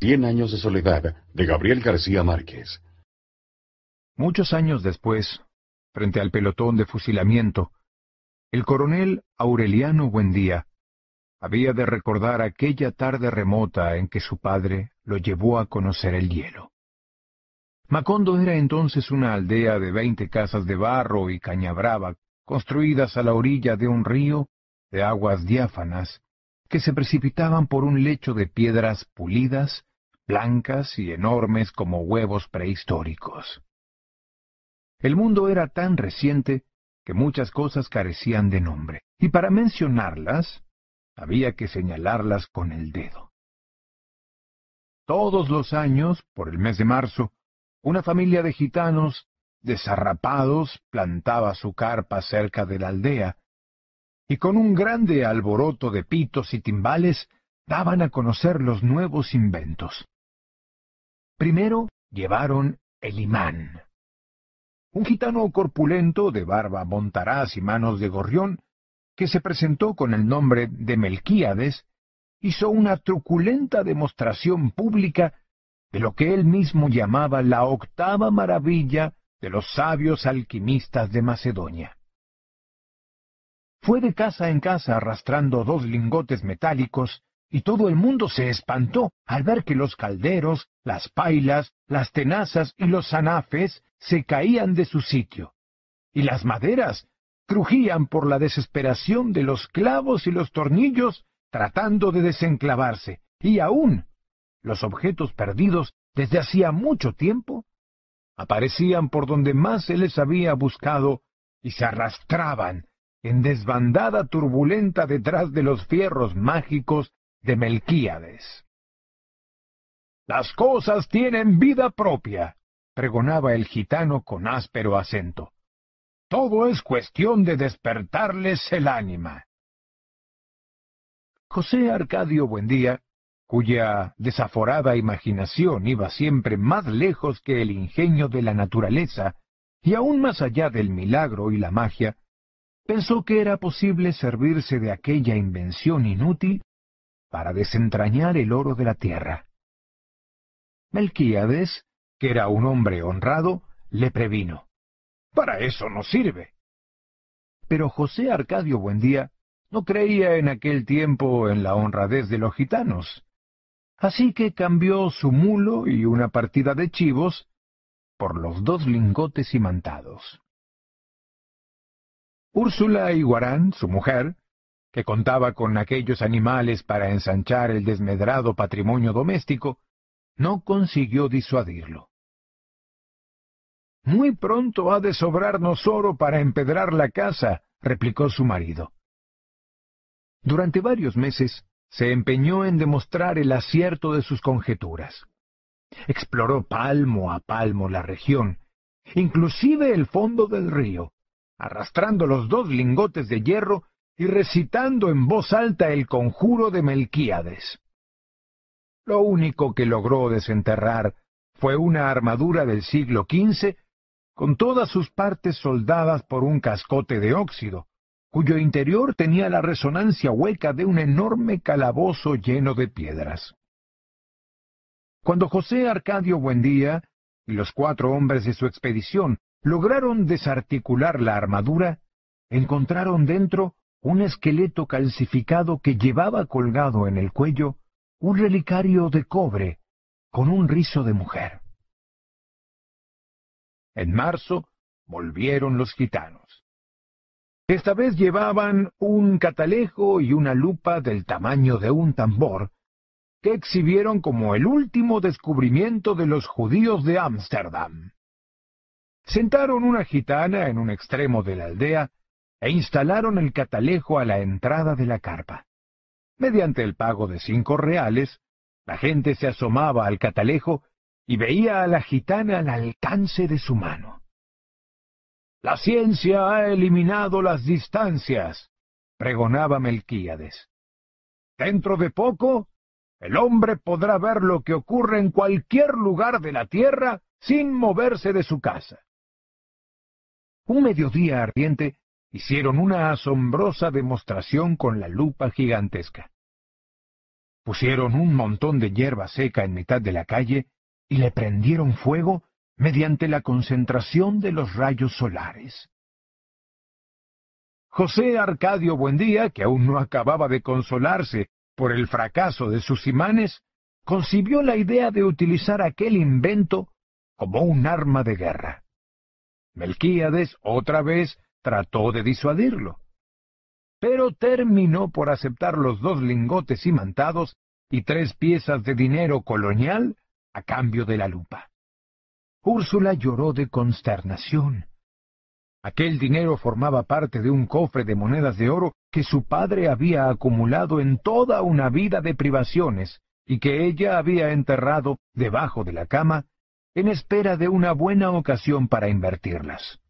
Cien años de soledad de Gabriel García Márquez. Muchos años después, frente al pelotón de fusilamiento, el coronel Aureliano Buendía había de recordar aquella tarde remota en que su padre lo llevó a conocer el hielo. Macondo era entonces una aldea de veinte casas de barro y caña brava, construidas a la orilla de un río de aguas diáfanas, que se precipitaban por un lecho de piedras pulidas, blancas y enormes como huevos prehistóricos. El mundo era tan reciente que muchas cosas carecían de nombre, y para mencionarlas había que señalarlas con el dedo. Todos los años, por el mes de marzo, una familia de gitanos desarrapados plantaba su carpa cerca de la aldea, y con un grande alboroto de pitos y timbales daban a conocer los nuevos inventos. Primero llevaron el imán. Un gitano corpulento, de barba montaraz y manos de gorrión, que se presentó con el nombre de Melquíades, hizo una truculenta demostración pública de lo que él mismo llamaba la octava maravilla de los sabios alquimistas de Macedonia. Fue de casa en casa arrastrando dos lingotes metálicos, y todo el mundo se espantó al ver que los calderos, las pailas, las tenazas y los zanafes se caían de su sitio, y las maderas crujían por la desesperación de los clavos y los tornillos tratando de desenclavarse, y aún los objetos perdidos desde hacía mucho tiempo aparecían por donde más se les había buscado y se arrastraban en desbandada turbulenta detrás de los fierros mágicos de Melquíades. Las cosas tienen vida propia, pregonaba el gitano con áspero acento. Todo es cuestión de despertarles el ánima. José Arcadio Buendía, cuya desaforada imaginación iba siempre más lejos que el ingenio de la naturaleza, y aún más allá del milagro y la magia, pensó que era posible servirse de aquella invención inútil para desentrañar el oro de la tierra. Melquíades, que era un hombre honrado, le previno. Para eso no sirve. Pero José Arcadio Buendía no creía en aquel tiempo en la honradez de los gitanos. Así que cambió su mulo y una partida de chivos por los dos lingotes imantados. Úrsula Iguarán, su mujer, que contaba con aquellos animales para ensanchar el desmedrado patrimonio doméstico, no consiguió disuadirlo. Muy pronto ha de sobrarnos oro para empedrar la casa, replicó su marido. Durante varios meses se empeñó en demostrar el acierto de sus conjeturas. Exploró palmo a palmo la región, inclusive el fondo del río, arrastrando los dos lingotes de hierro y recitando en voz alta el conjuro de Melquíades. Lo único que logró desenterrar fue una armadura del siglo XV con todas sus partes soldadas por un cascote de óxido, cuyo interior tenía la resonancia hueca de un enorme calabozo lleno de piedras. Cuando José Arcadio Buendía y los cuatro hombres de su expedición lograron desarticular la armadura, encontraron dentro un esqueleto calcificado que llevaba colgado en el cuello un relicario de cobre con un rizo de mujer. En marzo volvieron los gitanos. Esta vez llevaban un catalejo y una lupa del tamaño de un tambor, que exhibieron como el último descubrimiento de los judíos de Ámsterdam. Sentaron una gitana en un extremo de la aldea e instalaron el catalejo a la entrada de la carpa. Mediante el pago de cinco reales, la gente se asomaba al catalejo y veía a la gitana al alcance de su mano. La ciencia ha eliminado las distancias, pregonaba Melquíades. Dentro de poco, el hombre podrá ver lo que ocurre en cualquier lugar de la tierra sin moverse de su casa. Un mediodía ardiente hicieron una asombrosa demostración con la lupa gigantesca. Pusieron un montón de hierba seca en mitad de la calle y le prendieron fuego mediante la concentración de los rayos solares. José Arcadio Buendía, que aún no acababa de consolarse por el fracaso de sus imanes, concibió la idea de utilizar aquel invento como un arma de guerra. Melquíades otra vez trató de disuadirlo, pero terminó por aceptar los dos lingotes imantados y tres piezas de dinero colonial a cambio de la lupa. Úrsula lloró de consternación. Aquel dinero formaba parte de un cofre de monedas de oro que su padre había acumulado en toda una vida de privaciones y que ella había enterrado debajo de la cama en espera de una buena ocasión para invertirlas.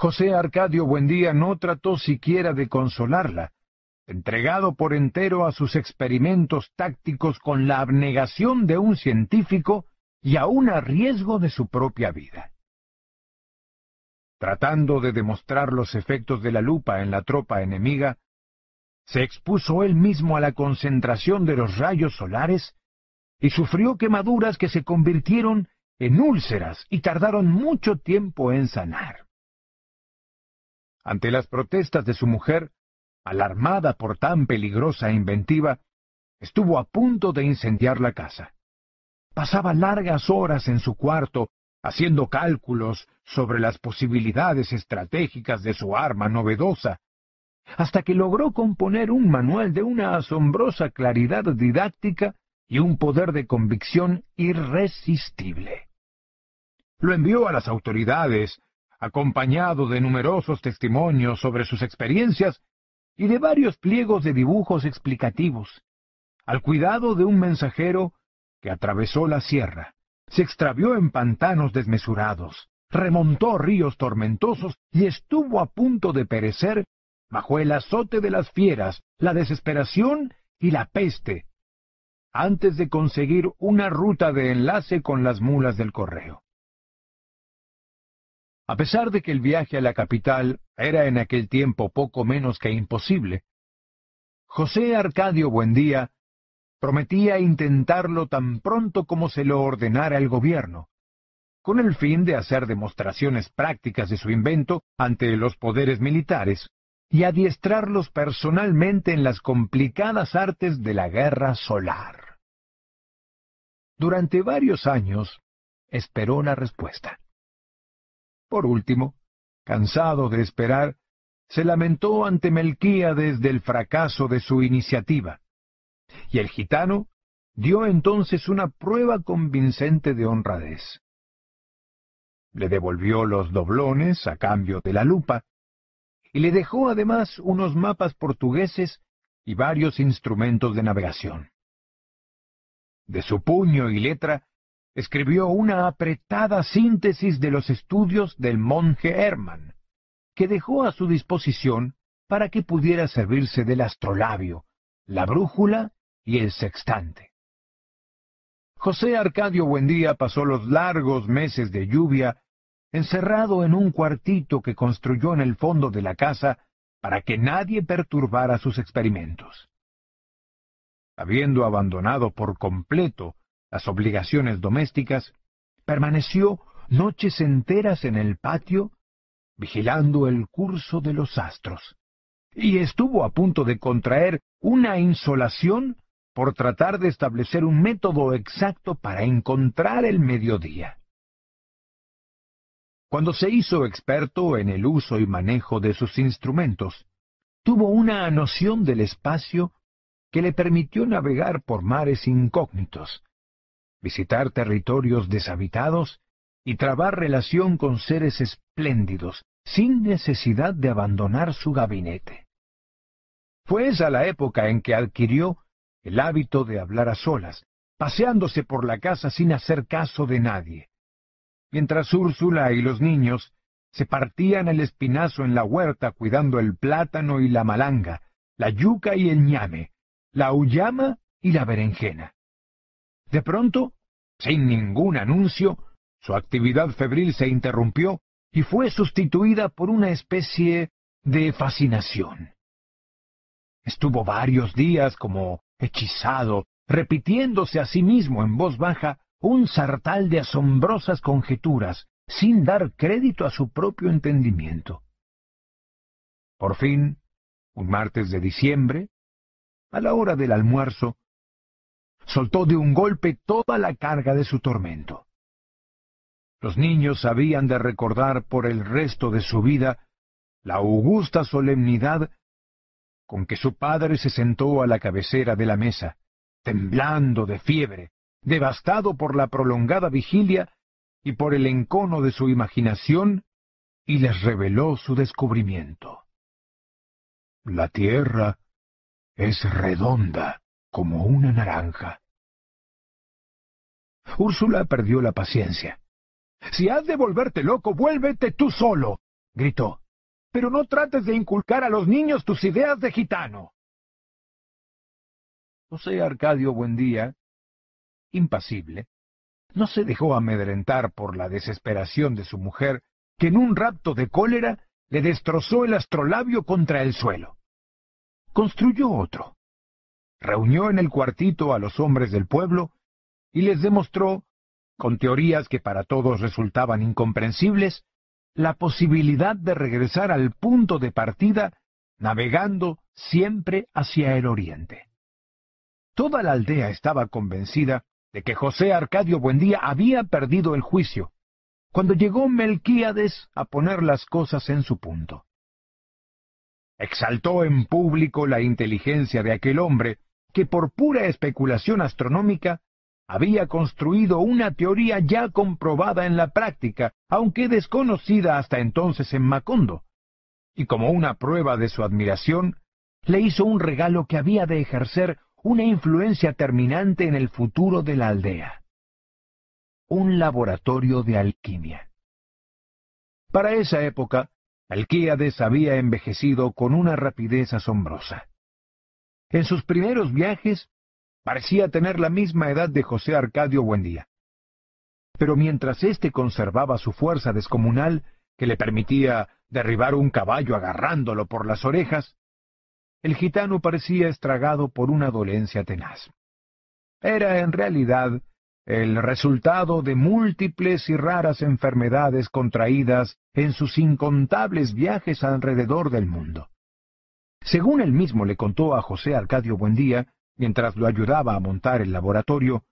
José Arcadio Buendía no trató siquiera de consolarla, entregado por entero a sus experimentos tácticos con la abnegación de un científico y aun a riesgo de su propia vida. Tratando de demostrar los efectos de la lupa en la tropa enemiga, se expuso él mismo a la concentración de los rayos solares y sufrió quemaduras que se convirtieron en úlceras y tardaron mucho tiempo en sanar. Ante las protestas de su mujer, alarmada por tan peligrosa inventiva, estuvo a punto de incendiar la casa. Pasaba largas horas en su cuarto haciendo cálculos sobre las posibilidades estratégicas de su arma novedosa, hasta que logró componer un manual de una asombrosa claridad didáctica y un poder de convicción irresistible. Lo envió a las autoridades, acompañado de numerosos testimonios sobre sus experiencias y de varios pliegos de dibujos explicativos, al cuidado de un mensajero que atravesó la sierra, se extravió en pantanos desmesurados, remontó ríos tormentosos y estuvo a punto de perecer bajo el azote de las fieras, la desesperación y la peste antes de conseguir una ruta de enlace con las mulas del correo. A pesar de que el viaje a la capital era en aquel tiempo poco menos que imposible, José Arcadio Buendía prometía intentarlo tan pronto como se lo ordenara el gobierno, con el fin de hacer demostraciones prácticas de su invento ante los poderes militares y adiestrarlos personalmente en las complicadas artes de la guerra solar. Durante varios años esperó la respuesta. Por último, cansado de esperar, se lamentó ante Melquíades del fracaso de su iniciativa, y el gitano dio entonces una prueba convincente de honradez. Le devolvió los doblones a cambio de la lupa, y le dejó además unos mapas portugueses y varios instrumentos de navegación. De su puño y letra escribió una apretada síntesis de los estudios del monje Hermann, que dejó a su disposición para que pudiera servirse del astrolabio, la brújula y el sextante. José Arcadio Buendía pasó los largos meses de lluvia encerrado en un cuartito que construyó en el fondo de la casa para que nadie perturbara sus experimentos. Habiendo abandonado por completo las obligaciones domésticas, permaneció noches enteras en el patio vigilando el curso de los astros, y estuvo a punto de contraer una insolación por tratar de establecer un método exacto para encontrar el mediodía. Cuando se hizo experto en el uso y manejo de sus instrumentos, tuvo una noción del espacio que le permitió navegar por mares incógnitos, visitar territorios deshabitados y trabar relación con seres espléndidos, sin necesidad de abandonar su gabinete. Fue esa la época en que adquirió el hábito de hablar a solas, paseándose por la casa sin hacer caso de nadie, mientras Úrsula y los niños se partían el espinazo en la huerta cuidando el plátano y la malanga, la yuca y el ñame, la uyama y la berenjena. De pronto, sin ningún anuncio, su actividad febril se interrumpió y fue sustituida por una especie de fascinación. Estuvo varios días como hechizado, repitiéndose a sí mismo en voz baja un sartal de asombrosas conjeturas, sin dar crédito a su propio entendimiento. Por fin, un martes de diciembre, a la hora del almuerzo, soltó de un golpe toda la carga de su tormento. Los niños habían de recordar por el resto de su vida la augusta solemnidad con que su padre se sentó a la cabecera de la mesa, temblando de fiebre, devastado por la prolongada vigilia y por el encono de su imaginación, y les reveló su descubrimiento. La tierra es redonda como una naranja. Úrsula perdió la paciencia. Si has de volverte loco, vuélvete tú solo, gritó. Pero no trates de inculcar a los niños tus ideas de gitano. José Arcadio Buendía, impasible, no se dejó amedrentar por la desesperación de su mujer, que en un rapto de cólera le destrozó el astrolabio contra el suelo. Construyó otro. Reunió en el cuartito a los hombres del pueblo y les demostró, con teorías que para todos resultaban incomprensibles, la posibilidad de regresar al punto de partida navegando siempre hacia el oriente. Toda la aldea estaba convencida de que José Arcadio Buendía había perdido el juicio, cuando llegó Melquíades a poner las cosas en su punto. Exaltó en público la inteligencia de aquel hombre que por pura especulación astronómica había construido una teoría ya comprobada en la práctica, aunque desconocida hasta entonces en Macondo, y como una prueba de su admiración, le hizo un regalo que había de ejercer una influencia terminante en el futuro de la aldea. Un laboratorio de alquimia. Para esa época, Alquíades había envejecido con una rapidez asombrosa. En sus primeros viajes parecía tener la misma edad de José Arcadio Buendía. Pero mientras éste conservaba su fuerza descomunal, que le permitía derribar un caballo agarrándolo por las orejas, el gitano parecía estragado por una dolencia tenaz. Era en realidad el resultado de múltiples y raras enfermedades contraídas en sus incontables viajes alrededor del mundo. Según él mismo le contó a José Arcadio Buendía, mientras lo ayudaba a montar el laboratorio,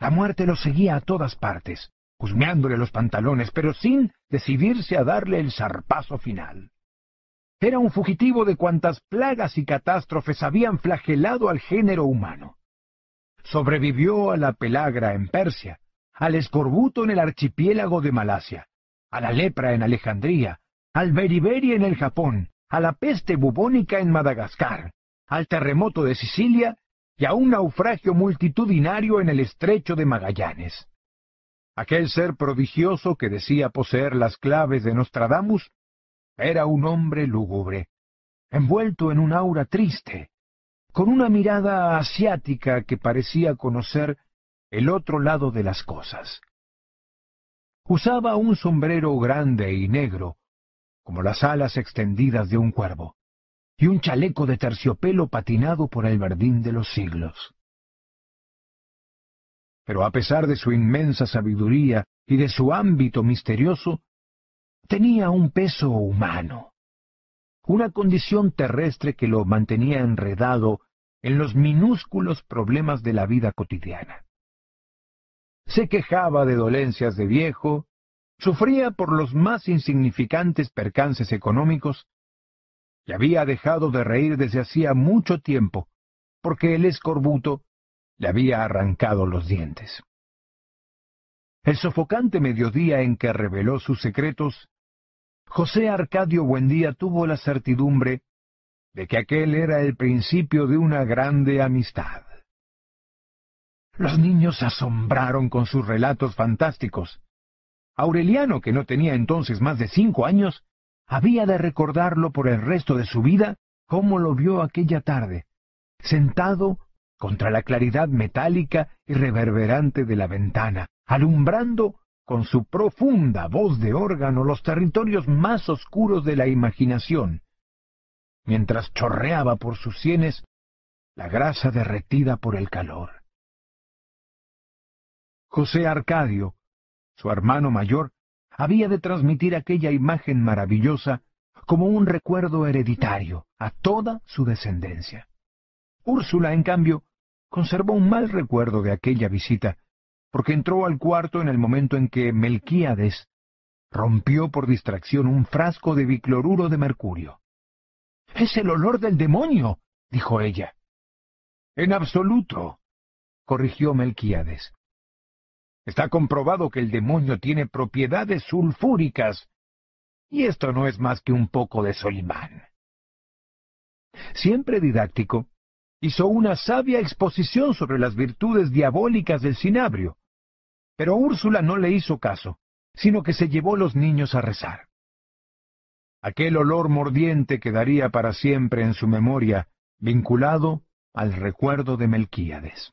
la muerte lo seguía a todas partes, husmeándole los pantalones, pero sin decidirse a darle el zarpazo final. Era un fugitivo de cuantas plagas y catástrofes habían flagelado al género humano. Sobrevivió a la pelagra en Persia, al escorbuto en el archipiélago de Malasia, a la lepra en Alejandría, al beriberi en el Japón, a la peste bubónica en Madagascar, al terremoto de Sicilia y a un naufragio multitudinario en el estrecho de Magallanes. Aquel ser prodigioso que decía poseer las claves de Nostradamus era un hombre lúgubre, envuelto en un aura triste, con una mirada asiática que parecía conocer el otro lado de las cosas. Usaba un sombrero grande y negro, como las alas extendidas de un cuervo, y un chaleco de terciopelo patinado por el verdín de los siglos. Pero a pesar de su inmensa sabiduría y de su ámbito misterioso, tenía un peso humano, una condición terrestre que lo mantenía enredado en los minúsculos problemas de la vida cotidiana. Se quejaba de dolencias de viejo, sufría por los más insignificantes percances económicos, y había dejado de reír desde hacía mucho tiempo, porque el escorbuto le había arrancado los dientes. El sofocante mediodía en que reveló sus secretos José Arcadio Buendía tuvo la certidumbre de que aquel era el principio de una grande amistad. Los niños se asombraron con sus relatos fantásticos. Aureliano, que no tenía entonces más de cinco años, había de recordarlo por el resto de su vida como lo vio aquella tarde, sentado contra la claridad metálica y reverberante de la ventana, alumbrando con su profunda voz de órgano los territorios más oscuros de la imaginación, mientras chorreaba por sus sienes la grasa derretida por el calor. José Arcadio, su hermano mayor, había de transmitir aquella imagen maravillosa como un recuerdo hereditario a toda su descendencia. Úrsula, en cambio, conservó un mal recuerdo de aquella visita, porque entró al cuarto en el momento en que Melquíades rompió por distracción un frasco de bicloruro de mercurio. Es el olor del demonio, dijo ella. En absoluto, corrigió Melquíades. Está comprobado que el demonio tiene propiedades sulfúricas, y esto no es más que un poco de solimán. Siempre didáctico, hizo una sabia exposición sobre las virtudes diabólicas del cinabrio, pero Úrsula no le hizo caso, sino que se llevó los niños a rezar. Aquel olor mordiente quedaría para siempre en su memoria, vinculado al recuerdo de Melquíades.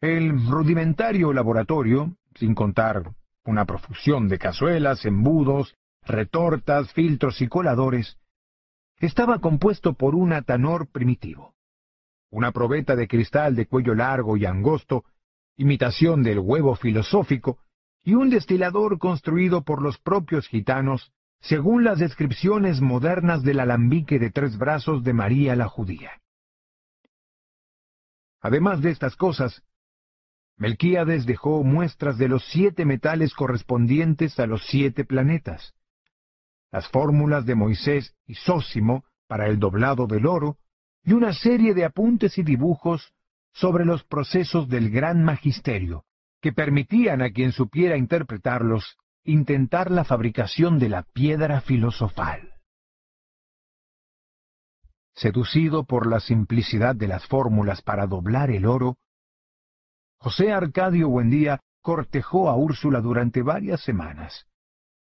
El rudimentario laboratorio, sin contar una profusión de cazuelas, embudos, retortas, filtros y coladores, estaba compuesto por un atanor primitivo, una probeta de cristal de cuello largo y angosto, imitación del huevo filosófico, y un destilador construido por los propios gitanos, según las descripciones modernas del alambique de tres brazos de María la judía. Además de estas cosas, Melquíades dejó muestras de los siete metales correspondientes a los siete planetas, las fórmulas de Moisés y Sósimo para el doblado del oro, y una serie de apuntes y dibujos sobre los procesos del gran magisterio, que permitían a quien supiera interpretarlos intentar la fabricación de la piedra filosofal. Seducido por la simplicidad de las fórmulas para doblar el oro, José Arcadio Buendía cortejó a Úrsula durante varias semanas,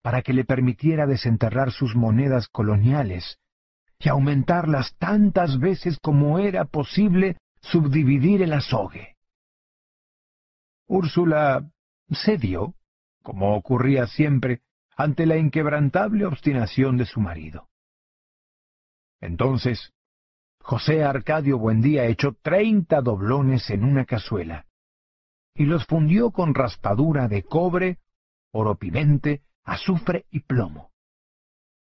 para que le permitiera desenterrar sus monedas coloniales y aumentarlas tantas veces como era posible subdividir el azogue. Úrsula cedió, como ocurría siempre, ante la inquebrantable obstinación de su marido. Entonces, José Arcadio Buendía echó treinta doblones en una cazuela, y los fundió con raspadura de cobre, oro pimente, azufre y plomo.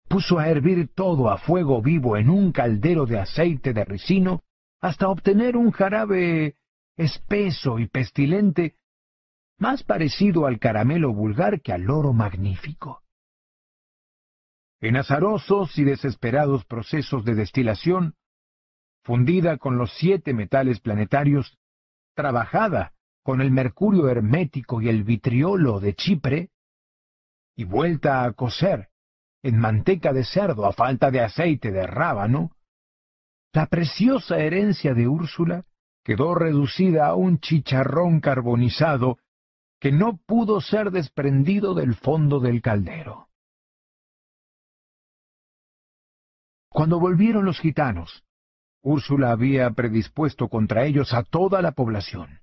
Puso a hervir todo a fuego vivo en un caldero de aceite de ricino hasta obtener un jarabe espeso y pestilente, más parecido al caramelo vulgar que al oro magnífico. En azarosos y desesperados procesos de destilación, fundida con los siete metales planetarios, trabajada con el mercurio hermético y el vitriolo de Chipre, y vuelta a cocer en manteca de cerdo a falta de aceite de rábano, la preciosa herencia de Úrsula quedó reducida a un chicharrón carbonizado que no pudo ser desprendido del fondo del caldero. Cuando volvieron los gitanos, Úrsula había predispuesto contra ellos a toda la población.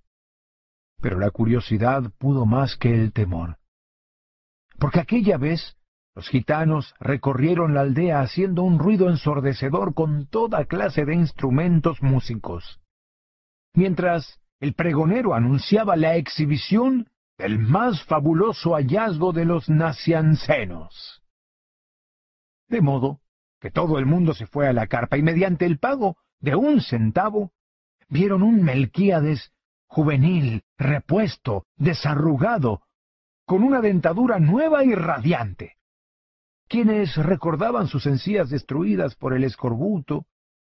Pero la curiosidad pudo más que el temor. Porque aquella vez los gitanos recorrieron la aldea haciendo un ruido ensordecedor con toda clase de instrumentos músicos. Mientras el pregonero anunciaba la exhibición del más fabuloso hallazgo de los naciancenos. De modo que todo el mundo se fue a la carpa y mediante el pago de un centavo vieron un Melquíades juvenil, repuesto, desarrugado, con una dentadura nueva y radiante. Quienes recordaban sus encías destruidas por el escorbuto,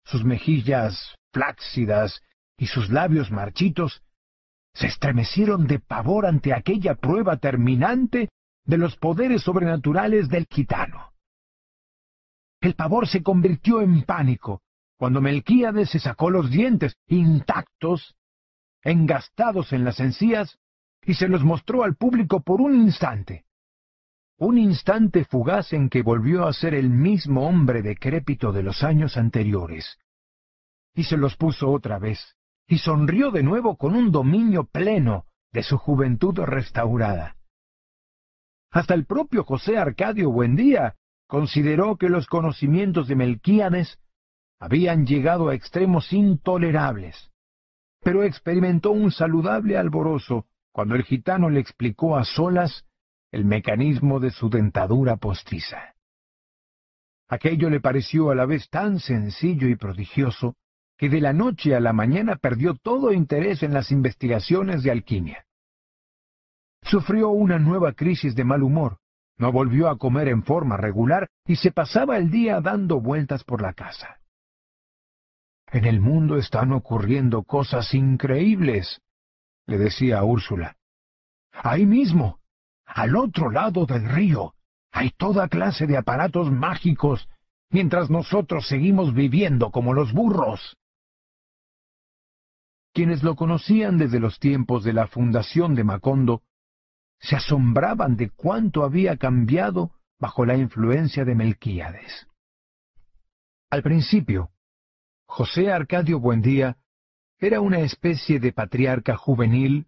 sus mejillas flácidas y sus labios marchitos, se estremecieron de pavor ante aquella prueba terminante de los poderes sobrenaturales del gitano. El pavor se convirtió en pánico cuando Melquíades se sacó los dientes intactos engastados en las encías, y se los mostró al público por un instante. Un instante fugaz en que volvió a ser el mismo hombre decrépito de los años anteriores. Y se los puso otra vez, y sonrió de nuevo con un dominio pleno de su juventud restaurada. Hasta el propio José Arcadio Buendía consideró que los conocimientos de Melquíades habían llegado a extremos intolerables. Pero experimentó un saludable alborozo cuando el gitano le explicó a solas el mecanismo de su dentadura postiza. Aquello le pareció a la vez tan sencillo y prodigioso que de la noche a la mañana perdió todo interés en las investigaciones de alquimia. Sufrió una nueva crisis de mal humor, no volvió a comer en forma regular y se pasaba el día dando vueltas por la casa. En el mundo están ocurriendo cosas increíbles, le decía a Úrsula. Ahí mismo, al otro lado del río, hay toda clase de aparatos mágicos, mientras nosotros seguimos viviendo como los burros. Quienes lo conocían desde los tiempos de la fundación de Macondo se asombraban de cuánto había cambiado bajo la influencia de Melquíades. Al principio, José Arcadio Buendía era una especie de patriarca juvenil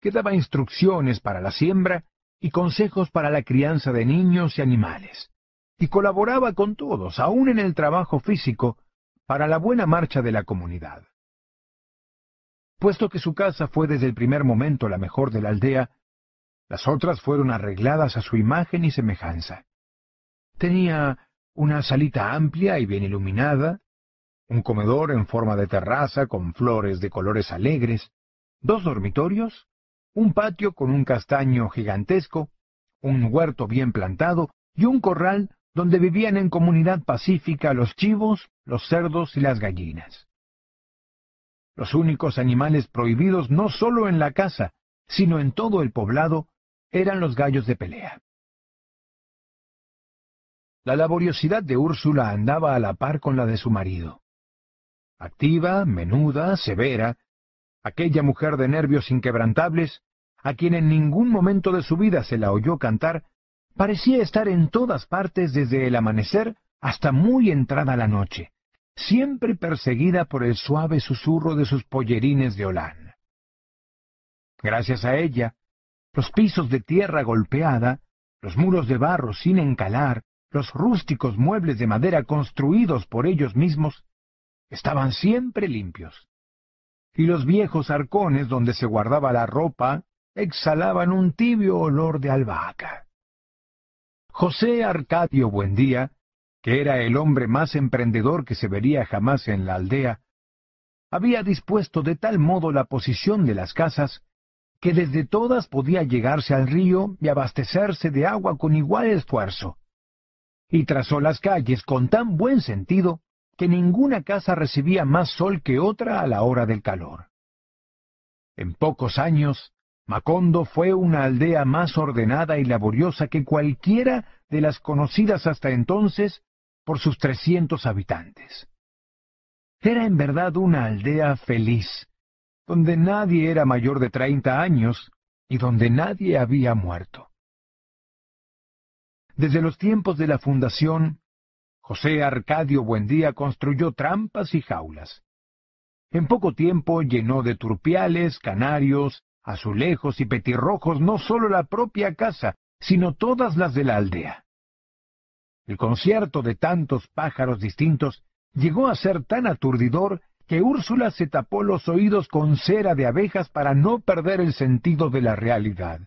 que daba instrucciones para la siembra y consejos para la crianza de niños y animales, y colaboraba con todos, aun en el trabajo físico, para la buena marcha de la comunidad. Puesto que su casa fue desde el primer momento la mejor de la aldea, las otras fueron arregladas a su imagen y semejanza. Tenía una salita amplia y bien iluminada, un comedor en forma de terraza con flores de colores alegres, dos dormitorios, un patio con un castaño gigantesco, un huerto bien plantado y un corral donde vivían en comunidad pacífica los chivos, los cerdos y las gallinas. Los únicos animales prohibidos no sólo en la casa, sino en todo el poblado, eran los gallos de pelea. La laboriosidad de Úrsula andaba a la par con la de su marido. Activa, menuda, severa, aquella mujer de nervios inquebrantables, a quien en ningún momento de su vida se la oyó cantar, parecía estar en todas partes desde el amanecer hasta muy entrada la noche, siempre perseguida por el suave susurro de sus pollerines de holán. Gracias a ella, los pisos de tierra golpeada, los muros de barro sin encalar, los rústicos muebles de madera construidos por ellos mismos, estaban siempre limpios. Y los viejos arcones donde se guardaba la ropa exhalaban un tibio olor de albahaca. José Arcadio Buendía que era el hombre más emprendedor que se vería jamás en la aldea, había dispuesto de tal modo la posición de las casas que desde todas podía llegarse al río y abastecerse de agua con igual esfuerzo. Y trazó las calles con tan buen sentido que ninguna casa recibía más sol que otra a la hora del calor. En pocos años, Macondo fue una aldea más ordenada y laboriosa que cualquiera de las conocidas hasta entonces por sus trescientos habitantes. Era en verdad una aldea feliz, donde nadie era mayor de treinta años y donde nadie había muerto. Desde los tiempos de la fundación, José Arcadio Buendía construyó trampas y jaulas. En poco tiempo llenó de turpiales, canarios, azulejos y petirrojos no sólo la propia casa, sino todas las de la aldea. El concierto de tantos pájaros distintos llegó a ser tan aturdidor que Úrsula se tapó los oídos con cera de abejas para no perder el sentido de la realidad.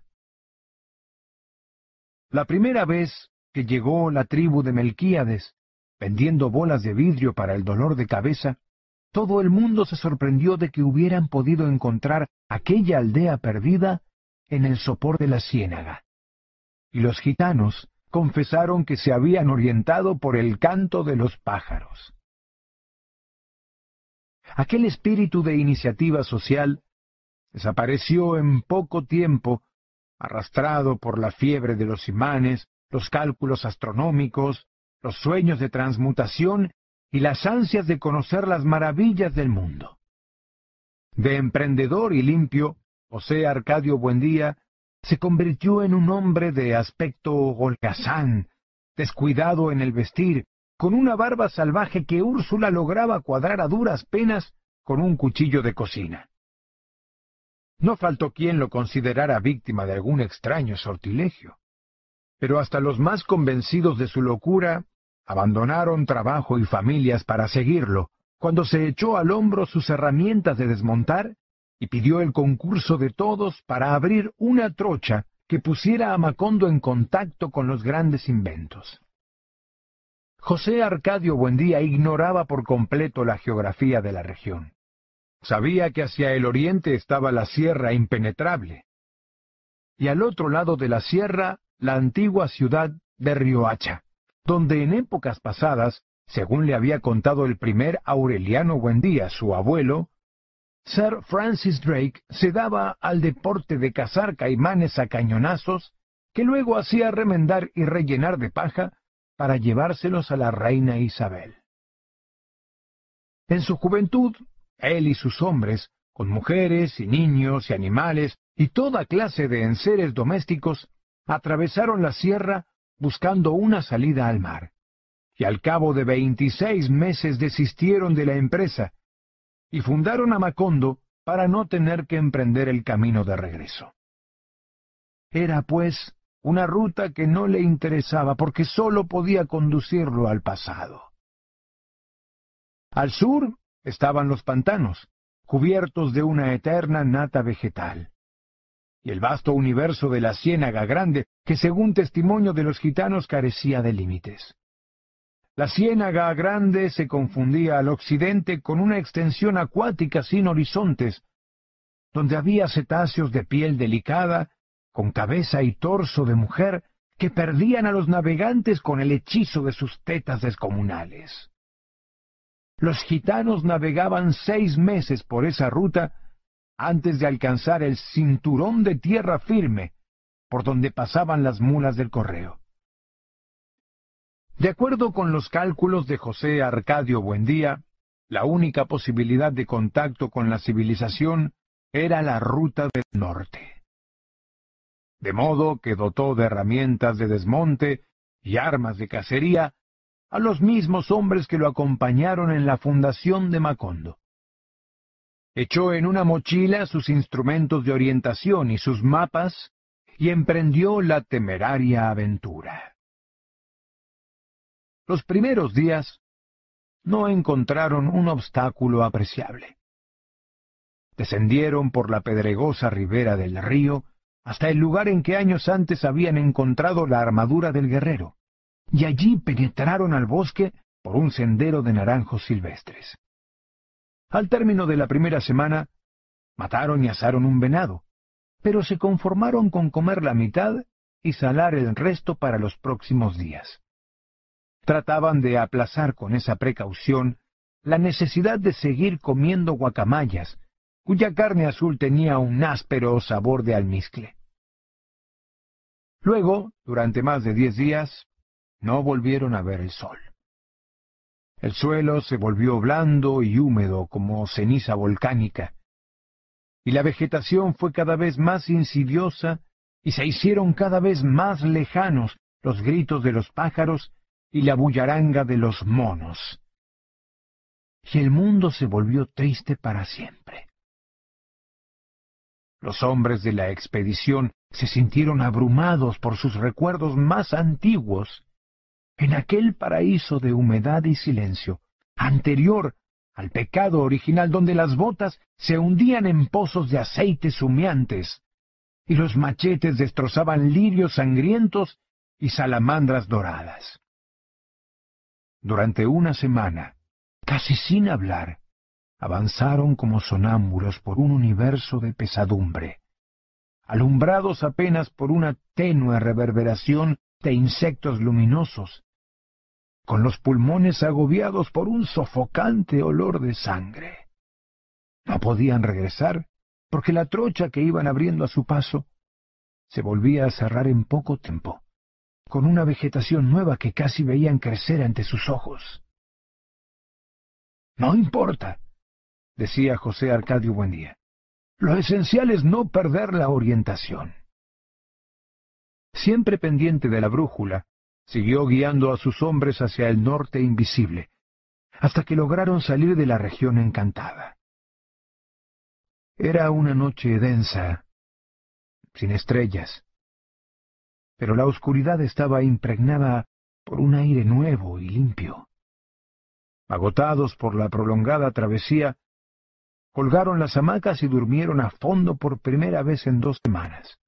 La primera vez que llegó la tribu de Melquíades, vendiendo bolas de vidrio para el dolor de cabeza, todo el mundo se sorprendió de que hubieran podido encontrar aquella aldea perdida en el sopor de la ciénaga. Y los gitanos, confesaron que se habían orientado por el canto de los pájaros. Aquel espíritu de iniciativa social desapareció en poco tiempo, arrastrado por la fiebre de los imanes, los cálculos astronómicos, los sueños de transmutación y las ansias de conocer las maravillas del mundo. De emprendedor y limpio, José Arcadio Buendía se convirtió en un hombre de aspecto holgazán, descuidado en el vestir, con una barba salvaje que Úrsula lograba cuadrar a duras penas con un cuchillo de cocina. No faltó quien lo considerara víctima de algún extraño sortilegio. Pero hasta los más convencidos de su locura abandonaron trabajo y familias para seguirlo, cuando se echó al hombro sus herramientas de desmontar y pidió el concurso de todos para abrir una trocha que pusiera a Macondo en contacto con los grandes inventos. José Arcadio Buendía ignoraba por completo la geografía de la región. Sabía que hacia el oriente estaba la sierra impenetrable, y al otro lado de la sierra la antigua ciudad de Riohacha, donde en épocas pasadas, según le había contado el primer Aureliano Buendía, su abuelo, Sir Francis Drake se daba al deporte de cazar caimanes a cañonazos, que luego hacía remendar y rellenar de paja para llevárselos a la reina Isabel. En su juventud, él y sus hombres, con mujeres y niños y animales y toda clase de enseres domésticos, atravesaron la sierra buscando una salida al mar. Y al cabo de veintiséis meses desistieron de la empresa y fundaron a Macondo para no tener que emprender el camino de regreso. Era, pues, una ruta que no le interesaba porque sólo podía conducirlo al pasado. Al sur estaban los pantanos, cubiertos de una eterna nata vegetal, y el vasto universo de la Ciénaga Grande, que según testimonio de los gitanos carecía de límites. La Ciénaga Grande se confundía al occidente con una extensión acuática sin horizontes, donde había cetáceos de piel delicada con cabeza y torso de mujer, que perdían a los navegantes con el hechizo de sus tetas descomunales. Los gitanos navegaban seis meses por esa ruta antes de alcanzar el cinturón de tierra firme por donde pasaban las mulas del correo. De acuerdo con los cálculos de José Arcadio Buendía, la única posibilidad de contacto con la civilización era la ruta del norte de modo que dotó de herramientas de desmonte y armas de cacería a los mismos hombres que lo acompañaron en la fundación de Macondo. Echó en una mochila sus instrumentos de orientación y sus mapas y emprendió la temeraria aventura. Los primeros días no encontraron un obstáculo apreciable. Descendieron por la pedregosa ribera del río hasta el lugar en que años antes habían encontrado la armadura del guerrero, y allí penetraron al bosque por un sendero de naranjos silvestres. Al término de la primera semana, mataron y asaron un venado, pero se conformaron con comer la mitad y salar el resto para los próximos días. Trataban de aplazar con esa precaución la necesidad de seguir comiendo guacamayas, cuya carne azul tenía un áspero sabor de almizcle. Luego, durante más de diez días, no volvieron a ver el sol. El suelo se volvió blando y húmedo como ceniza volcánica, y la vegetación fue cada vez más insidiosa y se hicieron cada vez más lejanos los gritos de los pájaros y la bullaranga de los monos. Y el mundo se volvió triste para siempre. Los hombres de la expedición se sintieron abrumados por sus recuerdos más antiguos en aquel paraíso de humedad y silencio, anterior al pecado original donde las botas se hundían en pozos de aceites humeantes y los machetes destrozaban lirios sangrientos y salamandras doradas. Durante una semana, casi sin hablar, avanzaron como sonámbulos por un universo de pesadumbre, alumbrados apenas por una tenue reverberación de insectos luminosos, con los pulmones agobiados por un sofocante olor de sangre. No podían regresar, porque la trocha que iban abriendo a su paso se volvía a cerrar en poco tiempo, con una vegetación nueva que casi veían crecer ante sus ojos. No importa, decía José Arcadio Buendía. Lo esencial es no perder la orientación. Siempre pendiente de la brújula, siguió guiando a sus hombres hacia el norte invisible, hasta que lograron salir de la región encantada. Era una noche densa, sin estrellas, pero la oscuridad estaba impregnada por un aire nuevo y limpio. Agotados por la prolongada travesía, colgaron las hamacas y durmieron a fondo por primera vez en dos semanas.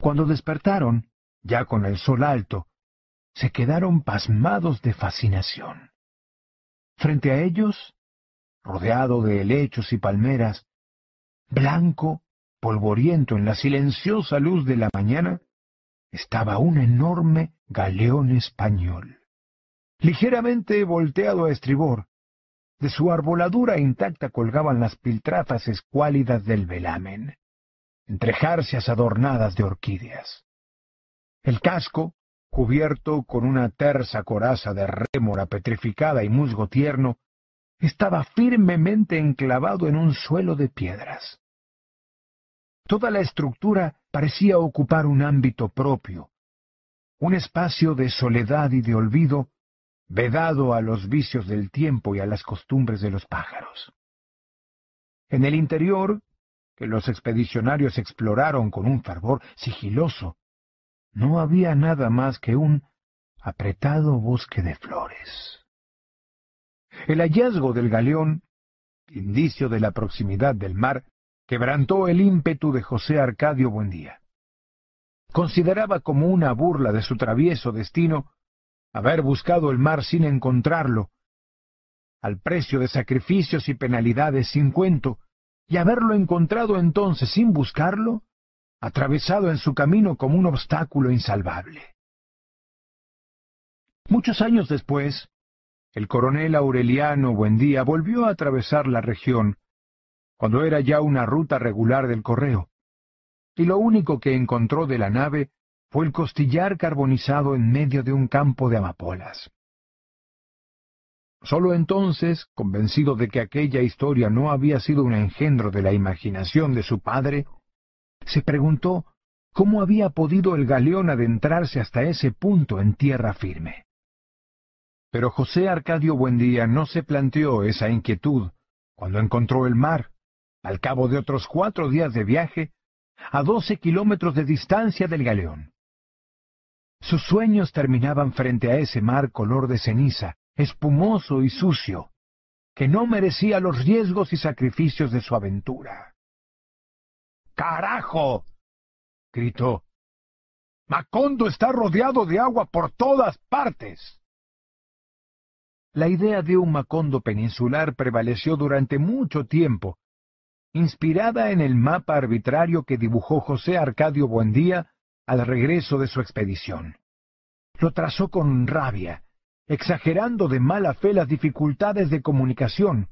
Cuando despertaron, ya con el sol alto, se quedaron pasmados de fascinación. Frente a ellos, rodeado de helechos y palmeras, blanco, polvoriento en la silenciosa luz de la mañana, estaba un enorme galeón español. Ligeramente volteado a estribor, de su arboladura intacta colgaban las piltrafas escuálidas del velamen, entre jarcias adornadas de orquídeas. El casco, cubierto con una tersa coraza de rémora petrificada y musgo tierno, estaba firmemente enclavado en un suelo de piedras. Toda la estructura parecía ocupar un ámbito propio, un espacio de soledad y de olvido, vedado a los vicios del tiempo y a las costumbres de los pájaros. En el interior, que los expedicionarios exploraron con un fervor sigiloso, no había nada más que un apretado bosque de flores. El hallazgo del galeón, indicio de la proximidad del mar, quebrantó el ímpetu de José Arcadio Buendía. Consideraba como una burla de su travieso destino haber buscado el mar sin encontrarlo, al precio de sacrificios y penalidades sin cuento, y haberlo encontrado entonces sin buscarlo, atravesado en su camino como un obstáculo insalvable. Muchos años después, el coronel Aureliano Buendía volvió a atravesar la región, cuando era ya una ruta regular del correo, y lo único que encontró de la nave fue el costillar carbonizado en medio de un campo de amapolas. Solo entonces, convencido de que aquella historia no había sido un engendro de la imaginación de su padre, se preguntó cómo había podido el galeón adentrarse hasta ese punto en tierra firme. Pero José Arcadio Buendía no se planteó esa inquietud cuando encontró el mar, al cabo de otros cuatro días de viaje, a doce kilómetros de distancia del galeón. Sus sueños terminaban frente a ese mar color de ceniza, espumoso y sucio, que no merecía los riesgos y sacrificios de su aventura. ¡Carajo! gritó. Macondo está rodeado de agua por todas partes. La idea de un Macondo peninsular prevaleció durante mucho tiempo, inspirada en el mapa arbitrario que dibujó José Arcadio Buendía al regreso de su expedición. Lo trazó con rabia, exagerando de mala fe las dificultades de comunicación,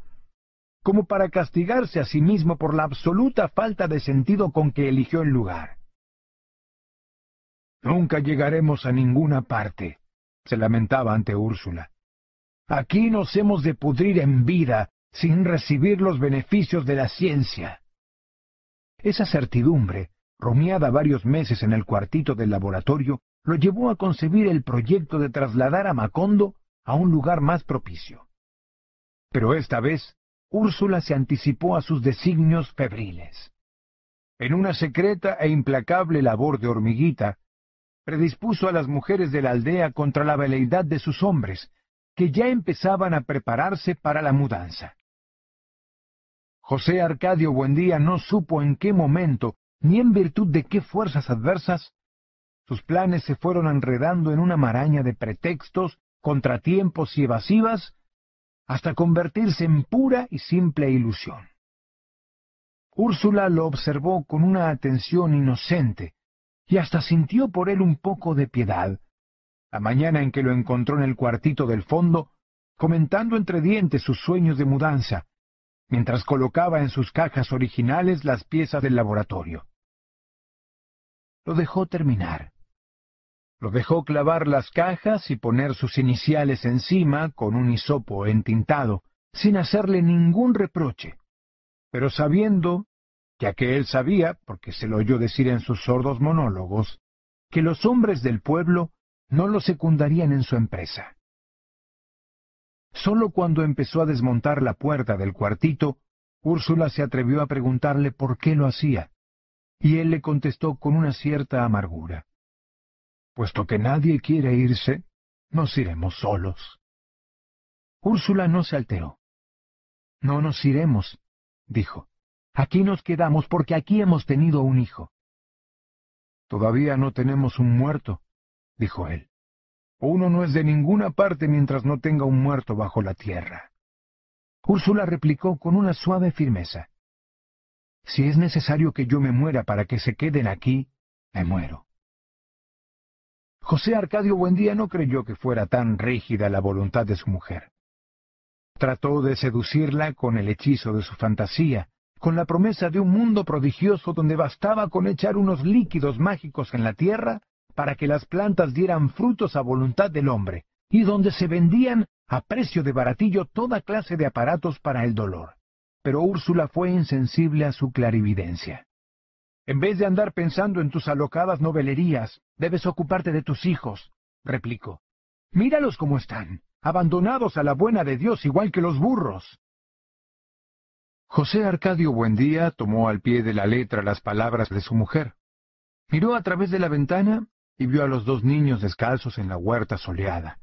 como para castigarse a sí mismo por la absoluta falta de sentido con que eligió el lugar. Nunca llegaremos a ninguna parte, se lamentaba ante Úrsula. Aquí nos hemos de pudrir en vida sin recibir los beneficios de la ciencia. Esa certidumbre rumiada varios meses en el cuartito del laboratorio, lo llevó a concebir el proyecto de trasladar a Macondo a un lugar más propicio. Pero esta vez, Úrsula se anticipó a sus designios febriles. En una secreta e implacable labor de hormiguita, predispuso a las mujeres de la aldea contra la veleidad de sus hombres, que ya empezaban a prepararse para la mudanza. José Arcadio Buendía no supo en qué momento ni en virtud de qué fuerzas adversas, sus planes se fueron enredando en una maraña de pretextos, contratiempos y evasivas, hasta convertirse en pura y simple ilusión. Úrsula lo observó con una atención inocente, y hasta sintió por él un poco de piedad, la mañana en que lo encontró en el cuartito del fondo, comentando entre dientes sus sueños de mudanza, mientras colocaba en sus cajas originales las piezas del laboratorio. Lo dejó terminar. Lo dejó clavar las cajas y poner sus iniciales encima con un hisopo entintado, sin hacerle ningún reproche, pero sabiendo, ya que él sabía, porque se lo oyó decir en sus sordos monólogos, que los hombres del pueblo no lo secundarían en su empresa. Solo cuando empezó a desmontar la puerta del cuartito, Úrsula se atrevió a preguntarle por qué lo hacía, y él le contestó con una cierta amargura. Puesto que nadie quiere irse, nos iremos solos. Úrsula no se alteró. No nos iremos, dijo. Aquí nos quedamos porque aquí hemos tenido un hijo. Todavía no tenemos un muerto, dijo él. Uno no es de ninguna parte mientras no tenga un muerto bajo la tierra. Úrsula replicó con una suave firmeza. Si es necesario que yo me muera para que se queden aquí, me muero. José Arcadio Buendía no creyó que fuera tan rígida la voluntad de su mujer. Trató de seducirla con el hechizo de su fantasía, con la promesa de un mundo prodigioso donde bastaba con echar unos líquidos mágicos en la tierra para que las plantas dieran frutos a voluntad del hombre, y donde se vendían a precio de baratillo toda clase de aparatos para el dolor. Pero Úrsula fue insensible a su clarividencia. En vez de andar pensando en tus alocadas novelerías, debes ocuparte de tus hijos, replicó. Míralos como están, abandonados a la buena de Dios igual que los burros. José Arcadio Buendía tomó al pie de la letra las palabras de su mujer. Miró a través de la ventana y vio a los dos niños descalzos en la huerta soleada,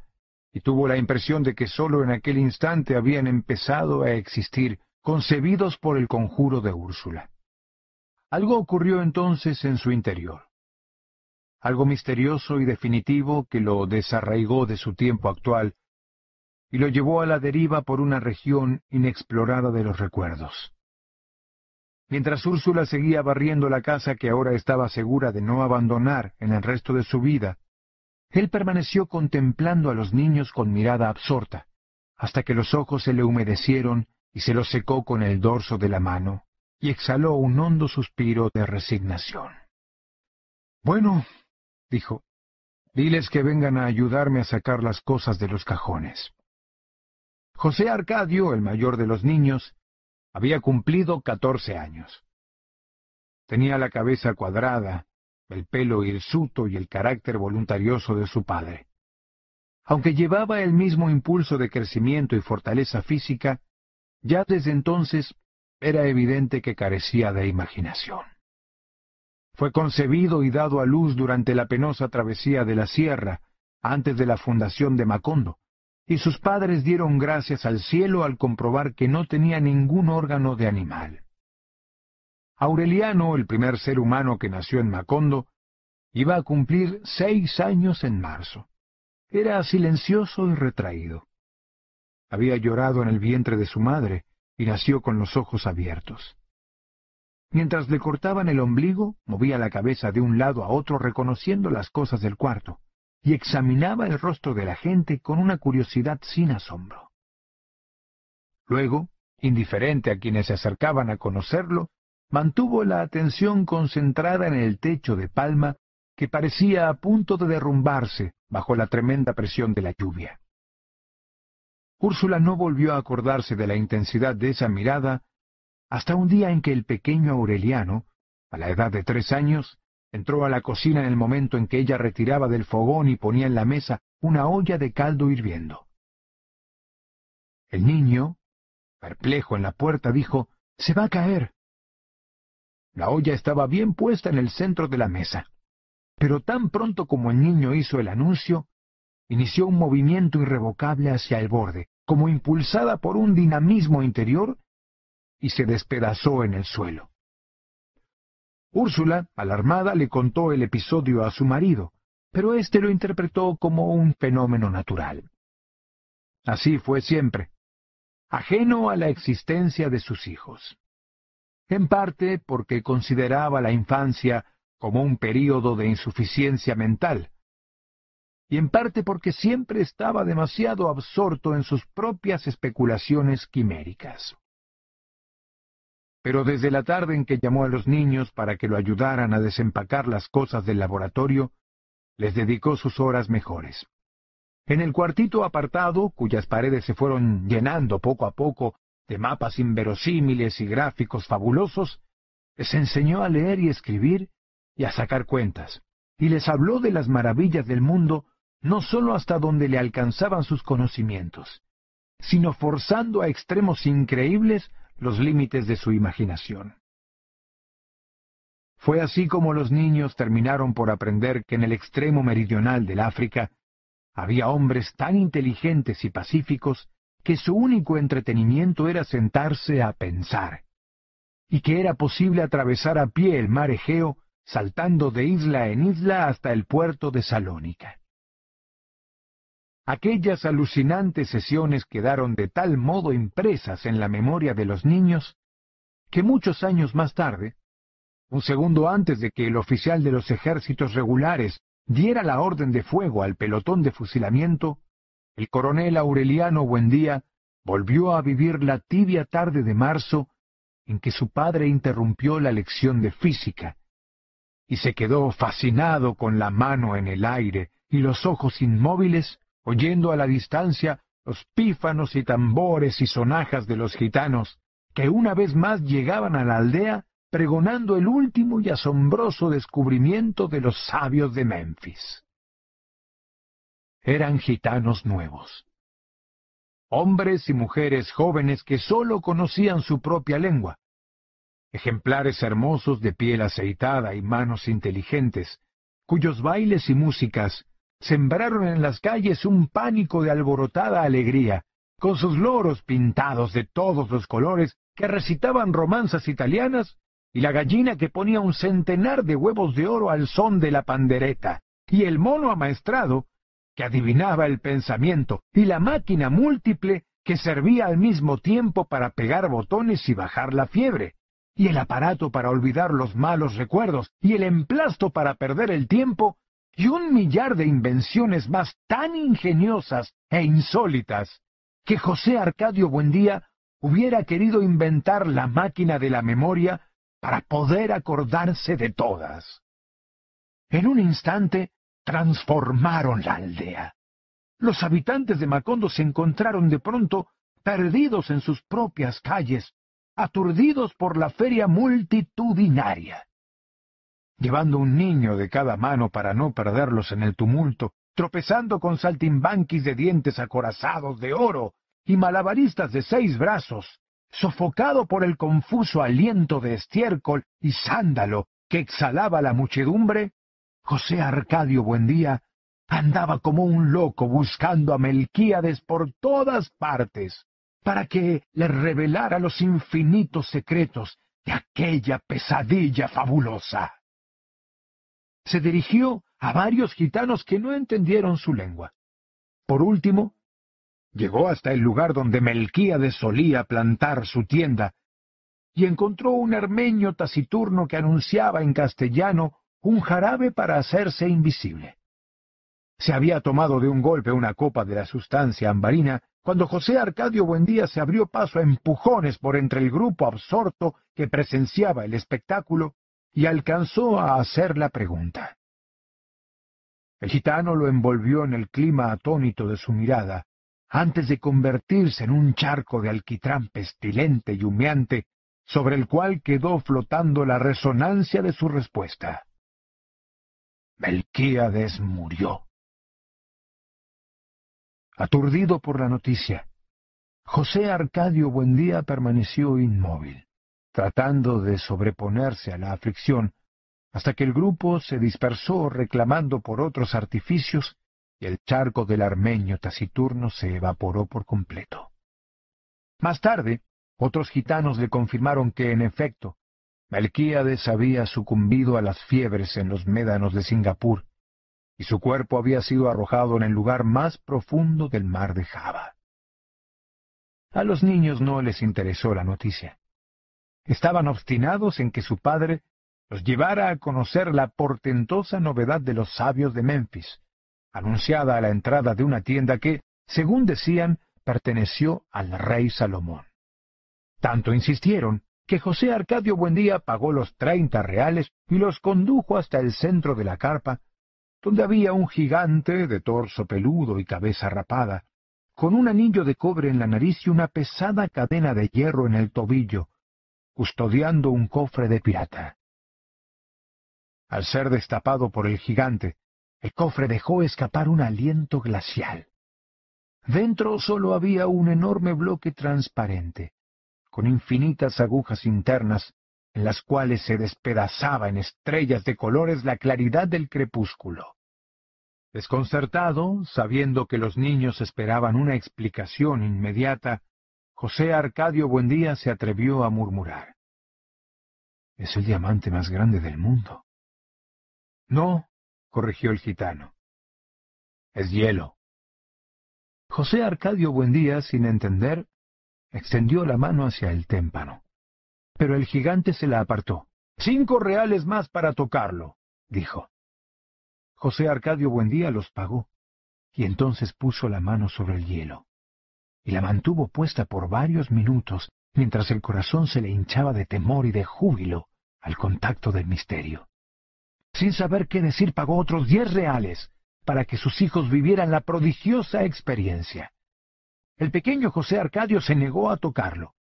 y tuvo la impresión de que sólo en aquel instante habían empezado a existir, concebidos por el conjuro de Úrsula. Algo ocurrió entonces en su interior. Algo misterioso y definitivo que lo desarraigó de su tiempo actual y lo llevó a la deriva por una región inexplorada de los recuerdos. Mientras Úrsula seguía barriendo la casa que ahora estaba segura de no abandonar en el resto de su vida, él permaneció contemplando a los niños con mirada absorta, hasta que los ojos se le humedecieron y se los secó con el dorso de la mano, y exhaló un hondo suspiro de resignación. Bueno, dijo, diles que vengan a ayudarme a sacar las cosas de los cajones. José Arcadio, el mayor de los niños, había cumplido catorce años. Tenía la cabeza cuadrada, el pelo hirsuto y el carácter voluntarioso de su padre. Aunque llevaba el mismo impulso de crecimiento y fortaleza física, ya desde entonces era evidente que carecía de imaginación. Fue concebido y dado a luz durante la penosa travesía de la sierra, antes de la fundación de Macondo, y sus padres dieron gracias al cielo al comprobar que no tenía ningún órgano de animal. Aureliano, el primer ser humano que nació en Macondo, iba a cumplir seis años en marzo. Era silencioso y retraído. Había llorado en el vientre de su madre, y nació con los ojos abiertos. Mientras le cortaban el ombligo, movía la cabeza de un lado a otro reconociendo las cosas del cuarto, y examinaba el rostro de la gente con una curiosidad sin asombro. Luego, indiferente a quienes se acercaban a conocerlo, mantuvo la atención concentrada en el techo de palma que parecía a punto de derrumbarse bajo la tremenda presión de la lluvia. Úrsula no volvió a acordarse de la intensidad de esa mirada hasta un día en que el pequeño Aureliano, a la edad de tres años, entró a la cocina en el momento en que ella retiraba del fogón y ponía en la mesa una olla de caldo hirviendo. El niño, perplejo en la puerta, dijo, Se va a caer. La olla estaba bien puesta en el centro de la mesa, pero tan pronto como el niño hizo el anuncio, inició un movimiento irrevocable hacia el borde, como impulsada por un dinamismo interior, y se despedazó en el suelo. Úrsula, alarmada, le contó el episodio a su marido, pero éste lo interpretó como un fenómeno natural. Así fue siempre, ajeno a la existencia de sus hijos. En parte porque consideraba la infancia como un período de insuficiencia mental, y en parte porque siempre estaba demasiado absorto en sus propias especulaciones quiméricas. Pero desde la tarde en que llamó a los niños para que lo ayudaran a desempacar las cosas del laboratorio, les dedicó sus horas mejores. En el cuartito apartado, cuyas paredes se fueron llenando poco a poco de mapas inverosímiles y gráficos fabulosos, les enseñó a leer y escribir y a sacar cuentas, y les habló de las maravillas del mundo no sólo hasta donde le alcanzaban sus conocimientos, sino forzando a extremos increíbles los límites de su imaginación. Fue así como los niños terminaron por aprender que en el extremo meridional del África había hombres tan inteligentes y pacíficos que su único entretenimiento era sentarse a pensar, y que era posible atravesar a pie el mar Egeo saltando de isla en isla hasta el puerto de Salónica. Aquellas alucinantes sesiones quedaron de tal modo impresas en la memoria de los niños que muchos años más tarde, un segundo antes de que el oficial de los ejércitos regulares diera la orden de fuego al pelotón de fusilamiento, el coronel Aureliano Buendía volvió a vivir la tibia tarde de marzo en que su padre interrumpió la lección de física, y se quedó fascinado con la mano en el aire y los ojos inmóviles, oyendo a la distancia los pífanos y tambores y sonajas de los gitanos, que una vez más llegaban a la aldea pregonando el último y asombroso descubrimiento de los sabios de Memphis. Eran gitanos nuevos. Hombres y mujeres jóvenes que sólo conocían su propia lengua. Ejemplares hermosos de piel aceitada y manos inteligentes, cuyos bailes y músicas sembraron en las calles un pánico de alborotada alegría, con sus loros pintados de todos los colores que recitaban romanzas italianas y la gallina que ponía un centenar de huevos de oro al son de la pandereta, y el mono amaestrado que adivinaba el pensamiento, y la máquina múltiple que servía al mismo tiempo para pegar botones y bajar la fiebre, y el aparato para olvidar los malos recuerdos, y el emplasto para perder el tiempo, y un millar de invenciones más tan ingeniosas e insólitas, que José Arcadio Buendía hubiera querido inventar la máquina de la memoria para poder acordarse de todas. En un instante transformaron la aldea. Los habitantes de Macondo se encontraron de pronto perdidos en sus propias calles, aturdidos por la feria multitudinaria. Llevando un niño de cada mano para no perderlos en el tumulto, tropezando con saltimbanquis de dientes acorazados de oro y malabaristas de seis brazos, sofocado por el confuso aliento de estiércol y sándalo que exhalaba la muchedumbre, José Arcadio Buendía andaba como un loco buscando a Melquíades por todas partes, para que le revelara los infinitos secretos de aquella pesadilla fabulosa. Se dirigió a varios gitanos que no entendieron su lengua. Por último, Llegó hasta el lugar donde Melquíades solía plantar su tienda, y encontró un armenio taciturno que anunciaba en castellano un jarabe para hacerse invisible. Se había tomado de un golpe una copa de la sustancia ambarina, cuando José Arcadio Buendía se abrió paso a empujones por entre el grupo absorto que presenciaba el espectáculo y alcanzó a hacer la pregunta. El gitano lo envolvió en el clima atónito de su mirada, antes de convertirse en un charco de alquitrán pestilente y humeante, sobre el cual quedó flotando la resonancia de su respuesta. Melquíades murió. Aturdido por la noticia, José Arcadio Buendía permaneció inmóvil, tratando de sobreponerse a la aflicción, hasta que el grupo se dispersó reclamando por otros artificios el charco del armenio taciturno se evaporó por completo. Más tarde, otros gitanos le confirmaron que, en efecto, Melquíades había sucumbido a las fiebres en los médanos de Singapur, y su cuerpo había sido arrojado en el lugar más profundo del mar de Java. A los niños no les interesó la noticia. Estaban obstinados en que su padre los llevara a conocer la portentosa novedad de los sabios de Memphis, anunciada a la entrada de una tienda que, según decían, perteneció al rey Salomón. Tanto insistieron que José Arcadio Buendía pagó los treinta reales y los condujo hasta el centro de la carpa, donde había un gigante de torso peludo y cabeza rapada, con un anillo de cobre en la nariz y una pesada cadena de hierro en el tobillo, custodiando un cofre de pirata. Al ser destapado por el gigante, el cofre dejó escapar un aliento glacial. Dentro sólo había un enorme bloque transparente, con infinitas agujas internas en las cuales se despedazaba en estrellas de colores la claridad del crepúsculo. Desconcertado, sabiendo que los niños esperaban una explicación inmediata, José Arcadio Buendía se atrevió a murmurar. Es el diamante más grande del mundo. No, corrigió el gitano. Es hielo. José Arcadio Buendía, sin entender, extendió la mano hacia el témpano. Pero el gigante se la apartó. Cinco reales más para tocarlo, dijo. José Arcadio Buendía los pagó, y entonces puso la mano sobre el hielo, y la mantuvo puesta por varios minutos, mientras el corazón se le hinchaba de temor y de júbilo al contacto del misterio. Sin saber qué decir, pagó otros diez reales para que sus hijos vivieran la prodigiosa experiencia. El pequeño José Arcadio se negó a tocarlo.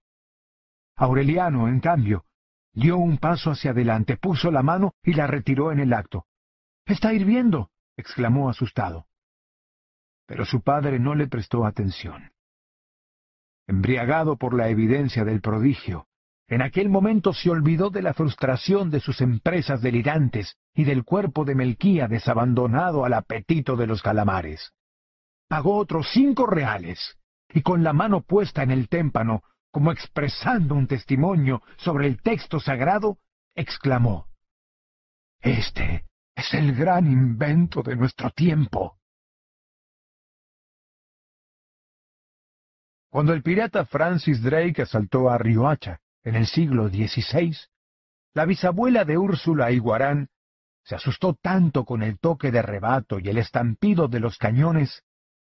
Aureliano, en cambio, dio un paso hacia adelante, puso la mano y la retiró en el acto. Está hirviendo, exclamó asustado. Pero su padre no le prestó atención. Embriagado por la evidencia del prodigio, en aquel momento se olvidó de la frustración de sus empresas delirantes y del cuerpo de Melquía desabandonado al apetito de los calamares. Pagó otros cinco reales, y con la mano puesta en el témpano, como expresando un testimonio sobre el texto sagrado, exclamó Este es el gran invento de nuestro tiempo. Cuando el pirata Francis Drake asaltó a Riohacha en el siglo XVI, la bisabuela de Úrsula Iguarán se asustó tanto con el toque de rebato y el estampido de los cañones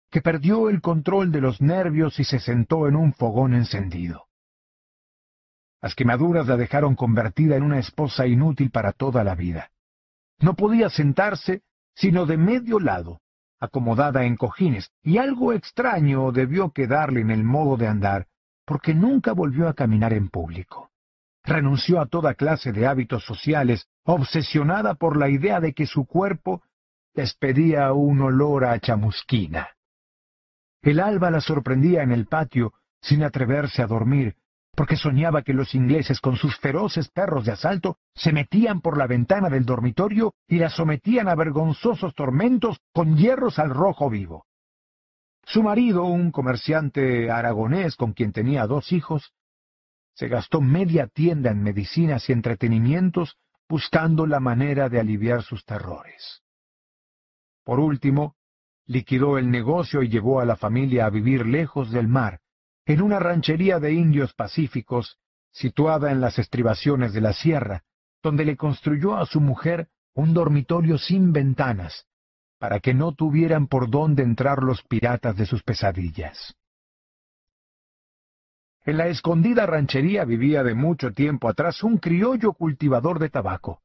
que perdió el control de los nervios y se sentó en un fogón encendido. Las quemaduras la dejaron convertida en una esposa inútil para toda la vida. No podía sentarse sino de medio lado, acomodada en cojines, y algo extraño debió quedarle en el modo de andar, porque nunca volvió a caminar en público. Renunció a toda clase de hábitos sociales, obsesionada por la idea de que su cuerpo despedía un olor a chamusquina. El alba la sorprendía en el patio, sin atreverse a dormir, porque soñaba que los ingleses con sus feroces perros de asalto se metían por la ventana del dormitorio y la sometían a vergonzosos tormentos con hierros al rojo vivo. Su marido, un comerciante aragonés con quien tenía dos hijos, se gastó media tienda en medicinas y entretenimientos buscando la manera de aliviar sus terrores. Por último, liquidó el negocio y llevó a la familia a vivir lejos del mar, en una ranchería de indios pacíficos situada en las estribaciones de la sierra, donde le construyó a su mujer un dormitorio sin ventanas, para que no tuvieran por dónde entrar los piratas de sus pesadillas. En la escondida ranchería vivía de mucho tiempo atrás un criollo cultivador de tabaco,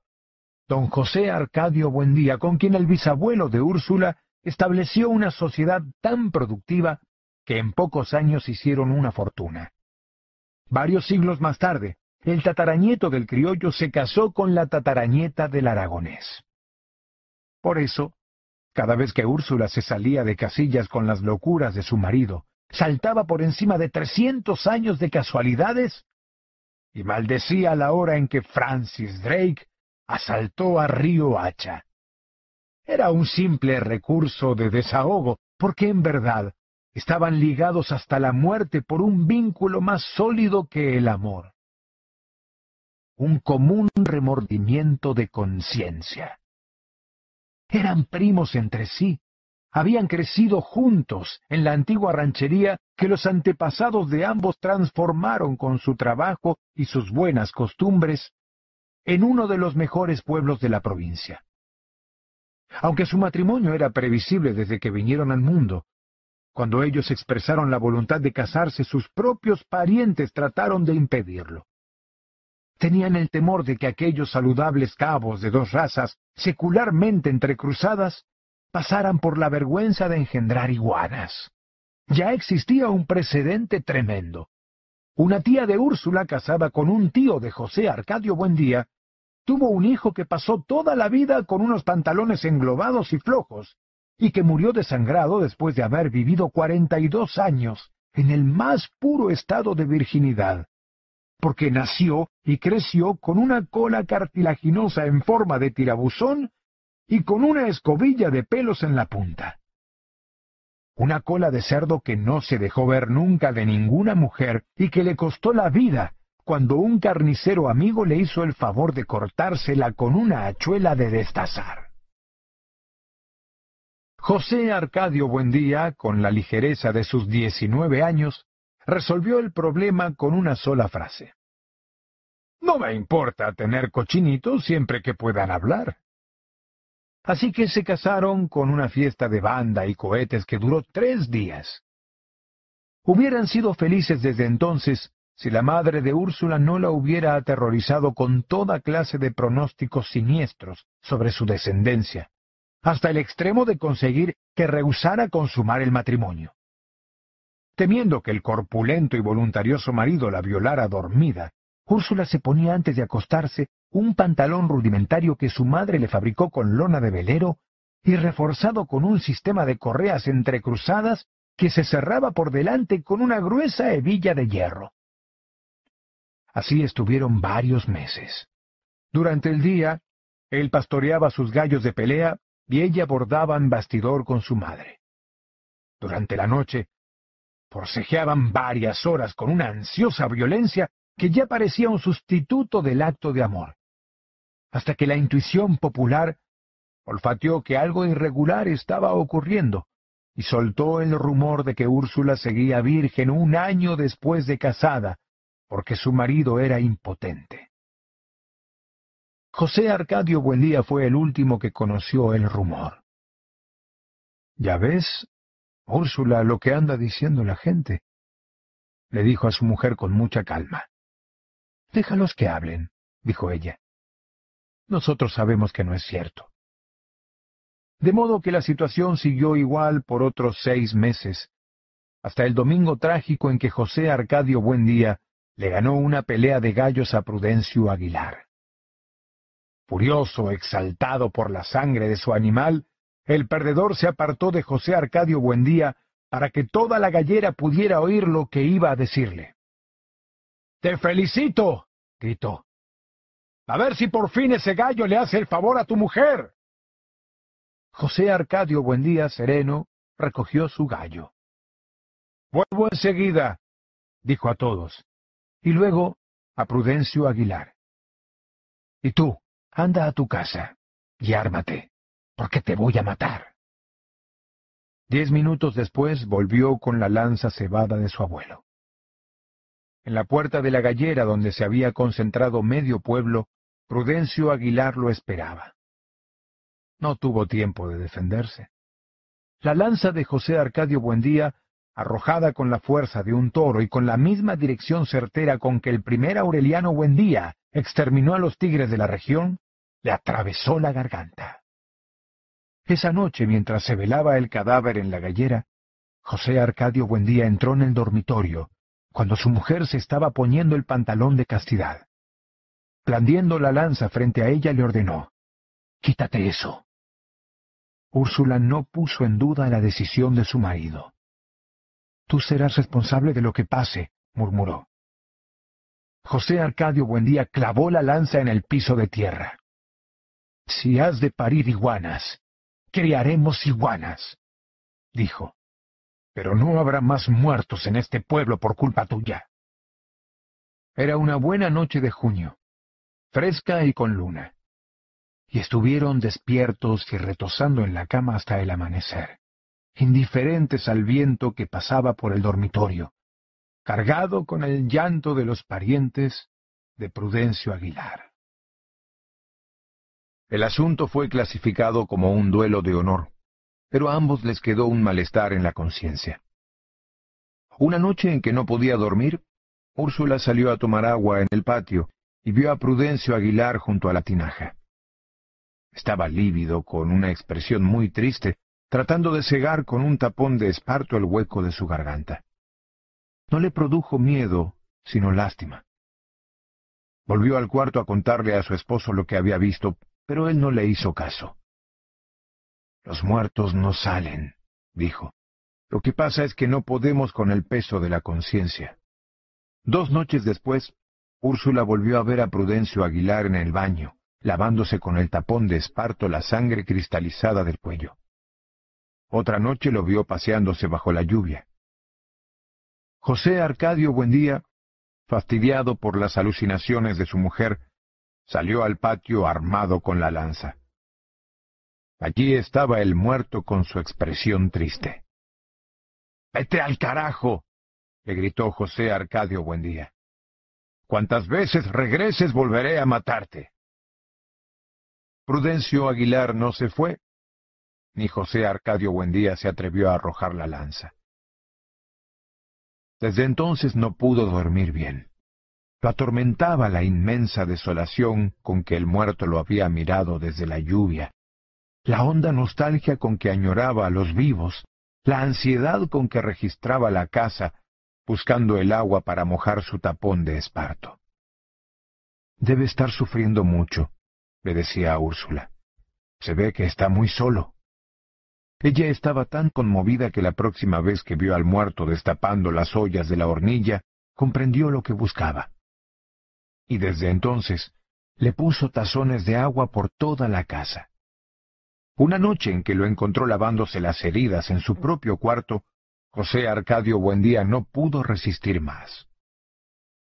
don José Arcadio Buendía, con quien el bisabuelo de Úrsula estableció una sociedad tan productiva que en pocos años hicieron una fortuna. Varios siglos más tarde, el tatarañeto del criollo se casó con la tatarañeta del aragonés. Por eso, cada vez que Úrsula se salía de casillas con las locuras de su marido, saltaba por encima de trescientos años de casualidades y maldecía la hora en que Francis Drake asaltó a Río Hacha. Era un simple recurso de desahogo, porque en verdad estaban ligados hasta la muerte por un vínculo más sólido que el amor. Un común remordimiento de conciencia. Eran primos entre sí, habían crecido juntos en la antigua ranchería que los antepasados de ambos transformaron con su trabajo y sus buenas costumbres en uno de los mejores pueblos de la provincia. Aunque su matrimonio era previsible desde que vinieron al mundo, cuando ellos expresaron la voluntad de casarse, sus propios parientes trataron de impedirlo. Tenían el temor de que aquellos saludables cabos de dos razas, secularmente entrecruzadas, pasaran por la vergüenza de engendrar iguanas. Ya existía un precedente tremendo. Una tía de Úrsula, casada con un tío de José Arcadio Buendía, tuvo un hijo que pasó toda la vida con unos pantalones englobados y flojos, y que murió desangrado después de haber vivido cuarenta y dos años en el más puro estado de virginidad. porque nació y creció con una cola cartilaginosa en forma de tirabuzón y con una escobilla de pelos en la punta. Una cola de cerdo que no se dejó ver nunca de ninguna mujer y que le costó la vida cuando un carnicero amigo le hizo el favor de cortársela con una hachuela de destazar. José Arcadio Buendía, con la ligereza de sus diecinueve años, resolvió el problema con una sola frase. No me importa tener cochinitos siempre que puedan hablar. Así que se casaron con una fiesta de banda y cohetes que duró tres días. Hubieran sido felices desde entonces si la madre de Úrsula no la hubiera aterrorizado con toda clase de pronósticos siniestros sobre su descendencia, hasta el extremo de conseguir que rehusara consumar el matrimonio. Temiendo que el corpulento y voluntarioso marido la violara dormida, Úrsula se ponía antes de acostarse un pantalón rudimentario que su madre le fabricó con lona de velero y reforzado con un sistema de correas entrecruzadas que se cerraba por delante con una gruesa hebilla de hierro. Así estuvieron varios meses. Durante el día, él pastoreaba sus gallos de pelea y ella bordaba en bastidor con su madre. Durante la noche, forcejeaban varias horas con una ansiosa violencia que ya parecía un sustituto del acto de amor, hasta que la intuición popular olfateó que algo irregular estaba ocurriendo y soltó el rumor de que Úrsula seguía virgen un año después de casada, porque su marido era impotente. José Arcadio Buendía fue el último que conoció el rumor. Ya ves, Úrsula, lo que anda diciendo la gente, le dijo a su mujer con mucha calma. Déjalos que hablen, dijo ella. Nosotros sabemos que no es cierto. De modo que la situación siguió igual por otros seis meses, hasta el domingo trágico en que José Arcadio Buendía le ganó una pelea de gallos a Prudencio Aguilar. Furioso, exaltado por la sangre de su animal, el perdedor se apartó de José Arcadio Buendía para que toda la gallera pudiera oír lo que iba a decirle. Te felicito, gritó. A ver si por fin ese gallo le hace el favor a tu mujer. José Arcadio Buendía, sereno, recogió su gallo. Vuelvo enseguida, dijo a todos, y luego a Prudencio Aguilar. Y tú, anda a tu casa y ármate, porque te voy a matar. Diez minutos después volvió con la lanza cebada de su abuelo. En la puerta de la gallera donde se había concentrado medio pueblo, Prudencio Aguilar lo esperaba. No tuvo tiempo de defenderse. La lanza de José Arcadio Buendía, arrojada con la fuerza de un toro y con la misma dirección certera con que el primer Aureliano Buendía exterminó a los tigres de la región, le atravesó la garganta. Esa noche, mientras se velaba el cadáver en la gallera, José Arcadio Buendía entró en el dormitorio cuando su mujer se estaba poniendo el pantalón de castidad. Blandiendo la lanza frente a ella le ordenó, Quítate eso. Úrsula no puso en duda la decisión de su marido. Tú serás responsable de lo que pase, murmuró. José Arcadio Buendía clavó la lanza en el piso de tierra. Si has de parir iguanas, criaremos iguanas, dijo pero no habrá más muertos en este pueblo por culpa tuya. Era una buena noche de junio, fresca y con luna, y estuvieron despiertos y retosando en la cama hasta el amanecer, indiferentes al viento que pasaba por el dormitorio, cargado con el llanto de los parientes de Prudencio Aguilar. El asunto fue clasificado como un duelo de honor pero a ambos les quedó un malestar en la conciencia. Una noche en que no podía dormir, Úrsula salió a tomar agua en el patio y vio a Prudencio Aguilar junto a la tinaja. Estaba lívido, con una expresión muy triste, tratando de cegar con un tapón de esparto el hueco de su garganta. No le produjo miedo, sino lástima. Volvió al cuarto a contarle a su esposo lo que había visto, pero él no le hizo caso. Los muertos no salen, dijo. Lo que pasa es que no podemos con el peso de la conciencia. Dos noches después, Úrsula volvió a ver a Prudencio Aguilar en el baño, lavándose con el tapón de esparto la sangre cristalizada del cuello. Otra noche lo vio paseándose bajo la lluvia. José Arcadio Buendía, fastidiado por las alucinaciones de su mujer, salió al patio armado con la lanza. Allí estaba el muerto con su expresión triste. Vete al carajo, le gritó José Arcadio Buendía. Cuantas veces regreses volveré a matarte. Prudencio Aguilar no se fue, ni José Arcadio Buendía se atrevió a arrojar la lanza. Desde entonces no pudo dormir bien. Lo atormentaba la inmensa desolación con que el muerto lo había mirado desde la lluvia, la honda nostalgia con que añoraba a los vivos, la ansiedad con que registraba la casa, buscando el agua para mojar su tapón de esparto. Debe estar sufriendo mucho, le decía a Úrsula. Se ve que está muy solo. Ella estaba tan conmovida que la próxima vez que vio al muerto destapando las ollas de la hornilla, comprendió lo que buscaba. Y desde entonces le puso tazones de agua por toda la casa. Una noche en que lo encontró lavándose las heridas en su propio cuarto, José Arcadio Buendía no pudo resistir más.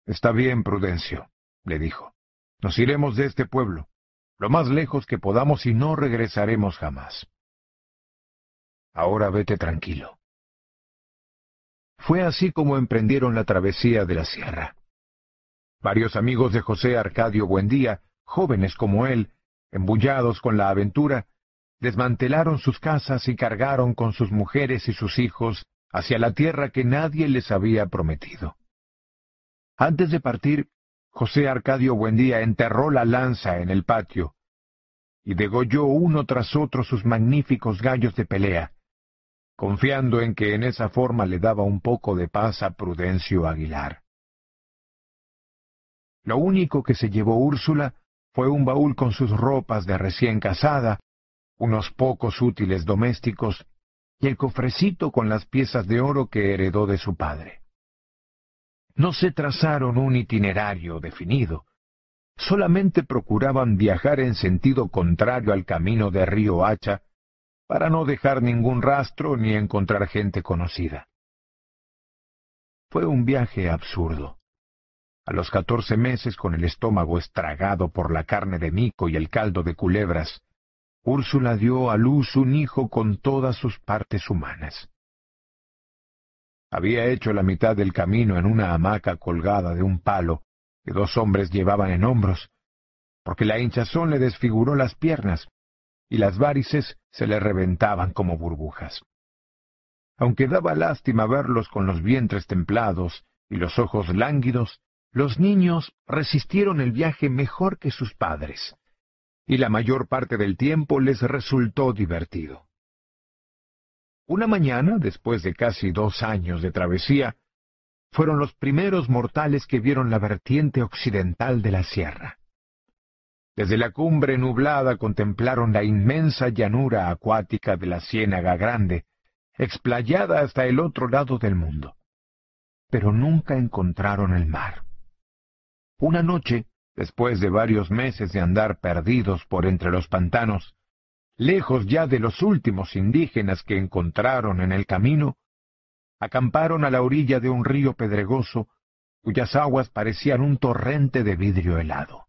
Está bien, Prudencio, le dijo. Nos iremos de este pueblo, lo más lejos que podamos y no regresaremos jamás. Ahora vete tranquilo. Fue así como emprendieron la travesía de la sierra. Varios amigos de José Arcadio Buendía, jóvenes como él, embullados con la aventura, desmantelaron sus casas y cargaron con sus mujeres y sus hijos hacia la tierra que nadie les había prometido. Antes de partir, José Arcadio Buendía enterró la lanza en el patio y degolló uno tras otro sus magníficos gallos de pelea, confiando en que en esa forma le daba un poco de paz a Prudencio Aguilar. Lo único que se llevó Úrsula fue un baúl con sus ropas de recién casada, unos pocos útiles domésticos y el cofrecito con las piezas de oro que heredó de su padre. No se trazaron un itinerario definido, solamente procuraban viajar en sentido contrario al camino de Río Hacha para no dejar ningún rastro ni encontrar gente conocida. Fue un viaje absurdo. A los catorce meses, con el estómago estragado por la carne de mico y el caldo de culebras, Úrsula dio a luz un hijo con todas sus partes humanas. Había hecho la mitad del camino en una hamaca colgada de un palo que dos hombres llevaban en hombros, porque la hinchazón le desfiguró las piernas y las varices se le reventaban como burbujas. Aunque daba lástima verlos con los vientres templados y los ojos lánguidos, los niños resistieron el viaje mejor que sus padres y la mayor parte del tiempo les resultó divertido. Una mañana, después de casi dos años de travesía, fueron los primeros mortales que vieron la vertiente occidental de la sierra. Desde la cumbre nublada contemplaron la inmensa llanura acuática de la Ciénaga Grande, explayada hasta el otro lado del mundo. Pero nunca encontraron el mar. Una noche, después de varios meses de andar perdidos por entre los pantanos, lejos ya de los últimos indígenas que encontraron en el camino, acamparon a la orilla de un río pedregoso cuyas aguas parecían un torrente de vidrio helado.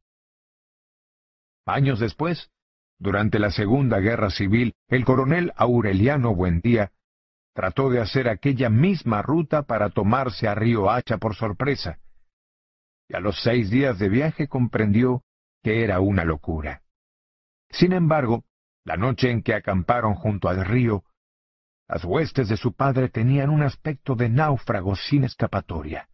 Años después, durante la Segunda Guerra Civil, el coronel Aureliano Buendía trató de hacer aquella misma ruta para tomarse a Río Hacha por sorpresa, y a los seis días de viaje comprendió que era una locura. Sin embargo, la noche en que acamparon junto al río, las huestes de su padre tenían un aspecto de náufragos sin escapatoria.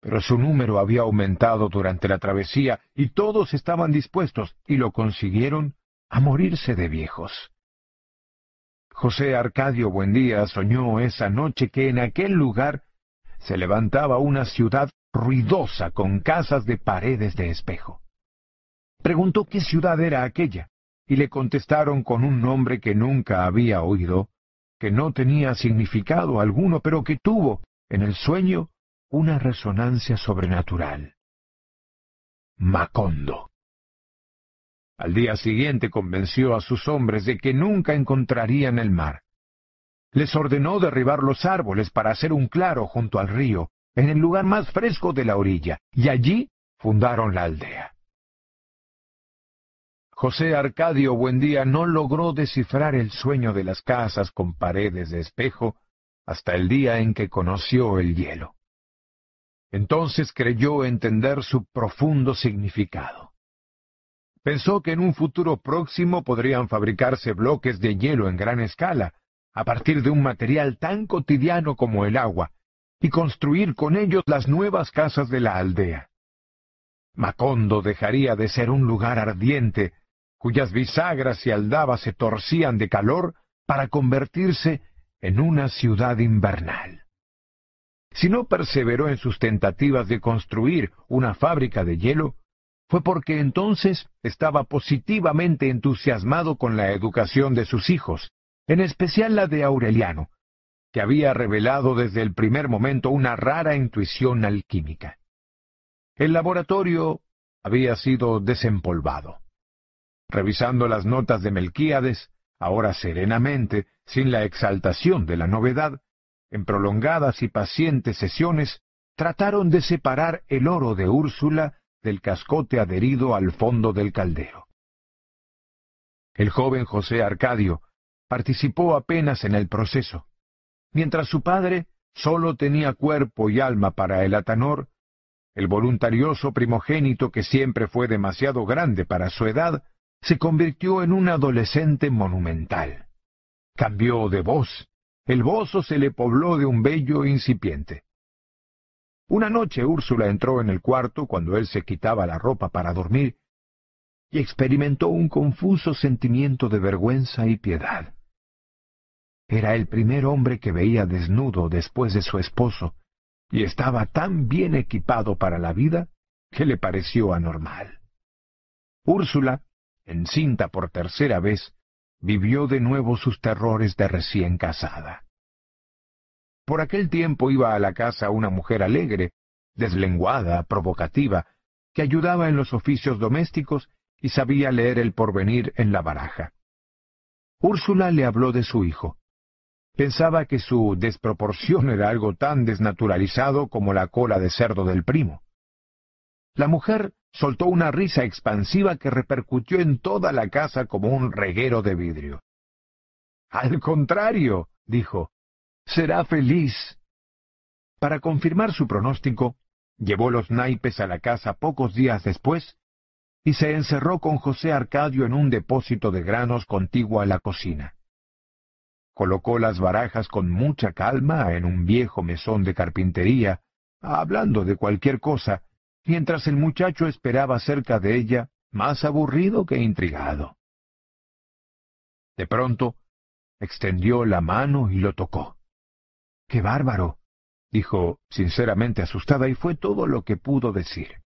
Pero su número había aumentado durante la travesía y todos estaban dispuestos, y lo consiguieron, a morirse de viejos. José Arcadio Buendía soñó esa noche que en aquel lugar se levantaba una ciudad ruidosa con casas de paredes de espejo. Preguntó qué ciudad era aquella, y le contestaron con un nombre que nunca había oído, que no tenía significado alguno, pero que tuvo, en el sueño, una resonancia sobrenatural. Macondo. Al día siguiente convenció a sus hombres de que nunca encontrarían el mar. Les ordenó derribar los árboles para hacer un claro junto al río, en el lugar más fresco de la orilla, y allí fundaron la aldea. José Arcadio Buendía no logró descifrar el sueño de las casas con paredes de espejo hasta el día en que conoció el hielo. Entonces creyó entender su profundo significado. Pensó que en un futuro próximo podrían fabricarse bloques de hielo en gran escala, a partir de un material tan cotidiano como el agua, y construir con ellos las nuevas casas de la aldea. Macondo dejaría de ser un lugar ardiente, cuyas bisagras y aldabas se torcían de calor, para convertirse en una ciudad invernal. Si no perseveró en sus tentativas de construir una fábrica de hielo, fue porque entonces estaba positivamente entusiasmado con la educación de sus hijos, en especial la de Aureliano, que había revelado desde el primer momento una rara intuición alquímica. El laboratorio había sido desempolvado. Revisando las notas de Melquíades, ahora serenamente, sin la exaltación de la novedad, en prolongadas y pacientes sesiones, trataron de separar el oro de Úrsula del cascote adherido al fondo del caldero. El joven José Arcadio participó apenas en el proceso. Mientras su padre sólo tenía cuerpo y alma para el atanor, el voluntarioso primogénito que siempre fue demasiado grande para su edad, se convirtió en un adolescente monumental. Cambió de voz, el bozo se le pobló de un bello incipiente. Una noche Úrsula entró en el cuarto cuando él se quitaba la ropa para dormir y experimentó un confuso sentimiento de vergüenza y piedad. Era el primer hombre que veía desnudo después de su esposo, y estaba tan bien equipado para la vida que le pareció anormal. Úrsula, encinta por tercera vez, vivió de nuevo sus terrores de recién casada. Por aquel tiempo iba a la casa una mujer alegre, deslenguada, provocativa, que ayudaba en los oficios domésticos y sabía leer el porvenir en la baraja. Úrsula le habló de su hijo. Pensaba que su desproporción era algo tan desnaturalizado como la cola de cerdo del primo. La mujer soltó una risa expansiva que repercutió en toda la casa como un reguero de vidrio. Al contrario, dijo, será feliz. Para confirmar su pronóstico, llevó los naipes a la casa pocos días después y se encerró con José Arcadio en un depósito de granos contiguo a la cocina. Colocó las barajas con mucha calma en un viejo mesón de carpintería, hablando de cualquier cosa, mientras el muchacho esperaba cerca de ella, más aburrido que intrigado. De pronto, extendió la mano y lo tocó. ¡Qué bárbaro! dijo, sinceramente asustada, y fue todo lo que pudo decir.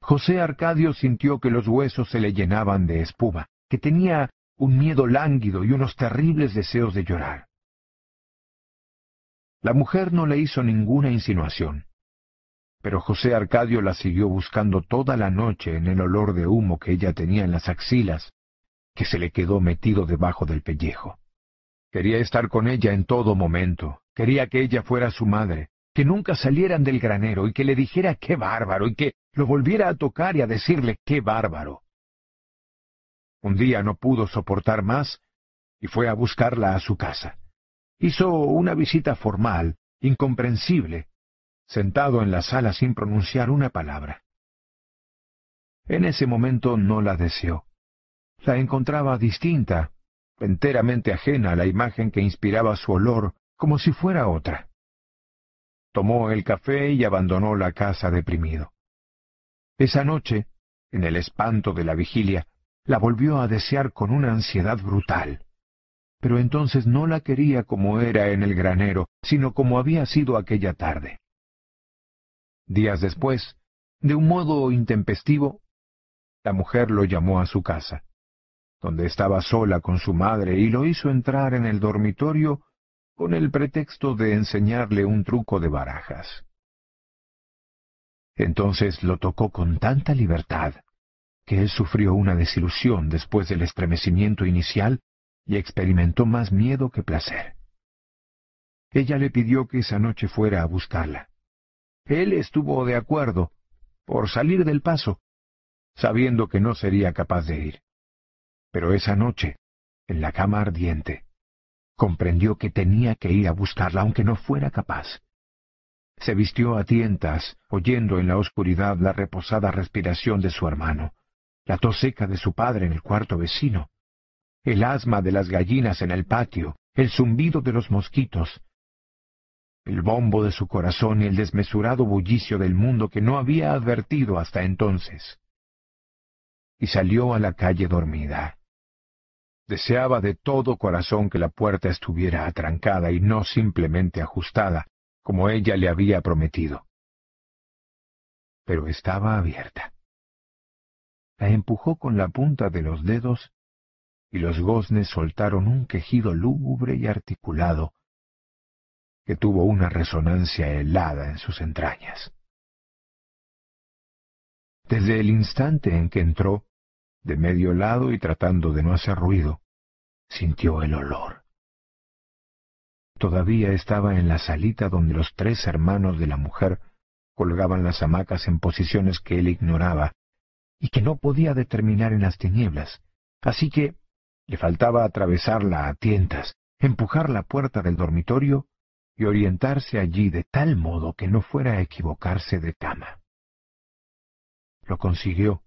José Arcadio sintió que los huesos se le llenaban de espuma, que tenía un miedo lánguido y unos terribles deseos de llorar. La mujer no le hizo ninguna insinuación pero José Arcadio la siguió buscando toda la noche en el olor de humo que ella tenía en las axilas, que se le quedó metido debajo del pellejo. Quería estar con ella en todo momento, quería que ella fuera su madre, que nunca salieran del granero y que le dijera qué bárbaro y que lo volviera a tocar y a decirle qué bárbaro. Un día no pudo soportar más y fue a buscarla a su casa. Hizo una visita formal, incomprensible, sentado en la sala sin pronunciar una palabra. En ese momento no la deseó. La encontraba distinta, enteramente ajena a la imagen que inspiraba su olor, como si fuera otra. Tomó el café y abandonó la casa deprimido. Esa noche, en el espanto de la vigilia, la volvió a desear con una ansiedad brutal. Pero entonces no la quería como era en el granero, sino como había sido aquella tarde. Días después, de un modo intempestivo, la mujer lo llamó a su casa, donde estaba sola con su madre, y lo hizo entrar en el dormitorio con el pretexto de enseñarle un truco de barajas. Entonces lo tocó con tanta libertad que él sufrió una desilusión después del estremecimiento inicial y experimentó más miedo que placer. Ella le pidió que esa noche fuera a buscarla. Él estuvo de acuerdo, por salir del paso, sabiendo que no sería capaz de ir. Pero esa noche, en la cama ardiente, comprendió que tenía que ir a buscarla aunque no fuera capaz. Se vistió a tientas, oyendo en la oscuridad la reposada respiración de su hermano, la tos seca de su padre en el cuarto vecino, el asma de las gallinas en el patio, el zumbido de los mosquitos, el bombo de su corazón y el desmesurado bullicio del mundo que no había advertido hasta entonces. Y salió a la calle dormida. Deseaba de todo corazón que la puerta estuviera atrancada y no simplemente ajustada, como ella le había prometido. Pero estaba abierta. La empujó con la punta de los dedos y los goznes soltaron un quejido lúgubre y articulado que tuvo una resonancia helada en sus entrañas. Desde el instante en que entró, de medio lado y tratando de no hacer ruido, sintió el olor. Todavía estaba en la salita donde los tres hermanos de la mujer colgaban las hamacas en posiciones que él ignoraba y que no podía determinar en las tinieblas, así que le faltaba atravesarla a tientas, empujar la puerta del dormitorio y orientarse allí de tal modo que no fuera a equivocarse de cama. Lo consiguió.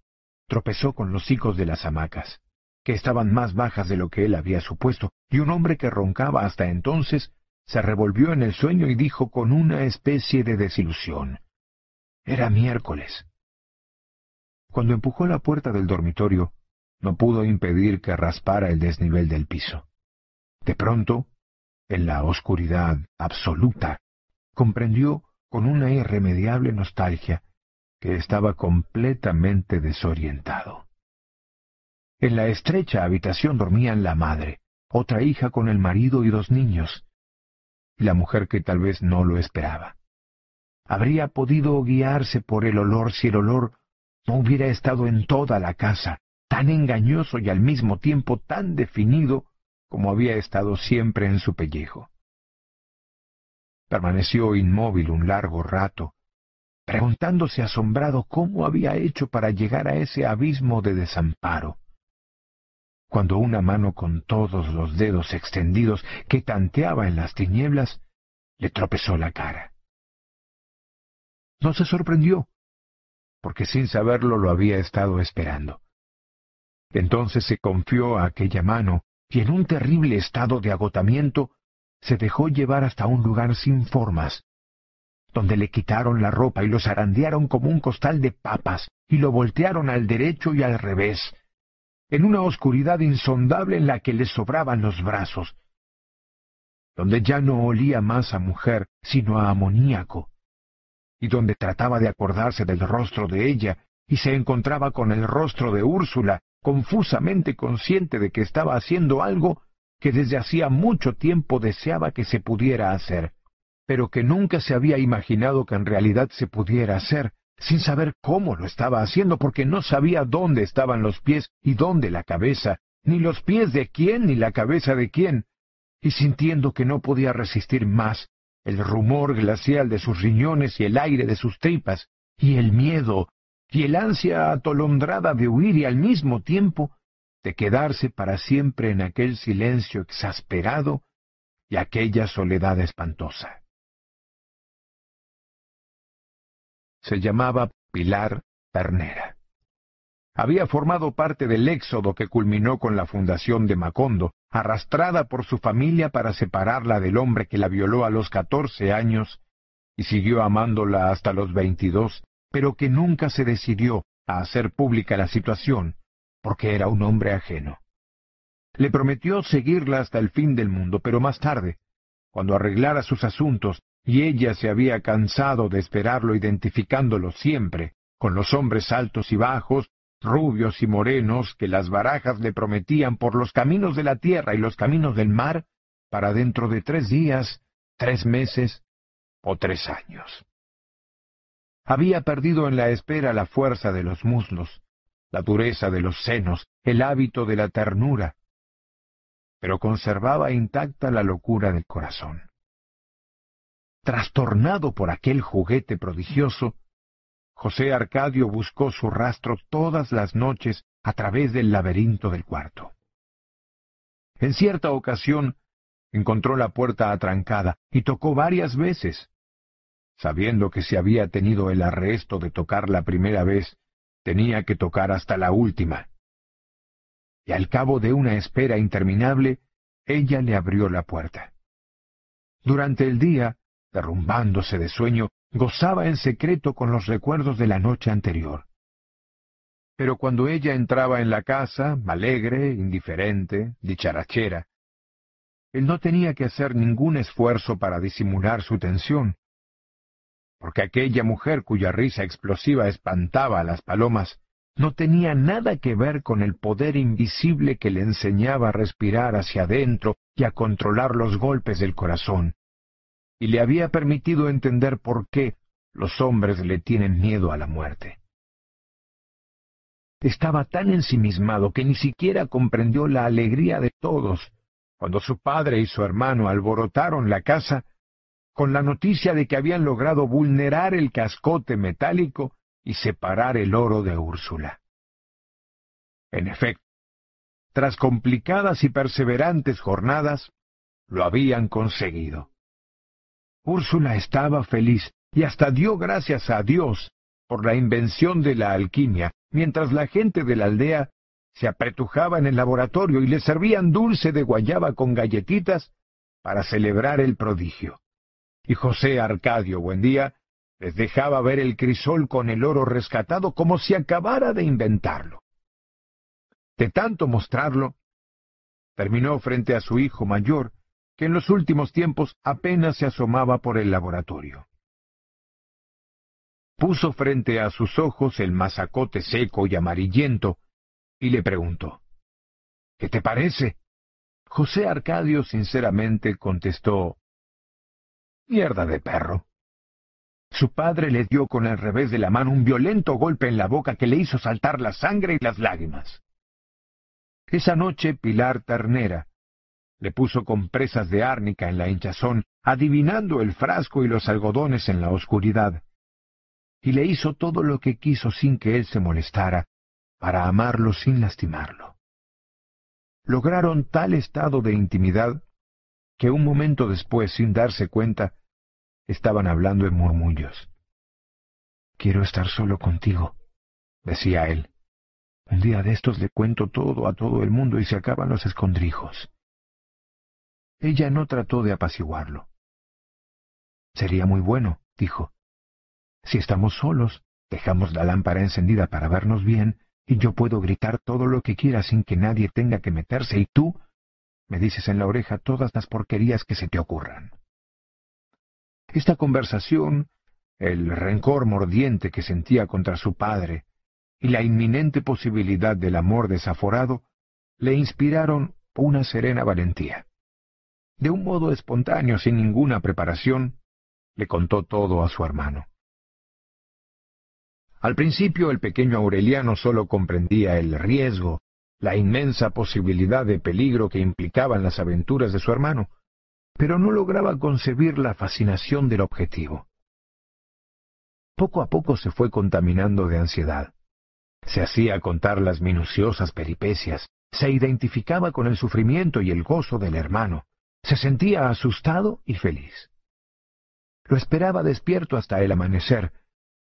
Tropezó con los hicos de las hamacas, que estaban más bajas de lo que él había supuesto, y un hombre que roncaba hasta entonces se revolvió en el sueño y dijo con una especie de desilusión. Era miércoles. Cuando empujó la puerta del dormitorio, no pudo impedir que raspara el desnivel del piso. De pronto, en la oscuridad absoluta, comprendió con una irremediable nostalgia que estaba completamente desorientado. En la estrecha habitación dormían la madre, otra hija con el marido y dos niños, y la mujer que tal vez no lo esperaba. Habría podido guiarse por el olor si el olor no hubiera estado en toda la casa, tan engañoso y al mismo tiempo tan definido como había estado siempre en su pellejo. Permaneció inmóvil un largo rato, preguntándose asombrado cómo había hecho para llegar a ese abismo de desamparo. Cuando una mano con todos los dedos extendidos que tanteaba en las tinieblas le tropezó la cara. No se sorprendió, porque sin saberlo lo había estado esperando. Entonces se confió a aquella mano y en un terrible estado de agotamiento se dejó llevar hasta un lugar sin formas, donde le quitaron la ropa y lo zarandearon como un costal de papas y lo voltearon al derecho y al revés, en una oscuridad insondable en la que le sobraban los brazos, donde ya no olía más a mujer, sino a amoníaco, y donde trataba de acordarse del rostro de ella, y se encontraba con el rostro de Úrsula, confusamente consciente de que estaba haciendo algo que desde hacía mucho tiempo deseaba que se pudiera hacer, pero que nunca se había imaginado que en realidad se pudiera hacer, sin saber cómo lo estaba haciendo, porque no sabía dónde estaban los pies y dónde la cabeza, ni los pies de quién ni la cabeza de quién, y sintiendo que no podía resistir más el rumor glacial de sus riñones y el aire de sus tripas, y el miedo y el ansia atolondrada de huir y al mismo tiempo de quedarse para siempre en aquel silencio exasperado y aquella soledad espantosa. Se llamaba Pilar Ternera. Había formado parte del éxodo que culminó con la fundación de Macondo, arrastrada por su familia para separarla del hombre que la violó a los catorce años y siguió amándola hasta los veintidós pero que nunca se decidió a hacer pública la situación, porque era un hombre ajeno. Le prometió seguirla hasta el fin del mundo, pero más tarde, cuando arreglara sus asuntos y ella se había cansado de esperarlo identificándolo siempre con los hombres altos y bajos, rubios y morenos que las barajas le prometían por los caminos de la tierra y los caminos del mar, para dentro de tres días, tres meses o tres años. Había perdido en la espera la fuerza de los muslos, la dureza de los senos, el hábito de la ternura, pero conservaba intacta la locura del corazón. Trastornado por aquel juguete prodigioso, José Arcadio buscó su rastro todas las noches a través del laberinto del cuarto. En cierta ocasión encontró la puerta atrancada y tocó varias veces. Sabiendo que si había tenido el arresto de tocar la primera vez, tenía que tocar hasta la última. Y al cabo de una espera interminable, ella le abrió la puerta. Durante el día, derrumbándose de sueño, gozaba en secreto con los recuerdos de la noche anterior. Pero cuando ella entraba en la casa, alegre, indiferente, dicharachera, él no tenía que hacer ningún esfuerzo para disimular su tensión, porque aquella mujer cuya risa explosiva espantaba a las palomas no tenía nada que ver con el poder invisible que le enseñaba a respirar hacia adentro y a controlar los golpes del corazón, y le había permitido entender por qué los hombres le tienen miedo a la muerte. Estaba tan ensimismado que ni siquiera comprendió la alegría de todos cuando su padre y su hermano alborotaron la casa con la noticia de que habían logrado vulnerar el cascote metálico y separar el oro de Úrsula. En efecto, tras complicadas y perseverantes jornadas, lo habían conseguido. Úrsula estaba feliz y hasta dio gracias a Dios por la invención de la alquimia, mientras la gente de la aldea se apretujaba en el laboratorio y le servían dulce de guayaba con galletitas para celebrar el prodigio. Y José Arcadio Buendía les dejaba ver el crisol con el oro rescatado como si acabara de inventarlo. De tanto mostrarlo, terminó frente a su hijo mayor, que en los últimos tiempos apenas se asomaba por el laboratorio. Puso frente a sus ojos el mazacote seco y amarillento y le preguntó, ¿Qué te parece? José Arcadio sinceramente contestó, Mierda de perro. Su padre le dio con el revés de la mano un violento golpe en la boca que le hizo saltar la sangre y las lágrimas. Esa noche Pilar Ternera le puso compresas de árnica en la hinchazón, adivinando el frasco y los algodones en la oscuridad, y le hizo todo lo que quiso sin que él se molestara, para amarlo sin lastimarlo. Lograron tal estado de intimidad que un momento después, sin darse cuenta, estaban hablando en murmullos. Quiero estar solo contigo, decía él. Un día de estos le cuento todo a todo el mundo y se acaban los escondrijos. Ella no trató de apaciguarlo. Sería muy bueno, dijo. Si estamos solos, dejamos la lámpara encendida para vernos bien, y yo puedo gritar todo lo que quiera sin que nadie tenga que meterse, y tú me dices en la oreja todas las porquerías que se te ocurran. Esta conversación, el rencor mordiente que sentía contra su padre y la inminente posibilidad del amor desaforado, le inspiraron una serena valentía. De un modo espontáneo, sin ninguna preparación, le contó todo a su hermano. Al principio el pequeño Aureliano solo comprendía el riesgo, la inmensa posibilidad de peligro que implicaban las aventuras de su hermano, pero no lograba concebir la fascinación del objetivo. Poco a poco se fue contaminando de ansiedad. Se hacía contar las minuciosas peripecias, se identificaba con el sufrimiento y el gozo del hermano, se sentía asustado y feliz. Lo esperaba despierto hasta el amanecer,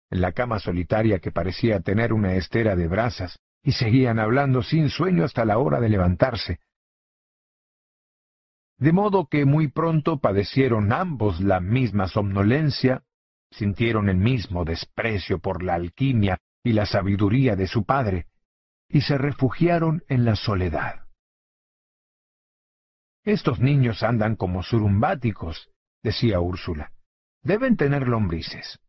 en la cama solitaria que parecía tener una estera de brasas, y seguían hablando sin sueño hasta la hora de levantarse, de modo que muy pronto padecieron ambos la misma somnolencia, sintieron el mismo desprecio por la alquimia y la sabiduría de su padre, y se refugiaron en la soledad. Estos niños andan como surumbáticos, decía Úrsula. Deben tener lombrices.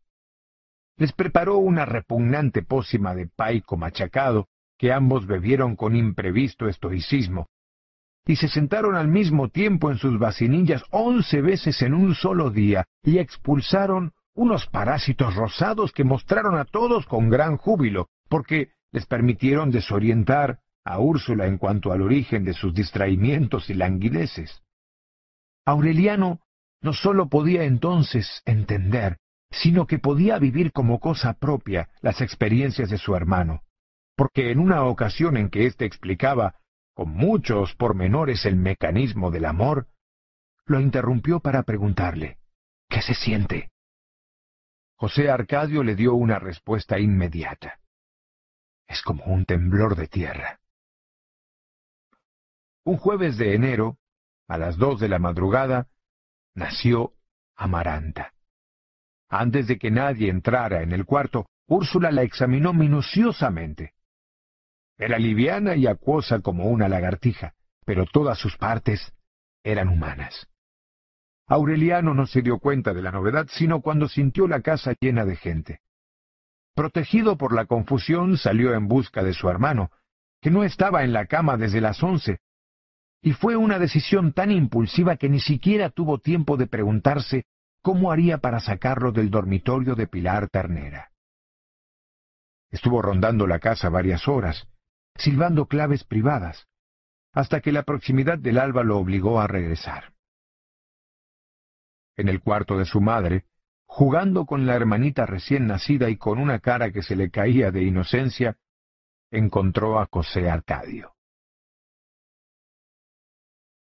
Les preparó una repugnante pócima de paico machacado que ambos bebieron con imprevisto estoicismo, y se sentaron al mismo tiempo en sus vacinillas once veces en un solo día, y expulsaron unos parásitos rosados que mostraron a todos con gran júbilo, porque les permitieron desorientar a Úrsula en cuanto al origen de sus distraimientos y languideces. Aureliano no sólo podía entonces entender, sino que podía vivir como cosa propia las experiencias de su hermano, porque en una ocasión en que éste explicaba con muchos pormenores el mecanismo del amor, lo interrumpió para preguntarle, ¿qué se siente? José Arcadio le dio una respuesta inmediata. Es como un temblor de tierra. Un jueves de enero, a las dos de la madrugada, nació Amaranta. Antes de que nadie entrara en el cuarto, Úrsula la examinó minuciosamente. Era liviana y acuosa como una lagartija, pero todas sus partes eran humanas. Aureliano no se dio cuenta de la novedad sino cuando sintió la casa llena de gente. Protegido por la confusión, salió en busca de su hermano, que no estaba en la cama desde las once, y fue una decisión tan impulsiva que ni siquiera tuvo tiempo de preguntarse cómo haría para sacarlo del dormitorio de Pilar Ternera. Estuvo rondando la casa varias horas, silbando claves privadas, hasta que la proximidad del alba lo obligó a regresar. En el cuarto de su madre, jugando con la hermanita recién nacida y con una cara que se le caía de inocencia, encontró a José Arcadio.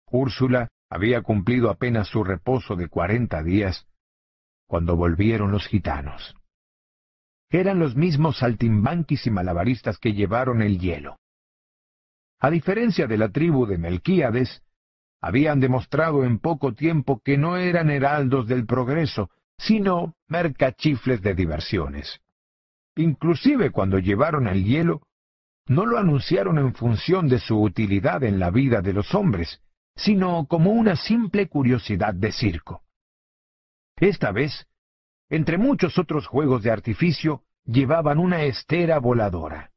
Úrsula había cumplido apenas su reposo de cuarenta días cuando volvieron los gitanos. Eran los mismos saltimbanquis y malabaristas que llevaron el hielo. A diferencia de la tribu de Melquíades, habían demostrado en poco tiempo que no eran heraldos del progreso, sino mercachifles de diversiones. Inclusive cuando llevaron el hielo, no lo anunciaron en función de su utilidad en la vida de los hombres, sino como una simple curiosidad de circo. Esta vez, entre muchos otros juegos de artificio, llevaban una estera voladora.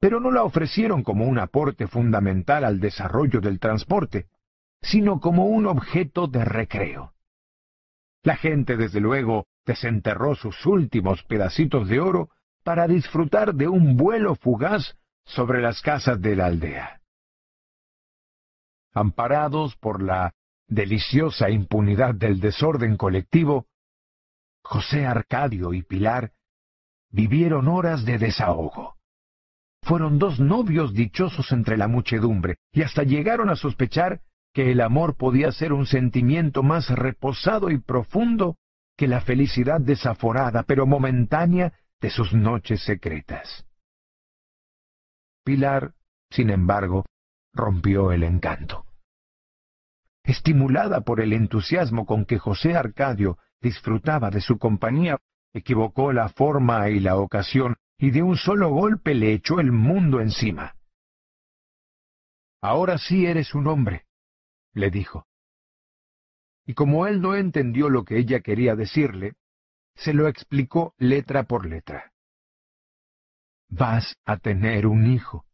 Pero no la ofrecieron como un aporte fundamental al desarrollo del transporte, sino como un objeto de recreo. La gente, desde luego, desenterró sus últimos pedacitos de oro para disfrutar de un vuelo fugaz sobre las casas de la aldea amparados por la deliciosa impunidad del desorden colectivo, José Arcadio y Pilar vivieron horas de desahogo. Fueron dos novios dichosos entre la muchedumbre, y hasta llegaron a sospechar que el amor podía ser un sentimiento más reposado y profundo que la felicidad desaforada pero momentánea de sus noches secretas. Pilar, sin embargo, rompió el encanto. Estimulada por el entusiasmo con que José Arcadio disfrutaba de su compañía, equivocó la forma y la ocasión, y de un solo golpe le echó el mundo encima. Ahora sí eres un hombre, le dijo. Y como él no entendió lo que ella quería decirle, se lo explicó letra por letra. Vas a tener un hijo.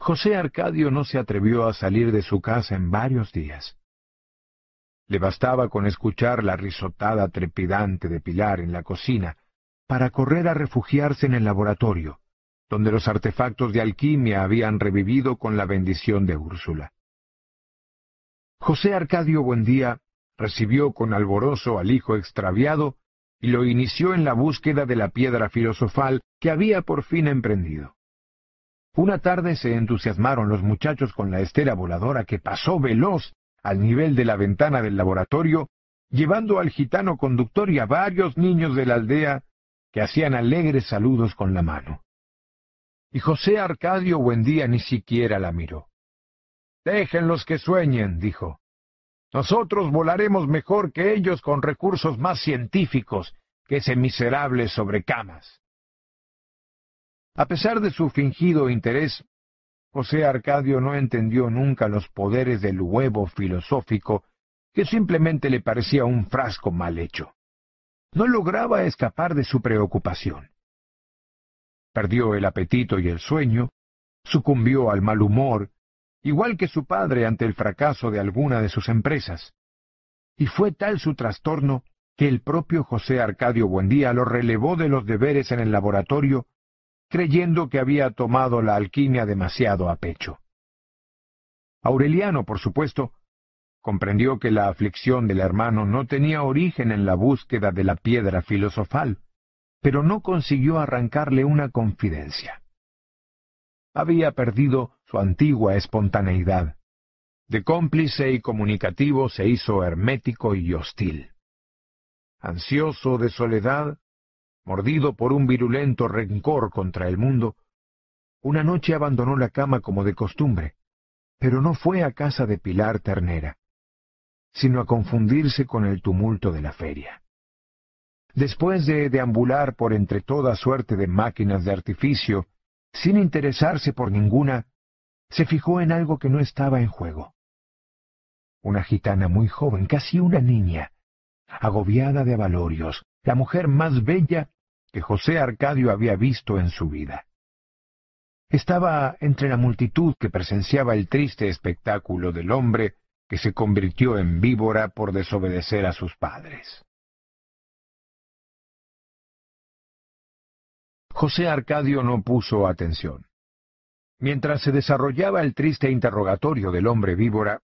José Arcadio no se atrevió a salir de su casa en varios días. Le bastaba con escuchar la risotada trepidante de Pilar en la cocina para correr a refugiarse en el laboratorio, donde los artefactos de alquimia habían revivido con la bendición de Úrsula. José Arcadio Buendía recibió con alborozo al hijo extraviado y lo inició en la búsqueda de la piedra filosofal que había por fin emprendido. Una tarde se entusiasmaron los muchachos con la estera voladora que pasó veloz al nivel de la ventana del laboratorio, llevando al gitano conductor y a varios niños de la aldea que hacían alegres saludos con la mano. Y José Arcadio Buendía ni siquiera la miró. Déjenlos que sueñen, dijo. Nosotros volaremos mejor que ellos con recursos más científicos que ese miserable sobre camas. A pesar de su fingido interés, José Arcadio no entendió nunca los poderes del huevo filosófico, que simplemente le parecía un frasco mal hecho. No lograba escapar de su preocupación. Perdió el apetito y el sueño, sucumbió al mal humor, igual que su padre ante el fracaso de alguna de sus empresas. y fue tal su trastorno que el propio José Arcadio Buendía lo relevó de los deberes en el laboratorio, creyendo que había tomado la alquimia demasiado a pecho. Aureliano, por supuesto, comprendió que la aflicción del hermano no tenía origen en la búsqueda de la piedra filosofal, pero no consiguió arrancarle una confidencia. Había perdido su antigua espontaneidad. De cómplice y comunicativo se hizo hermético y hostil. Ansioso de soledad, mordido por un virulento rencor contra el mundo, una noche abandonó la cama como de costumbre, pero no fue a casa de Pilar Ternera, sino a confundirse con el tumulto de la feria. Después de deambular por entre toda suerte de máquinas de artificio, sin interesarse por ninguna, se fijó en algo que no estaba en juego. Una gitana muy joven, casi una niña, agobiada de avalorios, la mujer más bella que José Arcadio había visto en su vida. Estaba entre la multitud que presenciaba el triste espectáculo del hombre que se convirtió en víbora por desobedecer a sus padres. José Arcadio no puso atención. Mientras se desarrollaba el triste interrogatorio del hombre víbora,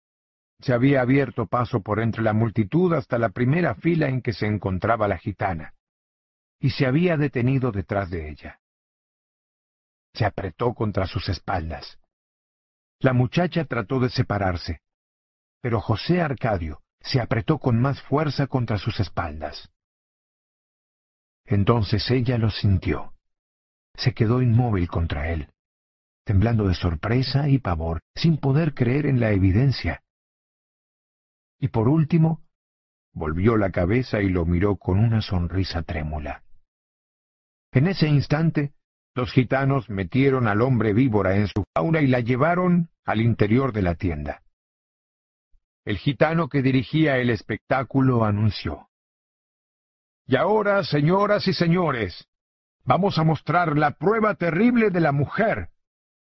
se había abierto paso por entre la multitud hasta la primera fila en que se encontraba la gitana, y se había detenido detrás de ella. Se apretó contra sus espaldas. La muchacha trató de separarse, pero José Arcadio se apretó con más fuerza contra sus espaldas. Entonces ella lo sintió. Se quedó inmóvil contra él, temblando de sorpresa y pavor, sin poder creer en la evidencia. Y por último, volvió la cabeza y lo miró con una sonrisa trémula. En ese instante, los gitanos metieron al hombre víbora en su fauna y la llevaron al interior de la tienda. El gitano que dirigía el espectáculo anunció. Y ahora, señoras y señores, vamos a mostrar la prueba terrible de la mujer,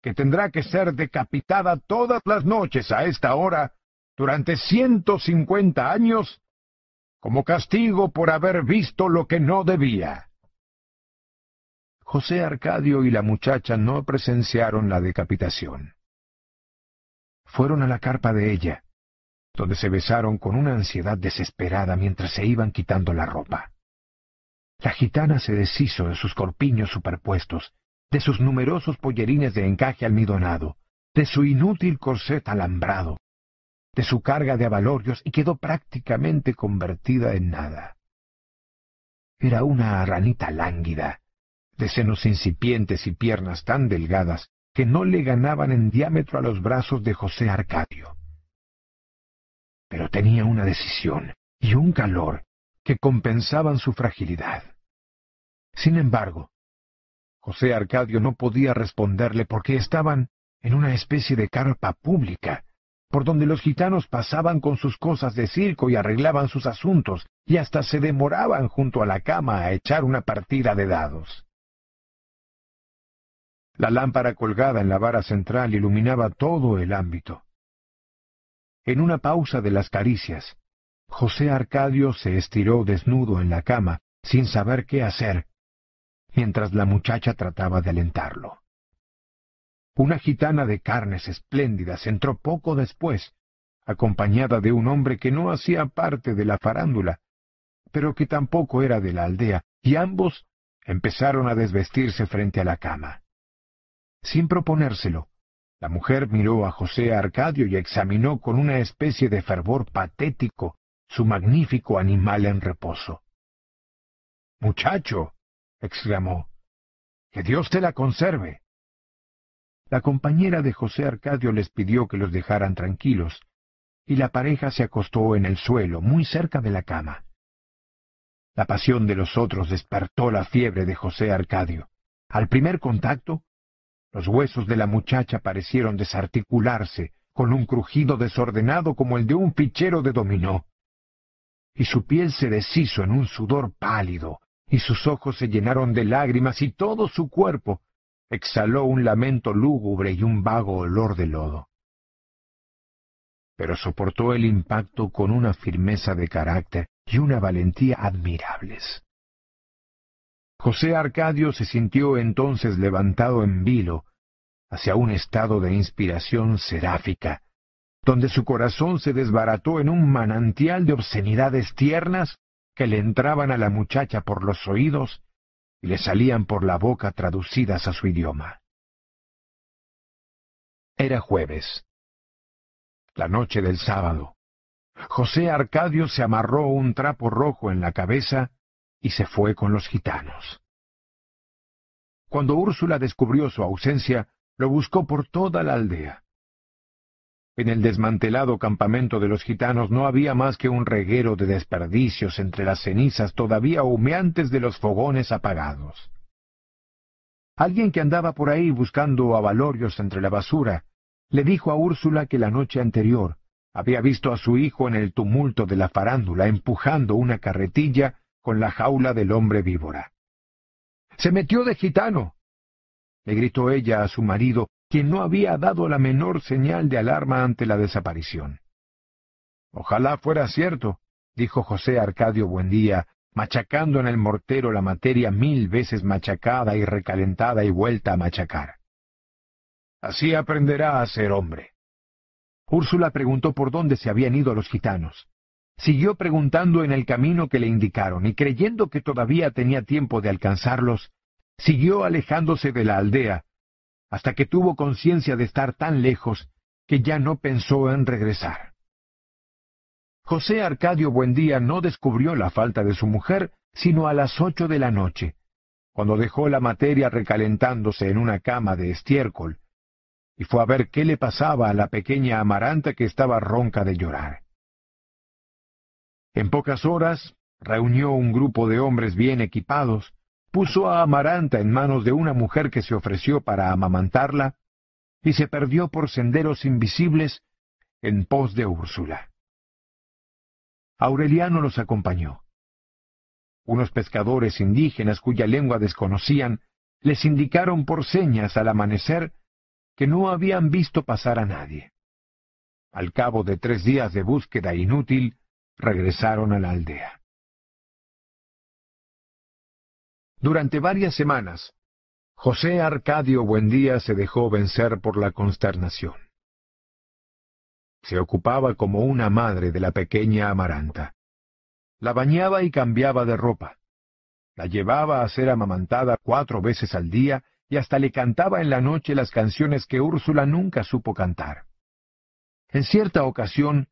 que tendrá que ser decapitada todas las noches a esta hora durante ciento cincuenta años como castigo por haber visto lo que no debía. José Arcadio y la muchacha no presenciaron la decapitación. Fueron a la carpa de ella, donde se besaron con una ansiedad desesperada mientras se iban quitando la ropa. La gitana se deshizo de sus corpiños superpuestos, de sus numerosos pollerines de encaje almidonado, de su inútil corset alambrado, de su carga de avalorios y quedó prácticamente convertida en nada. Era una ranita lánguida, de senos incipientes y piernas tan delgadas que no le ganaban en diámetro a los brazos de José Arcadio pero tenía una decisión y un calor que compensaban su fragilidad. Sin embargo, José Arcadio no podía responderle porque estaban en una especie de carpa pública, por donde los gitanos pasaban con sus cosas de circo y arreglaban sus asuntos, y hasta se demoraban junto a la cama a echar una partida de dados. La lámpara colgada en la vara central iluminaba todo el ámbito. En una pausa de las caricias, José Arcadio se estiró desnudo en la cama, sin saber qué hacer, mientras la muchacha trataba de alentarlo. Una gitana de carnes espléndidas entró poco después, acompañada de un hombre que no hacía parte de la farándula, pero que tampoco era de la aldea, y ambos empezaron a desvestirse frente a la cama. Sin proponérselo, la mujer miró a José Arcadio y examinó con una especie de fervor patético su magnífico animal en reposo. Muchacho, exclamó, que Dios te la conserve. La compañera de José Arcadio les pidió que los dejaran tranquilos, y la pareja se acostó en el suelo, muy cerca de la cama. La pasión de los otros despertó la fiebre de José Arcadio. Al primer contacto, los huesos de la muchacha parecieron desarticularse con un crujido desordenado como el de un fichero de dominó. Y su piel se deshizo en un sudor pálido, y sus ojos se llenaron de lágrimas, y todo su cuerpo exhaló un lamento lúgubre y un vago olor de lodo. pero soportó el impacto con una firmeza de carácter y una valentía admirables. José Arcadio se sintió entonces levantado en vilo hacia un estado de inspiración seráfica, donde su corazón se desbarató en un manantial de obscenidades tiernas que le entraban a la muchacha por los oídos y le salían por la boca traducidas a su idioma. Era jueves, la noche del sábado. José Arcadio se amarró un trapo rojo en la cabeza y se fue con los gitanos. Cuando Úrsula descubrió su ausencia, lo buscó por toda la aldea. En el desmantelado campamento de los gitanos no había más que un reguero de desperdicios entre las cenizas todavía humeantes de los fogones apagados. Alguien que andaba por ahí buscando avalorios entre la basura, le dijo a Úrsula que la noche anterior había visto a su hijo en el tumulto de la farándula empujando una carretilla con la jaula del hombre víbora. Se metió de gitano, le gritó ella a su marido, quien no había dado la menor señal de alarma ante la desaparición. Ojalá fuera cierto, dijo José Arcadio Buendía, machacando en el mortero la materia mil veces machacada y recalentada y vuelta a machacar. Así aprenderá a ser hombre. Úrsula preguntó por dónde se habían ido los gitanos. Siguió preguntando en el camino que le indicaron, y creyendo que todavía tenía tiempo de alcanzarlos, siguió alejándose de la aldea, hasta que tuvo conciencia de estar tan lejos que ya no pensó en regresar. José Arcadio Buendía no descubrió la falta de su mujer sino a las ocho de la noche, cuando dejó la materia recalentándose en una cama de estiércol, y fue a ver qué le pasaba a la pequeña Amaranta que estaba ronca de llorar. En pocas horas reunió un grupo de hombres bien equipados, puso a Amaranta en manos de una mujer que se ofreció para amamantarla, y se perdió por senderos invisibles en pos de Úrsula. Aureliano los acompañó. Unos pescadores indígenas cuya lengua desconocían les indicaron por señas al amanecer que no habían visto pasar a nadie. Al cabo de tres días de búsqueda inútil, regresaron a la aldea. Durante varias semanas, José Arcadio Buendía se dejó vencer por la consternación. Se ocupaba como una madre de la pequeña Amaranta. La bañaba y cambiaba de ropa. La llevaba a ser amamantada cuatro veces al día y hasta le cantaba en la noche las canciones que Úrsula nunca supo cantar. En cierta ocasión,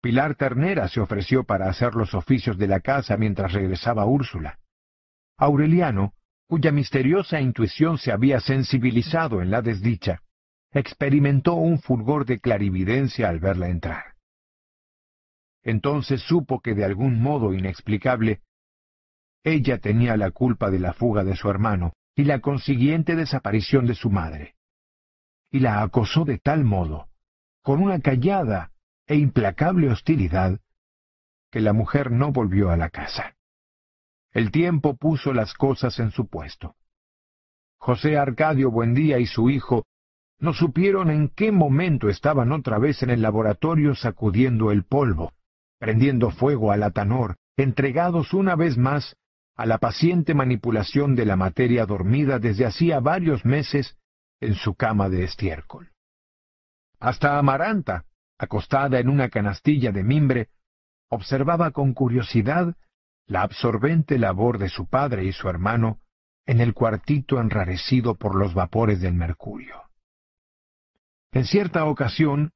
Pilar Ternera se ofreció para hacer los oficios de la casa mientras regresaba Úrsula. Aureliano, cuya misteriosa intuición se había sensibilizado en la desdicha, experimentó un fulgor de clarividencia al verla entrar. Entonces supo que de algún modo inexplicable, ella tenía la culpa de la fuga de su hermano y la consiguiente desaparición de su madre. Y la acosó de tal modo, con una callada e implacable hostilidad, que la mujer no volvió a la casa. El tiempo puso las cosas en su puesto. José Arcadio Buendía y su hijo no supieron en qué momento estaban otra vez en el laboratorio sacudiendo el polvo, prendiendo fuego al atanor, entregados una vez más a la paciente manipulación de la materia dormida desde hacía varios meses en su cama de estiércol. Hasta Amaranta, acostada en una canastilla de mimbre, observaba con curiosidad la absorbente labor de su padre y su hermano en el cuartito enrarecido por los vapores del mercurio. En cierta ocasión,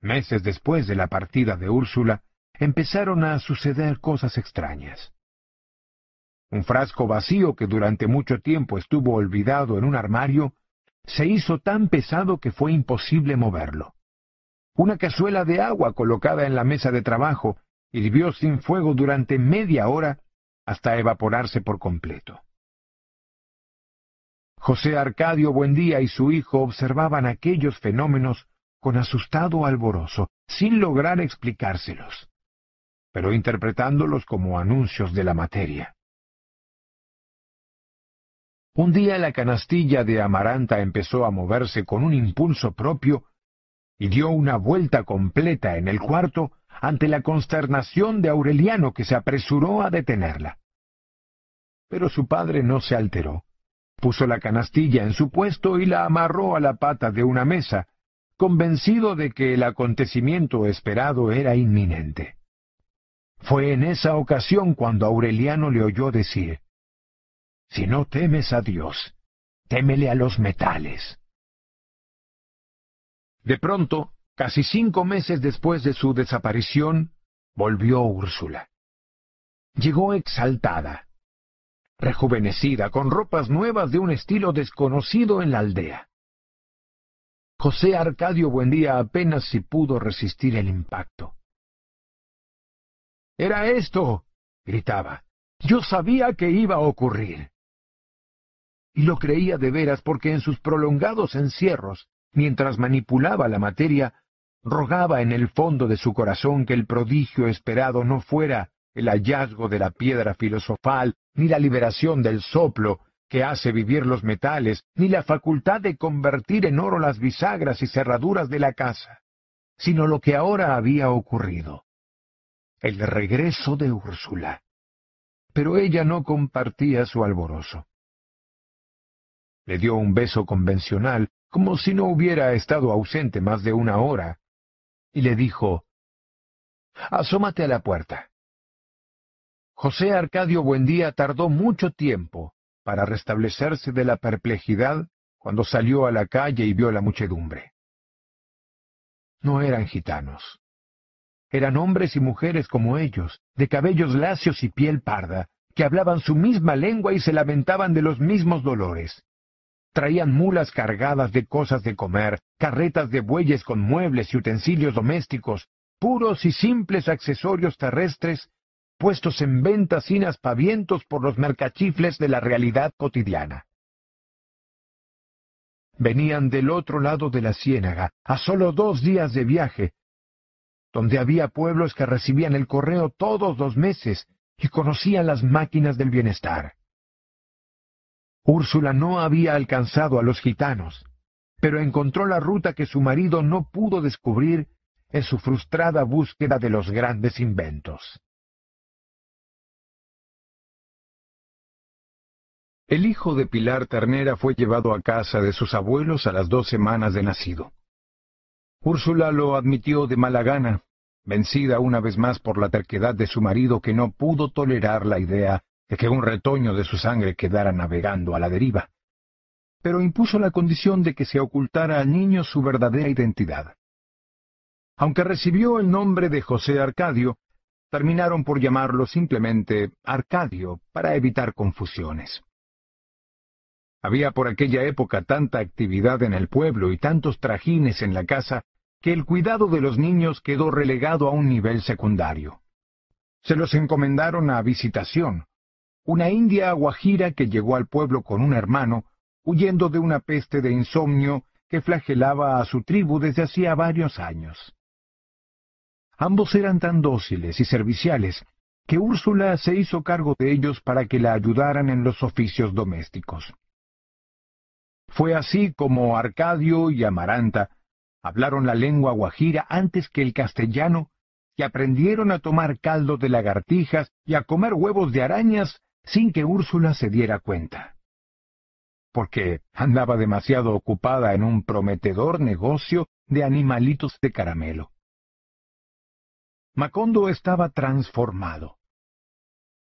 meses después de la partida de Úrsula, empezaron a suceder cosas extrañas. Un frasco vacío que durante mucho tiempo estuvo olvidado en un armario, se hizo tan pesado que fue imposible moverlo. Una cazuela de agua colocada en la mesa de trabajo hirvió sin fuego durante media hora hasta evaporarse por completo. José Arcadio Buendía y su hijo observaban aquellos fenómenos con asustado alborozo, sin lograr explicárselos, pero interpretándolos como anuncios de la materia. Un día la canastilla de Amaranta empezó a moverse con un impulso propio y dio una vuelta completa en el cuarto ante la consternación de Aureliano que se apresuró a detenerla. Pero su padre no se alteró. Puso la canastilla en su puesto y la amarró a la pata de una mesa, convencido de que el acontecimiento esperado era inminente. Fue en esa ocasión cuando Aureliano le oyó decir, Si no temes a Dios, témele a los metales. De pronto, casi cinco meses después de su desaparición, volvió Úrsula. Llegó exaltada, rejuvenecida, con ropas nuevas de un estilo desconocido en la aldea. José Arcadio Buendía apenas si pudo resistir el impacto. Era esto, gritaba. Yo sabía que iba a ocurrir. Y lo creía de veras porque en sus prolongados encierros, mientras manipulaba la materia, rogaba en el fondo de su corazón que el prodigio esperado no fuera el hallazgo de la piedra filosofal, ni la liberación del soplo que hace vivir los metales, ni la facultad de convertir en oro las bisagras y cerraduras de la casa, sino lo que ahora había ocurrido, el regreso de Úrsula. Pero ella no compartía su alborozo. Le dio un beso convencional, como si no hubiera estado ausente más de una hora, y le dijo, Asómate a la puerta. José Arcadio Buendía tardó mucho tiempo para restablecerse de la perplejidad cuando salió a la calle y vio la muchedumbre. No eran gitanos. Eran hombres y mujeres como ellos, de cabellos lacios y piel parda, que hablaban su misma lengua y se lamentaban de los mismos dolores. Traían mulas cargadas de cosas de comer, carretas de bueyes con muebles y utensilios domésticos, puros y simples accesorios terrestres puestos en venta sin aspavientos por los mercachifles de la realidad cotidiana. Venían del otro lado de la ciénaga, a solo dos días de viaje, donde había pueblos que recibían el correo todos los meses y conocían las máquinas del bienestar. Úrsula no había alcanzado a los gitanos, pero encontró la ruta que su marido no pudo descubrir en su frustrada búsqueda de los grandes inventos. El hijo de Pilar Ternera fue llevado a casa de sus abuelos a las dos semanas de nacido. Úrsula lo admitió de mala gana, vencida una vez más por la terquedad de su marido que no pudo tolerar la idea de que un retoño de su sangre quedara navegando a la deriva. Pero impuso la condición de que se ocultara al niño su verdadera identidad. Aunque recibió el nombre de José Arcadio, terminaron por llamarlo simplemente Arcadio para evitar confusiones. Había por aquella época tanta actividad en el pueblo y tantos trajines en la casa que el cuidado de los niños quedó relegado a un nivel secundario. Se los encomendaron a visitación, una india guajira que llegó al pueblo con un hermano, huyendo de una peste de insomnio que flagelaba a su tribu desde hacía varios años. Ambos eran tan dóciles y serviciales que Úrsula se hizo cargo de ellos para que la ayudaran en los oficios domésticos. Fue así como Arcadio y Amaranta hablaron la lengua guajira antes que el castellano y aprendieron a tomar caldo de lagartijas y a comer huevos de arañas sin que Úrsula se diera cuenta. Porque andaba demasiado ocupada en un prometedor negocio de animalitos de caramelo. Macondo estaba transformado.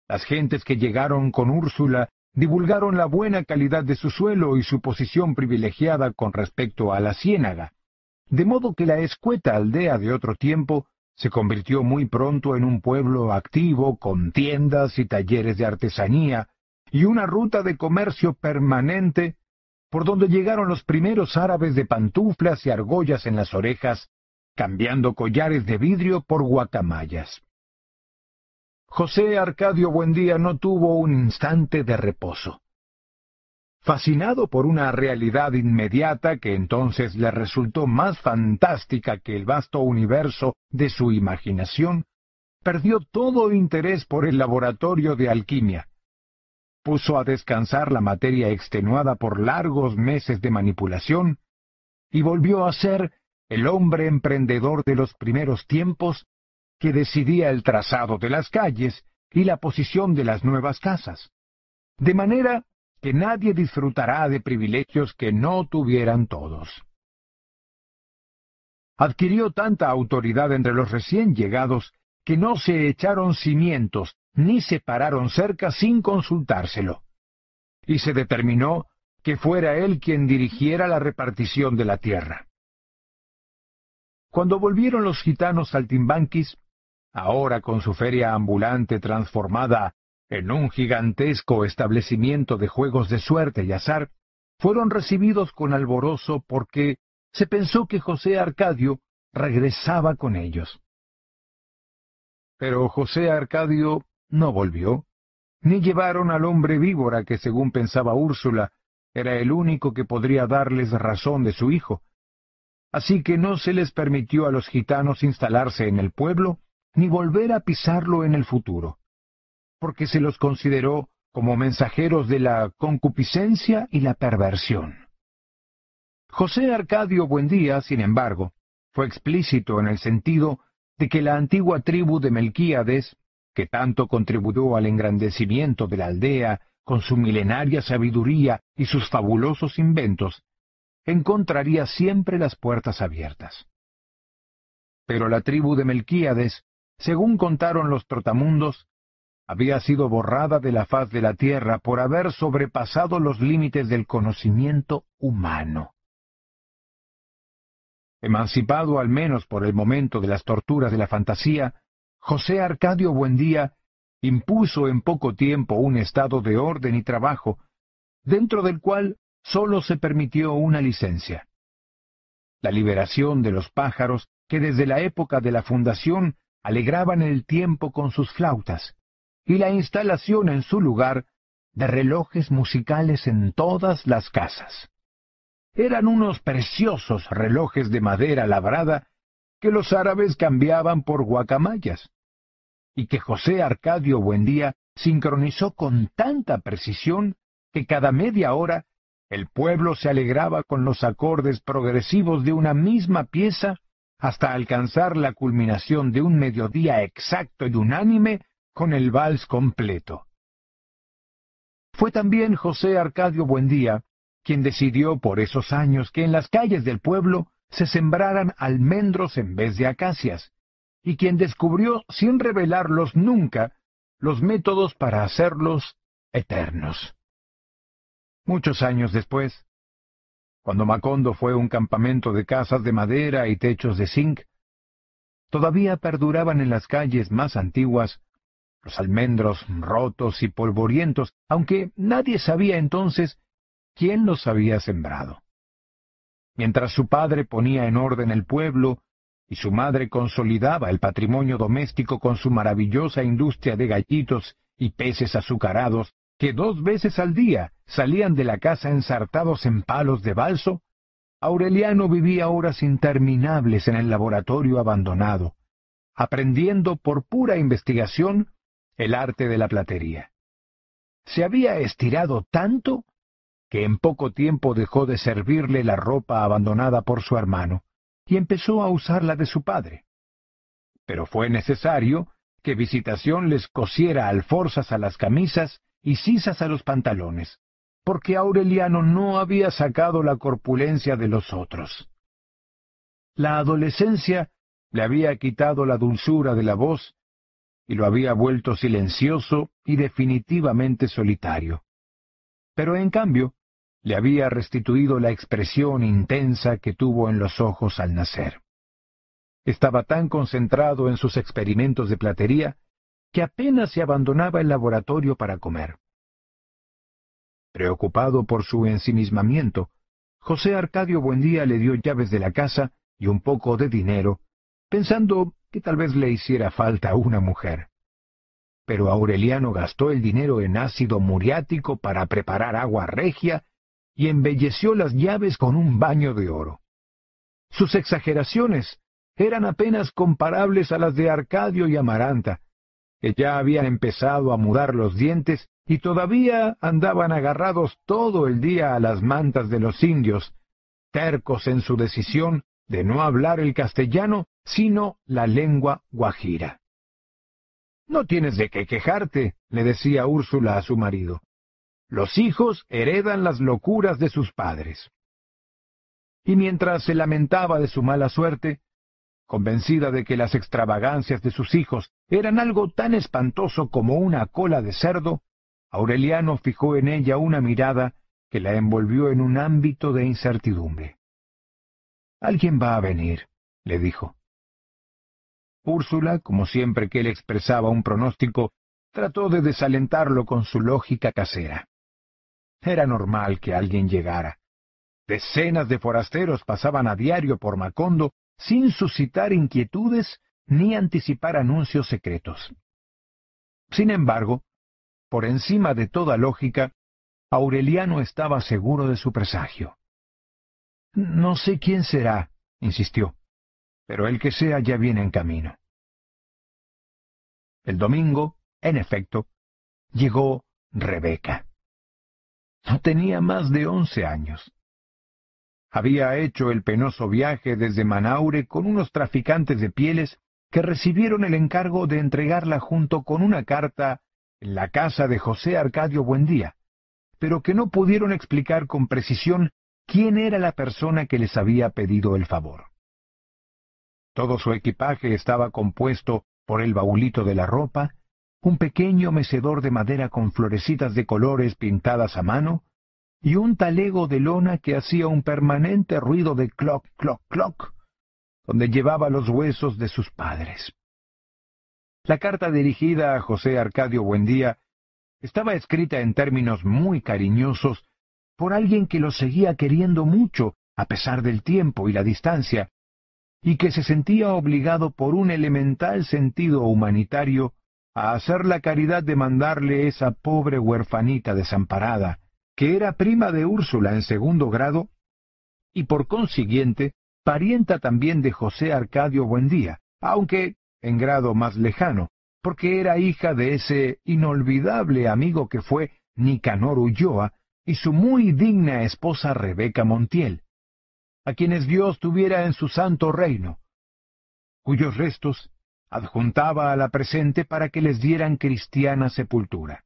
Las gentes que llegaron con Úrsula divulgaron la buena calidad de su suelo y su posición privilegiada con respecto a la ciénaga, de modo que la escueta aldea de otro tiempo se convirtió muy pronto en un pueblo activo con tiendas y talleres de artesanía y una ruta de comercio permanente por donde llegaron los primeros árabes de pantuflas y argollas en las orejas, cambiando collares de vidrio por guacamayas. José Arcadio Buendía no tuvo un instante de reposo. Fascinado por una realidad inmediata que entonces le resultó más fantástica que el vasto universo de su imaginación, perdió todo interés por el laboratorio de alquimia. Puso a descansar la materia extenuada por largos meses de manipulación y volvió a ser el hombre emprendedor de los primeros tiempos, que decidía el trazado de las calles y la posición de las nuevas casas. De manera que nadie disfrutará de privilegios que no tuvieran todos. Adquirió tanta autoridad entre los recién llegados que no se echaron cimientos ni se pararon cerca sin consultárselo. Y se determinó que fuera él quien dirigiera la repartición de la tierra. Cuando volvieron los gitanos saltimbanquis, ahora con su feria ambulante transformada en un gigantesco establecimiento de juegos de suerte y azar, fueron recibidos con alborozo porque se pensó que José Arcadio regresaba con ellos. Pero José Arcadio no volvió, ni llevaron al hombre víbora que, según pensaba Úrsula, era el único que podría darles razón de su hijo. Así que no se les permitió a los gitanos instalarse en el pueblo, ni volver a pisarlo en el futuro porque se los consideró como mensajeros de la concupiscencia y la perversión. José Arcadio Buendía, sin embargo, fue explícito en el sentido de que la antigua tribu de Melquíades, que tanto contribuyó al engrandecimiento de la aldea con su milenaria sabiduría y sus fabulosos inventos, encontraría siempre las puertas abiertas. Pero la tribu de Melquíades, según contaron los trotamundos, había sido borrada de la faz de la tierra por haber sobrepasado los límites del conocimiento humano. Emancipado al menos por el momento de las torturas de la fantasía, José Arcadio Buendía impuso en poco tiempo un estado de orden y trabajo, dentro del cual sólo se permitió una licencia. La liberación de los pájaros que desde la época de la fundación alegraban el tiempo con sus flautas, y la instalación en su lugar de relojes musicales en todas las casas. Eran unos preciosos relojes de madera labrada que los árabes cambiaban por guacamayas, y que José Arcadio Buendía sincronizó con tanta precisión que cada media hora el pueblo se alegraba con los acordes progresivos de una misma pieza hasta alcanzar la culminación de un mediodía exacto y unánime con el vals completo. Fue también José Arcadio Buendía quien decidió por esos años que en las calles del pueblo se sembraran almendros en vez de acacias, y quien descubrió, sin revelarlos nunca, los métodos para hacerlos eternos. Muchos años después, cuando Macondo fue un campamento de casas de madera y techos de zinc, todavía perduraban en las calles más antiguas los almendros rotos y polvorientos, aunque nadie sabía entonces quién los había sembrado. Mientras su padre ponía en orden el pueblo y su madre consolidaba el patrimonio doméstico con su maravillosa industria de gallitos y peces azucarados, que dos veces al día salían de la casa ensartados en palos de balso, Aureliano vivía horas interminables en el laboratorio abandonado, aprendiendo por pura investigación el arte de la platería. Se había estirado tanto que en poco tiempo dejó de servirle la ropa abandonada por su hermano y empezó a usar la de su padre. Pero fue necesario que Visitación les cosiera alforzas a las camisas y sisas a los pantalones, porque Aureliano no había sacado la corpulencia de los otros. La adolescencia le había quitado la dulzura de la voz y lo había vuelto silencioso y definitivamente solitario. Pero en cambio, le había restituido la expresión intensa que tuvo en los ojos al nacer. Estaba tan concentrado en sus experimentos de platería que apenas se abandonaba el laboratorio para comer. Preocupado por su ensimismamiento, José Arcadio Buendía le dio llaves de la casa y un poco de dinero, pensando que tal vez le hiciera falta una mujer. Pero Aureliano gastó el dinero en ácido muriático para preparar agua regia y embelleció las llaves con un baño de oro. Sus exageraciones eran apenas comparables a las de Arcadio y Amaranta, que ya habían empezado a mudar los dientes y todavía andaban agarrados todo el día a las mantas de los indios, tercos en su decisión de no hablar el castellano, sino la lengua guajira. No tienes de qué quejarte, le decía Úrsula a su marido. Los hijos heredan las locuras de sus padres. Y mientras se lamentaba de su mala suerte, convencida de que las extravagancias de sus hijos eran algo tan espantoso como una cola de cerdo, Aureliano fijó en ella una mirada que la envolvió en un ámbito de incertidumbre. Alguien va a venir, le dijo. Úrsula, como siempre que él expresaba un pronóstico, trató de desalentarlo con su lógica casera. Era normal que alguien llegara. Decenas de forasteros pasaban a diario por Macondo sin suscitar inquietudes ni anticipar anuncios secretos. Sin embargo, por encima de toda lógica, Aureliano estaba seguro de su presagio. No sé quién será, insistió, pero el que sea ya viene en camino. El domingo, en efecto, llegó Rebeca. No tenía más de once años. Había hecho el penoso viaje desde Manaure con unos traficantes de pieles que recibieron el encargo de entregarla junto con una carta en la casa de José Arcadio Buendía, pero que no pudieron explicar con precisión quién era la persona que les había pedido el favor. Todo su equipaje estaba compuesto por el baulito de la ropa, un pequeño mecedor de madera con florecitas de colores pintadas a mano, y un talego de lona que hacía un permanente ruido de cloc, cloc, cloc, donde llevaba los huesos de sus padres. La carta dirigida a José Arcadio Buendía estaba escrita en términos muy cariñosos por alguien que lo seguía queriendo mucho a pesar del tiempo y la distancia, y que se sentía obligado por un elemental sentido humanitario a hacer la caridad de mandarle esa pobre huerfanita desamparada, que era prima de Úrsula en segundo grado, y por consiguiente parienta también de José Arcadio Buendía, aunque en grado más lejano, porque era hija de ese inolvidable amigo que fue Nicanor Ulloa y su muy digna esposa Rebeca Montiel, a quienes Dios tuviera en su santo reino, cuyos restos adjuntaba a la presente para que les dieran cristiana sepultura.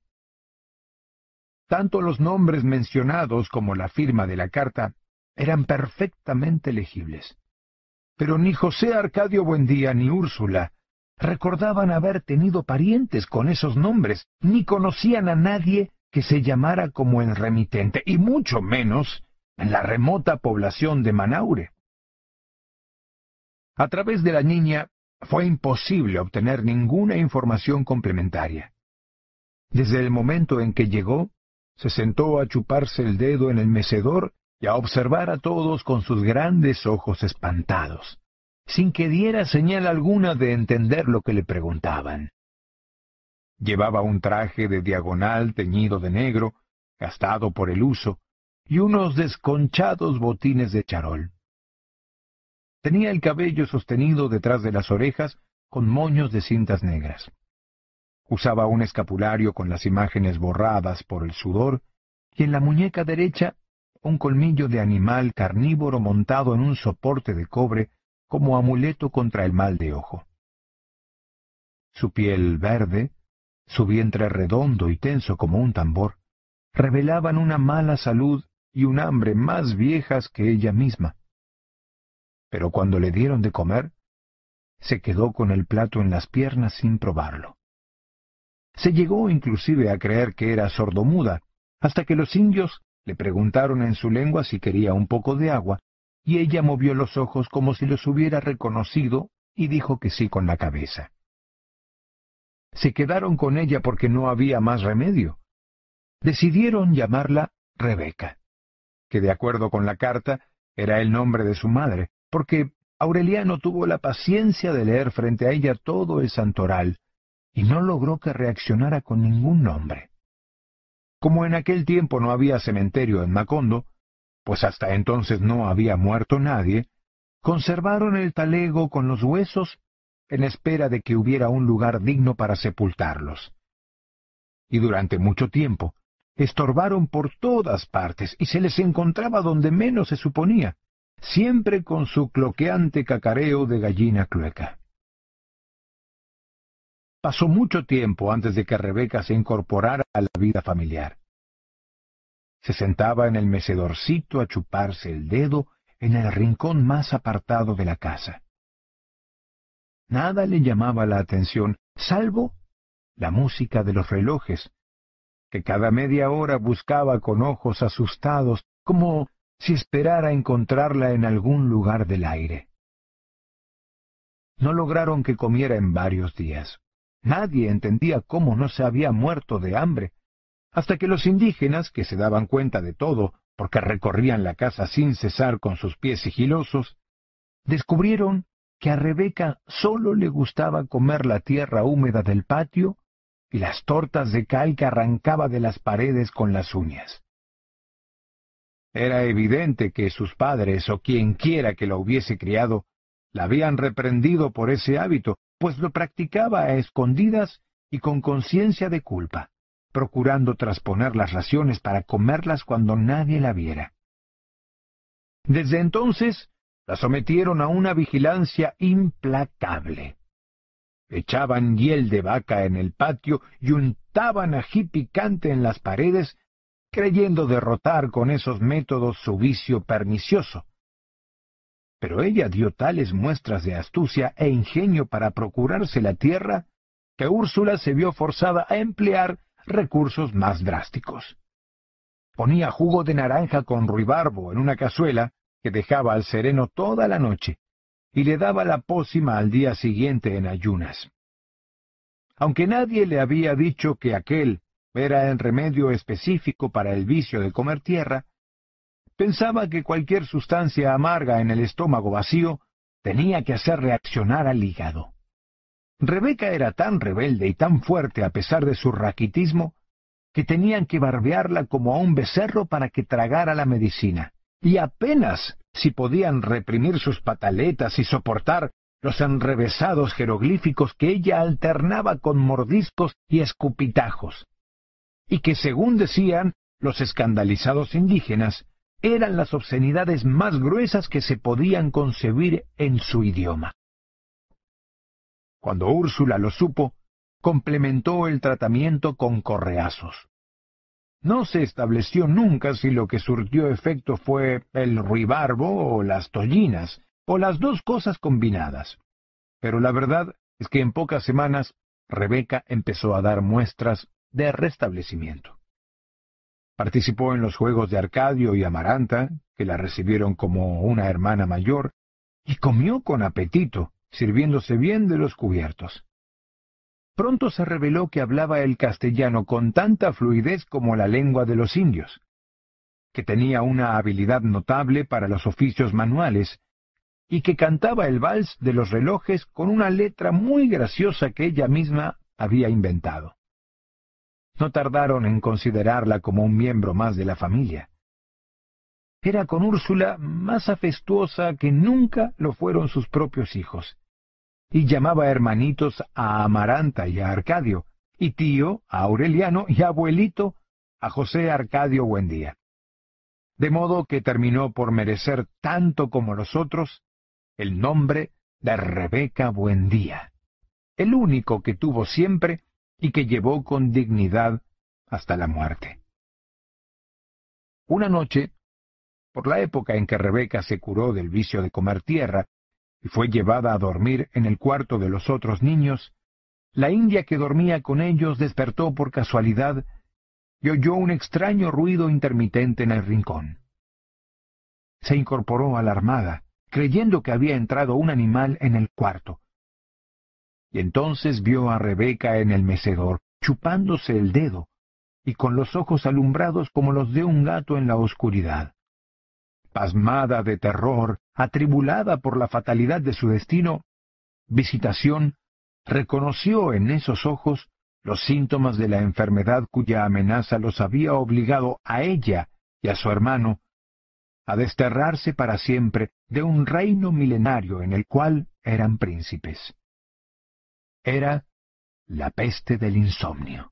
Tanto los nombres mencionados como la firma de la carta eran perfectamente legibles. Pero ni José Arcadio Buendía ni Úrsula recordaban haber tenido parientes con esos nombres, ni conocían a nadie que se llamara como el remitente, y mucho menos en la remota población de Manaure. A través de la niña fue imposible obtener ninguna información complementaria. Desde el momento en que llegó, se sentó a chuparse el dedo en el mecedor y a observar a todos con sus grandes ojos espantados, sin que diera señal alguna de entender lo que le preguntaban. Llevaba un traje de diagonal teñido de negro, gastado por el uso, y unos desconchados botines de charol. Tenía el cabello sostenido detrás de las orejas con moños de cintas negras. Usaba un escapulario con las imágenes borradas por el sudor y en la muñeca derecha un colmillo de animal carnívoro montado en un soporte de cobre como amuleto contra el mal de ojo. Su piel verde, su vientre redondo y tenso como un tambor, revelaban una mala salud y un hambre más viejas que ella misma. Pero cuando le dieron de comer, se quedó con el plato en las piernas sin probarlo. Se llegó inclusive a creer que era sordomuda, hasta que los indios le preguntaron en su lengua si quería un poco de agua, y ella movió los ojos como si los hubiera reconocido y dijo que sí con la cabeza. Se quedaron con ella porque no había más remedio. Decidieron llamarla Rebeca que de acuerdo con la carta era el nombre de su madre, porque Aureliano tuvo la paciencia de leer frente a ella todo el santoral, y no logró que reaccionara con ningún nombre. Como en aquel tiempo no había cementerio en Macondo, pues hasta entonces no había muerto nadie, conservaron el talego con los huesos en espera de que hubiera un lugar digno para sepultarlos. Y durante mucho tiempo estorbaron por todas partes y se les encontraba donde menos se suponía, siempre con su cloqueante cacareo de gallina clueca. Pasó mucho tiempo antes de que Rebeca se incorporara a la vida familiar. Se sentaba en el mecedorcito a chuparse el dedo en el rincón más apartado de la casa. Nada le llamaba la atención, salvo la música de los relojes, que cada media hora buscaba con ojos asustados, como si esperara encontrarla en algún lugar del aire. No lograron que comiera en varios días. Nadie entendía cómo no se había muerto de hambre, hasta que los indígenas, que se daban cuenta de todo, porque recorrían la casa sin cesar con sus pies sigilosos, descubrieron que a Rebeca sólo le gustaba comer la tierra húmeda del patio y las tortas de cal que arrancaba de las paredes con las uñas. Era evidente que sus padres o quien quiera que la hubiese criado la habían reprendido por ese hábito, pues lo practicaba a escondidas y con conciencia de culpa, procurando trasponer las raciones para comerlas cuando nadie la viera. Desde entonces la sometieron a una vigilancia implacable. Echaban hiel de vaca en el patio y untaban ají picante en las paredes, creyendo derrotar con esos métodos su vicio pernicioso. Pero ella dio tales muestras de astucia e ingenio para procurarse la tierra que Úrsula se vio forzada a emplear recursos más drásticos. Ponía jugo de naranja con ruibarbo en una cazuela que dejaba al sereno toda la noche, y le daba la pócima al día siguiente en ayunas. Aunque nadie le había dicho que aquel era el remedio específico para el vicio de comer tierra, pensaba que cualquier sustancia amarga en el estómago vacío tenía que hacer reaccionar al hígado. Rebeca era tan rebelde y tan fuerte a pesar de su raquitismo que tenían que barbearla como a un becerro para que tragara la medicina, y apenas si podían reprimir sus pataletas y soportar los enrevesados jeroglíficos que ella alternaba con mordiscos y escupitajos, y que según decían los escandalizados indígenas, eran las obscenidades más gruesas que se podían concebir en su idioma. Cuando Úrsula lo supo, complementó el tratamiento con correazos. No se estableció nunca si lo que surtió efecto fue el ruibarbo o las tollinas, o las dos cosas combinadas. Pero la verdad es que en pocas semanas Rebeca empezó a dar muestras de restablecimiento. Participó en los juegos de Arcadio y Amaranta, que la recibieron como una hermana mayor, y comió con apetito, sirviéndose bien de los cubiertos. Pronto se reveló que hablaba el castellano con tanta fluidez como la lengua de los indios, que tenía una habilidad notable para los oficios manuales, y que cantaba el vals de los relojes con una letra muy graciosa que ella misma había inventado. No tardaron en considerarla como un miembro más de la familia. Era con Úrsula más afectuosa que nunca lo fueron sus propios hijos, y llamaba hermanitos a Amaranta y a Arcadio, y tío a Aureliano y abuelito a José Arcadio Buendía. De modo que terminó por merecer tanto como los otros el nombre de Rebeca Buendía, el único que tuvo siempre y que llevó con dignidad hasta la muerte. Una noche, por la época en que Rebeca se curó del vicio de comer tierra y fue llevada a dormir en el cuarto de los otros niños, la india que dormía con ellos despertó por casualidad y oyó un extraño ruido intermitente en el rincón. Se incorporó alarmada, creyendo que había entrado un animal en el cuarto. Y entonces vio a Rebeca en el mecedor, chupándose el dedo, y con los ojos alumbrados como los de un gato en la oscuridad pasmada de terror, atribulada por la fatalidad de su destino, Visitación reconoció en esos ojos los síntomas de la enfermedad cuya amenaza los había obligado a ella y a su hermano a desterrarse para siempre de un reino milenario en el cual eran príncipes. Era la peste del insomnio.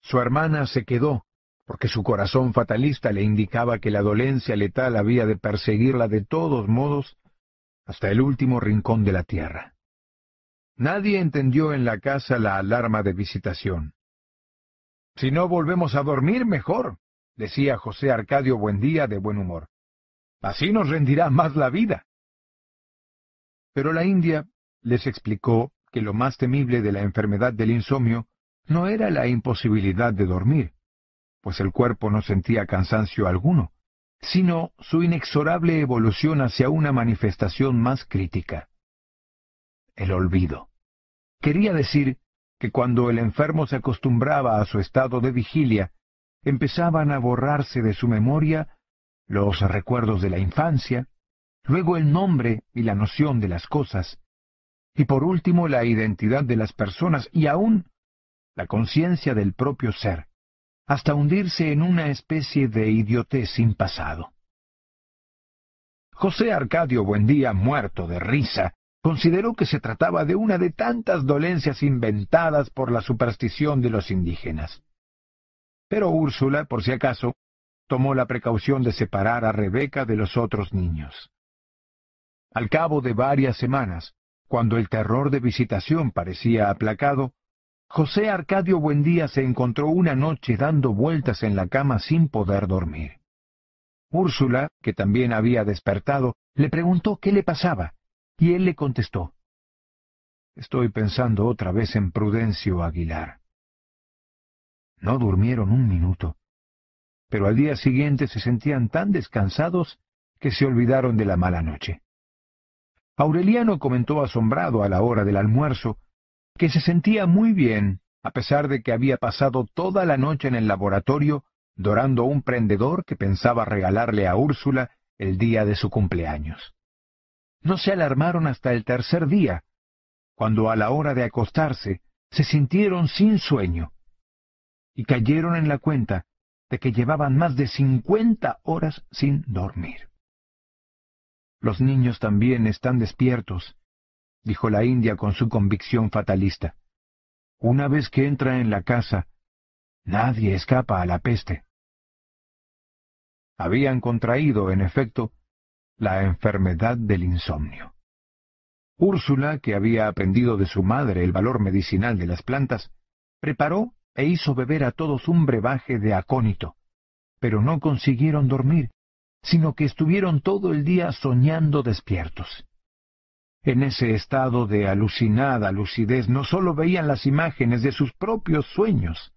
Su hermana se quedó, porque su corazón fatalista le indicaba que la dolencia letal había de perseguirla de todos modos hasta el último rincón de la tierra. Nadie entendió en la casa la alarma de visitación. Si no volvemos a dormir, mejor, decía José Arcadio Buendía de buen humor. Así nos rendirá más la vida. Pero la India les explicó que lo más temible de la enfermedad del insomnio no era la imposibilidad de dormir, pues el cuerpo no sentía cansancio alguno, sino su inexorable evolución hacia una manifestación más crítica. El olvido. Quería decir que cuando el enfermo se acostumbraba a su estado de vigilia, empezaban a borrarse de su memoria los recuerdos de la infancia, luego el nombre y la noción de las cosas, y por último la identidad de las personas y aún la conciencia del propio ser, hasta hundirse en una especie de idiotez sin pasado. José Arcadio Buendía, muerto de risa, consideró que se trataba de una de tantas dolencias inventadas por la superstición de los indígenas. Pero Úrsula, por si acaso, tomó la precaución de separar a Rebeca de los otros niños. Al cabo de varias semanas, cuando el terror de visitación parecía aplacado, José Arcadio Buendía se encontró una noche dando vueltas en la cama sin poder dormir. Úrsula, que también había despertado, le preguntó qué le pasaba, y él le contestó, Estoy pensando otra vez en Prudencio Aguilar. No durmieron un minuto, pero al día siguiente se sentían tan descansados que se olvidaron de la mala noche. Aureliano comentó asombrado a la hora del almuerzo que se sentía muy bien, a pesar de que había pasado toda la noche en el laboratorio dorando un prendedor que pensaba regalarle a Úrsula el día de su cumpleaños. No se alarmaron hasta el tercer día, cuando a la hora de acostarse se sintieron sin sueño y cayeron en la cuenta de que llevaban más de cincuenta horas sin dormir. Los niños también están despiertos, dijo la India con su convicción fatalista. Una vez que entra en la casa, nadie escapa a la peste. Habían contraído, en efecto, la enfermedad del insomnio. Úrsula, que había aprendido de su madre el valor medicinal de las plantas, preparó e hizo beber a todos un brebaje de acónito, pero no consiguieron dormir, sino que estuvieron todo el día soñando despiertos. En ese estado de alucinada lucidez no sólo veían las imágenes de sus propios sueños,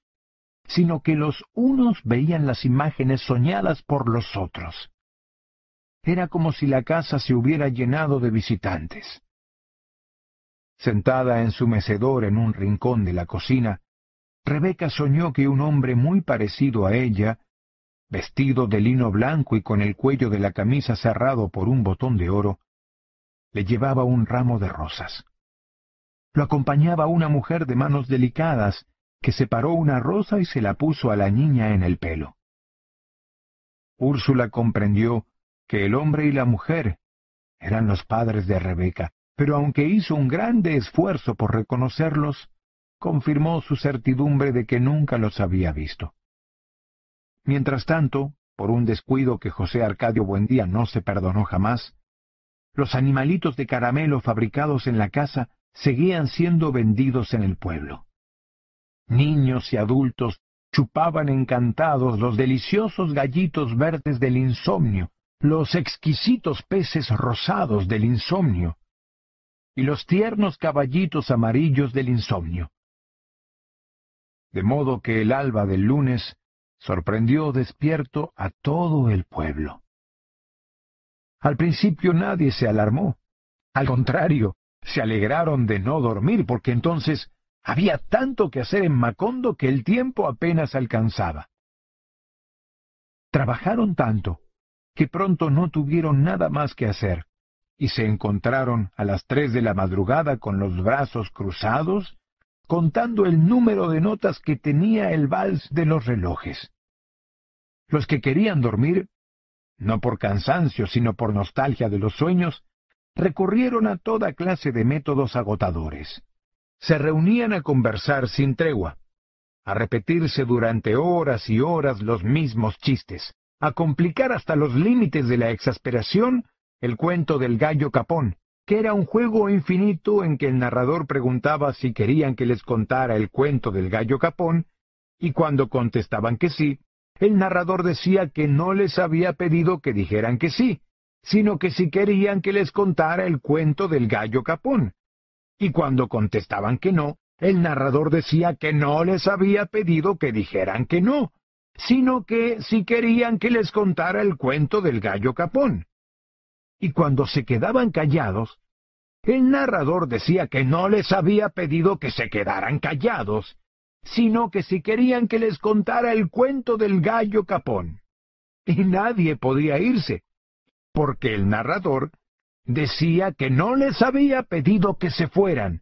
sino que los unos veían las imágenes soñadas por los otros. Era como si la casa se hubiera llenado de visitantes. Sentada en su mecedor en un rincón de la cocina, Rebeca soñó que un hombre muy parecido a ella vestido de lino blanco y con el cuello de la camisa cerrado por un botón de oro, le llevaba un ramo de rosas. Lo acompañaba una mujer de manos delicadas, que separó una rosa y se la puso a la niña en el pelo. Úrsula comprendió que el hombre y la mujer eran los padres de Rebeca, pero aunque hizo un grande esfuerzo por reconocerlos, confirmó su certidumbre de que nunca los había visto. Mientras tanto, por un descuido que José Arcadio Buendía no se perdonó jamás, los animalitos de caramelo fabricados en la casa seguían siendo vendidos en el pueblo. Niños y adultos chupaban encantados los deliciosos gallitos verdes del insomnio, los exquisitos peces rosados del insomnio y los tiernos caballitos amarillos del insomnio. De modo que el alba del lunes sorprendió despierto a todo el pueblo. Al principio nadie se alarmó. Al contrario, se alegraron de no dormir, porque entonces había tanto que hacer en Macondo que el tiempo apenas alcanzaba. Trabajaron tanto que pronto no tuvieron nada más que hacer, y se encontraron a las tres de la madrugada con los brazos cruzados contando el número de notas que tenía el vals de los relojes. Los que querían dormir, no por cansancio, sino por nostalgia de los sueños, recurrieron a toda clase de métodos agotadores. Se reunían a conversar sin tregua. a repetirse durante horas y horas los mismos chistes, a complicar hasta los límites de la exasperación el cuento del gallo capón, que era un juego infinito en que el narrador preguntaba si querían que les contara el cuento del gallo capón, y cuando contestaban que sí, el narrador decía que no les había pedido que dijeran que sí, sino que si querían que les contara el cuento del gallo capón. Y cuando contestaban que no, el narrador decía que no les había pedido que dijeran que no, sino que si querían que les contara el cuento del gallo capón. Y cuando se quedaban callados, el narrador decía que no les había pedido que se quedaran callados, sino que si querían que les contara el cuento del gallo capón. Y nadie podía irse, porque el narrador decía que no les había pedido que se fueran,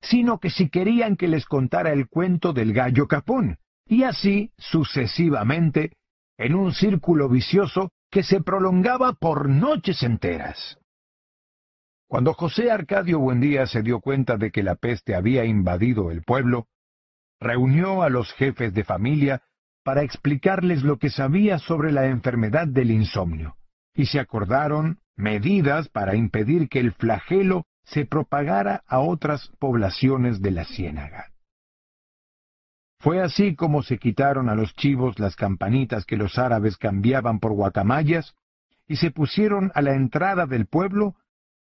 sino que si querían que les contara el cuento del gallo capón, y así sucesivamente, en un círculo vicioso que se prolongaba por noches enteras. Cuando José Arcadio Buendía se dio cuenta de que la peste había invadido el pueblo, reunió a los jefes de familia para explicarles lo que sabía sobre la enfermedad del insomnio, y se acordaron medidas para impedir que el flagelo se propagara a otras poblaciones de la ciénaga. Fue así como se quitaron a los chivos las campanitas que los árabes cambiaban por guacamayas y se pusieron a la entrada del pueblo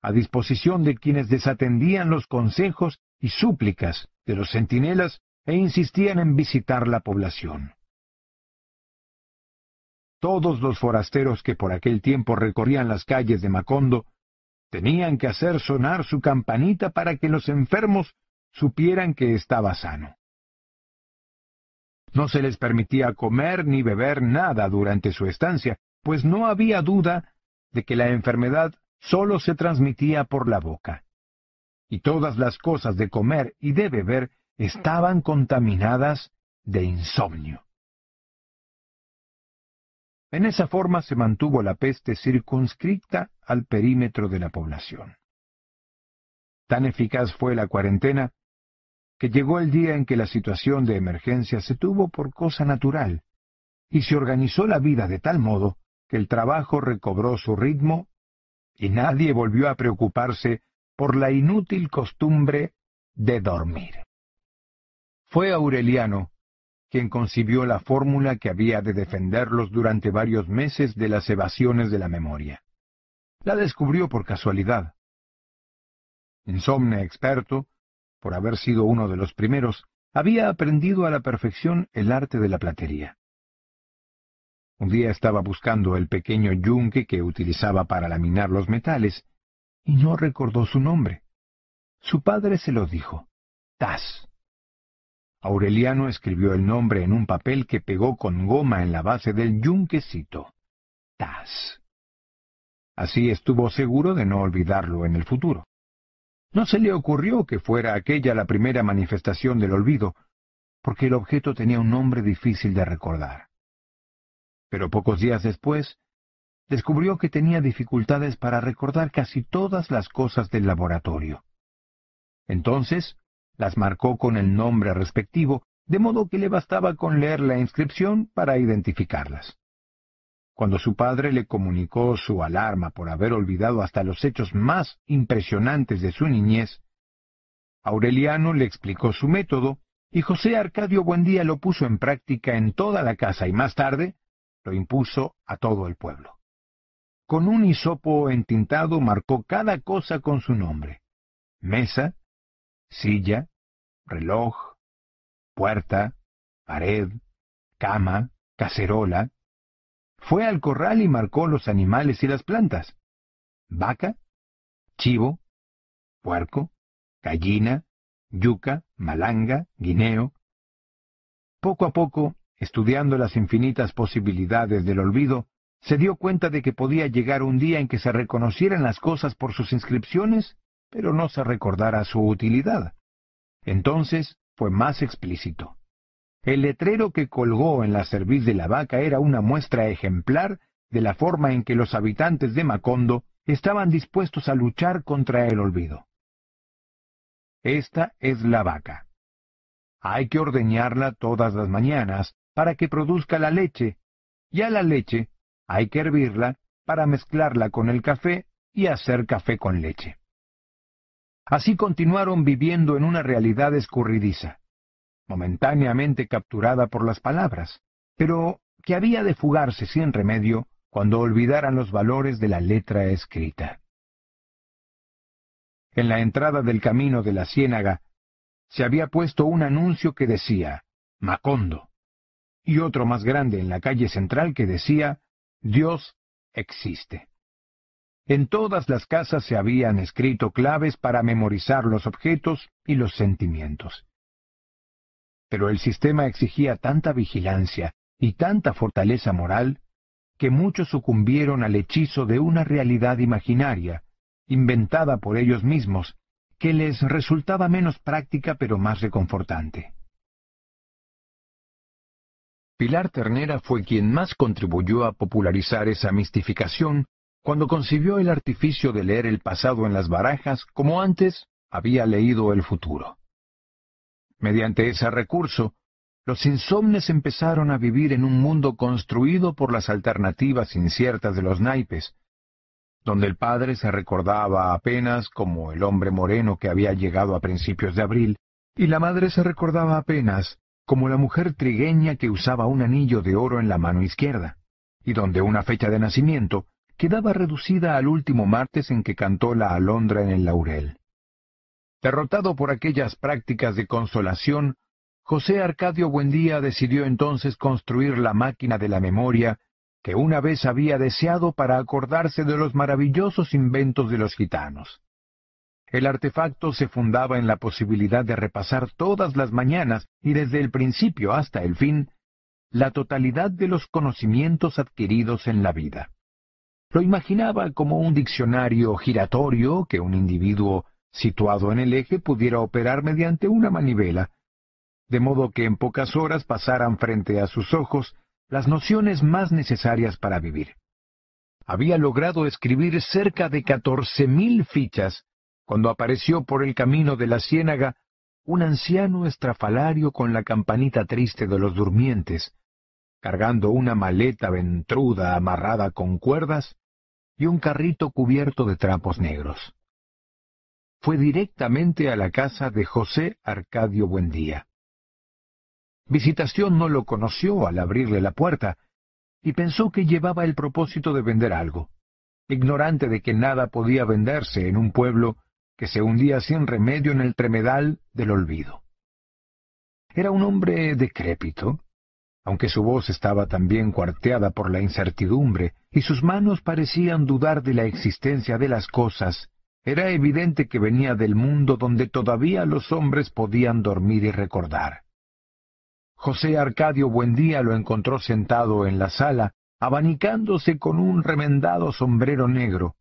a disposición de quienes desatendían los consejos y súplicas de los centinelas e insistían en visitar la población. Todos los forasteros que por aquel tiempo recorrían las calles de Macondo tenían que hacer sonar su campanita para que los enfermos supieran que estaba sano. No se les permitía comer ni beber nada durante su estancia, pues no había duda de que la enfermedad sólo se transmitía por la boca. Y todas las cosas de comer y de beber estaban contaminadas de insomnio. En esa forma se mantuvo la peste circunscrita al perímetro de la población. Tan eficaz fue la cuarentena que llegó el día en que la situación de emergencia se tuvo por cosa natural, y se organizó la vida de tal modo que el trabajo recobró su ritmo y nadie volvió a preocuparse por la inútil costumbre de dormir. Fue Aureliano quien concibió la fórmula que había de defenderlos durante varios meses de las evasiones de la memoria. La descubrió por casualidad. Insomne experto, por haber sido uno de los primeros, había aprendido a la perfección el arte de la platería. Un día estaba buscando el pequeño yunque que utilizaba para laminar los metales, y no recordó su nombre. Su padre se lo dijo. Tas. Aureliano escribió el nombre en un papel que pegó con goma en la base del yunquecito. Tas. Así estuvo seguro de no olvidarlo en el futuro. No se le ocurrió que fuera aquella la primera manifestación del olvido, porque el objeto tenía un nombre difícil de recordar. Pero pocos días después, descubrió que tenía dificultades para recordar casi todas las cosas del laboratorio. Entonces, las marcó con el nombre respectivo, de modo que le bastaba con leer la inscripción para identificarlas. Cuando su padre le comunicó su alarma por haber olvidado hasta los hechos más impresionantes de su niñez, Aureliano le explicó su método, y José Arcadio Buendía lo puso en práctica en toda la casa y más tarde lo impuso a todo el pueblo. Con un hisopo entintado marcó cada cosa con su nombre. Mesa, silla, reloj, puerta, pared, cama, cacerola. Fue al corral y marcó los animales y las plantas. Vaca, chivo, puerco, gallina, yuca, malanga, guineo. Poco a poco, estudiando las infinitas posibilidades del olvido, se dio cuenta de que podía llegar un día en que se reconocieran las cosas por sus inscripciones pero no se recordara su utilidad. Entonces fue más explícito. El letrero que colgó en la cerviz de la vaca era una muestra ejemplar de la forma en que los habitantes de Macondo estaban dispuestos a luchar contra el olvido. Esta es la vaca. hay que ordeñarla todas las mañanas para que produzca la leche, y a la leche hay que hervirla para mezclarla con el café y hacer café con leche. Así continuaron viviendo en una realidad escurridiza, momentáneamente capturada por las palabras, pero que había de fugarse sin remedio cuando olvidaran los valores de la letra escrita. En la entrada del camino de la ciénaga se había puesto un anuncio que decía Macondo, y otro más grande en la calle central que decía Dios existe. En todas las casas se habían escrito claves para memorizar los objetos y los sentimientos. Pero el sistema exigía tanta vigilancia y tanta fortaleza moral que muchos sucumbieron al hechizo de una realidad imaginaria, inventada por ellos mismos, que les resultaba menos práctica pero más reconfortante. Pilar Ternera fue quien más contribuyó a popularizar esa mistificación cuando concibió el artificio de leer el pasado en las barajas como antes había leído el futuro. Mediante ese recurso, los insomnes empezaron a vivir en un mundo construido por las alternativas inciertas de los naipes, donde el padre se recordaba apenas como el hombre moreno que había llegado a principios de abril, y la madre se recordaba apenas como la mujer trigueña que usaba un anillo de oro en la mano izquierda, y donde una fecha de nacimiento quedaba reducida al último martes en que cantó la alondra en el laurel. Derrotado por aquellas prácticas de consolación, José Arcadio Buendía decidió entonces construir la máquina de la memoria que una vez había deseado para acordarse de los maravillosos inventos de los gitanos. El artefacto se fundaba en la posibilidad de repasar todas las mañanas y desde el principio hasta el fin la totalidad de los conocimientos adquiridos en la vida. Lo imaginaba como un diccionario giratorio que un individuo situado en el eje pudiera operar mediante una manivela, de modo que en pocas horas pasaran frente a sus ojos las nociones más necesarias para vivir. Había logrado escribir cerca de catorce mil fichas cuando apareció por el camino de la ciénaga un anciano estrafalario con la campanita triste de los durmientes, cargando una maleta ventruda amarrada con cuerdas y un carrito cubierto de trapos negros. Fue directamente a la casa de José Arcadio Buendía. Visitación no lo conoció al abrirle la puerta y pensó que llevaba el propósito de vender algo, ignorante de que nada podía venderse en un pueblo que se hundía sin remedio en el tremedal del olvido. Era un hombre decrépito, aunque su voz estaba también cuarteada por la incertidumbre y sus manos parecían dudar de la existencia de las cosas, era evidente que venía del mundo donde todavía los hombres podían dormir y recordar. José Arcadio Buendía lo encontró sentado en la sala, abanicándose con un remendado sombrero negro,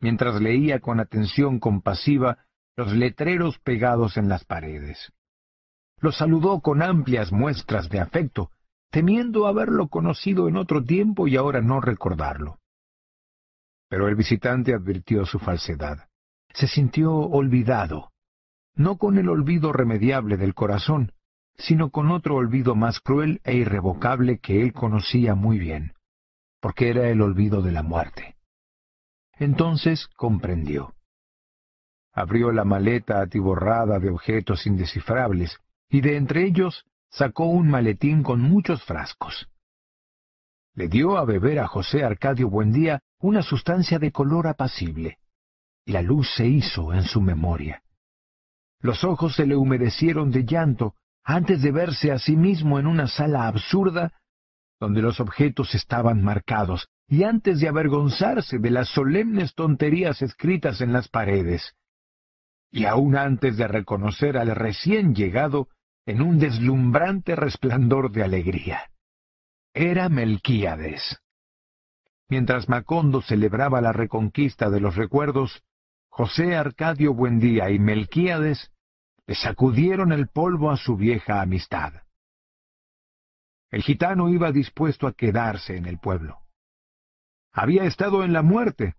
mientras leía con atención compasiva los letreros pegados en las paredes. Lo saludó con amplias muestras de afecto, temiendo haberlo conocido en otro tiempo y ahora no recordarlo. Pero el visitante advirtió su falsedad. Se sintió olvidado, no con el olvido remediable del corazón, sino con otro olvido más cruel e irrevocable que él conocía muy bien, porque era el olvido de la muerte. Entonces comprendió. Abrió la maleta atiborrada de objetos indescifrables, y de entre ellos sacó un maletín con muchos frascos. Le dio a beber a José Arcadio Buendía una sustancia de color apacible, la luz se hizo en su memoria. Los ojos se le humedecieron de llanto antes de verse a sí mismo en una sala absurda donde los objetos estaban marcados, y antes de avergonzarse de las solemnes tonterías escritas en las paredes, y aún antes de reconocer al recién llegado en un deslumbrante resplandor de alegría. Era Melquíades. Mientras Macondo celebraba la reconquista de los recuerdos, José Arcadio Buendía y Melquíades le sacudieron el polvo a su vieja amistad. El gitano iba dispuesto a quedarse en el pueblo. Había estado en la muerte,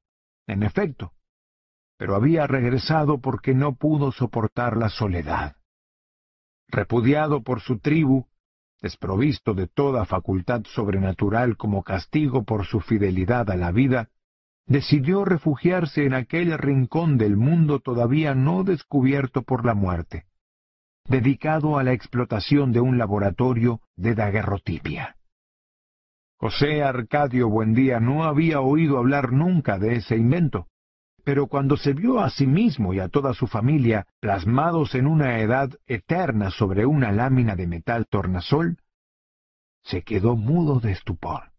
en efecto, pero había regresado porque no pudo soportar la soledad. Repudiado por su tribu, desprovisto de toda facultad sobrenatural como castigo por su fidelidad a la vida, decidió refugiarse en aquel rincón del mundo todavía no descubierto por la muerte, dedicado a la explotación de un laboratorio de daguerrotipia. José Arcadio Buendía no había oído hablar nunca de ese invento, pero cuando se vio a sí mismo y a toda su familia plasmados en una edad eterna sobre una lámina de metal tornasol, se quedó mudo de estupor.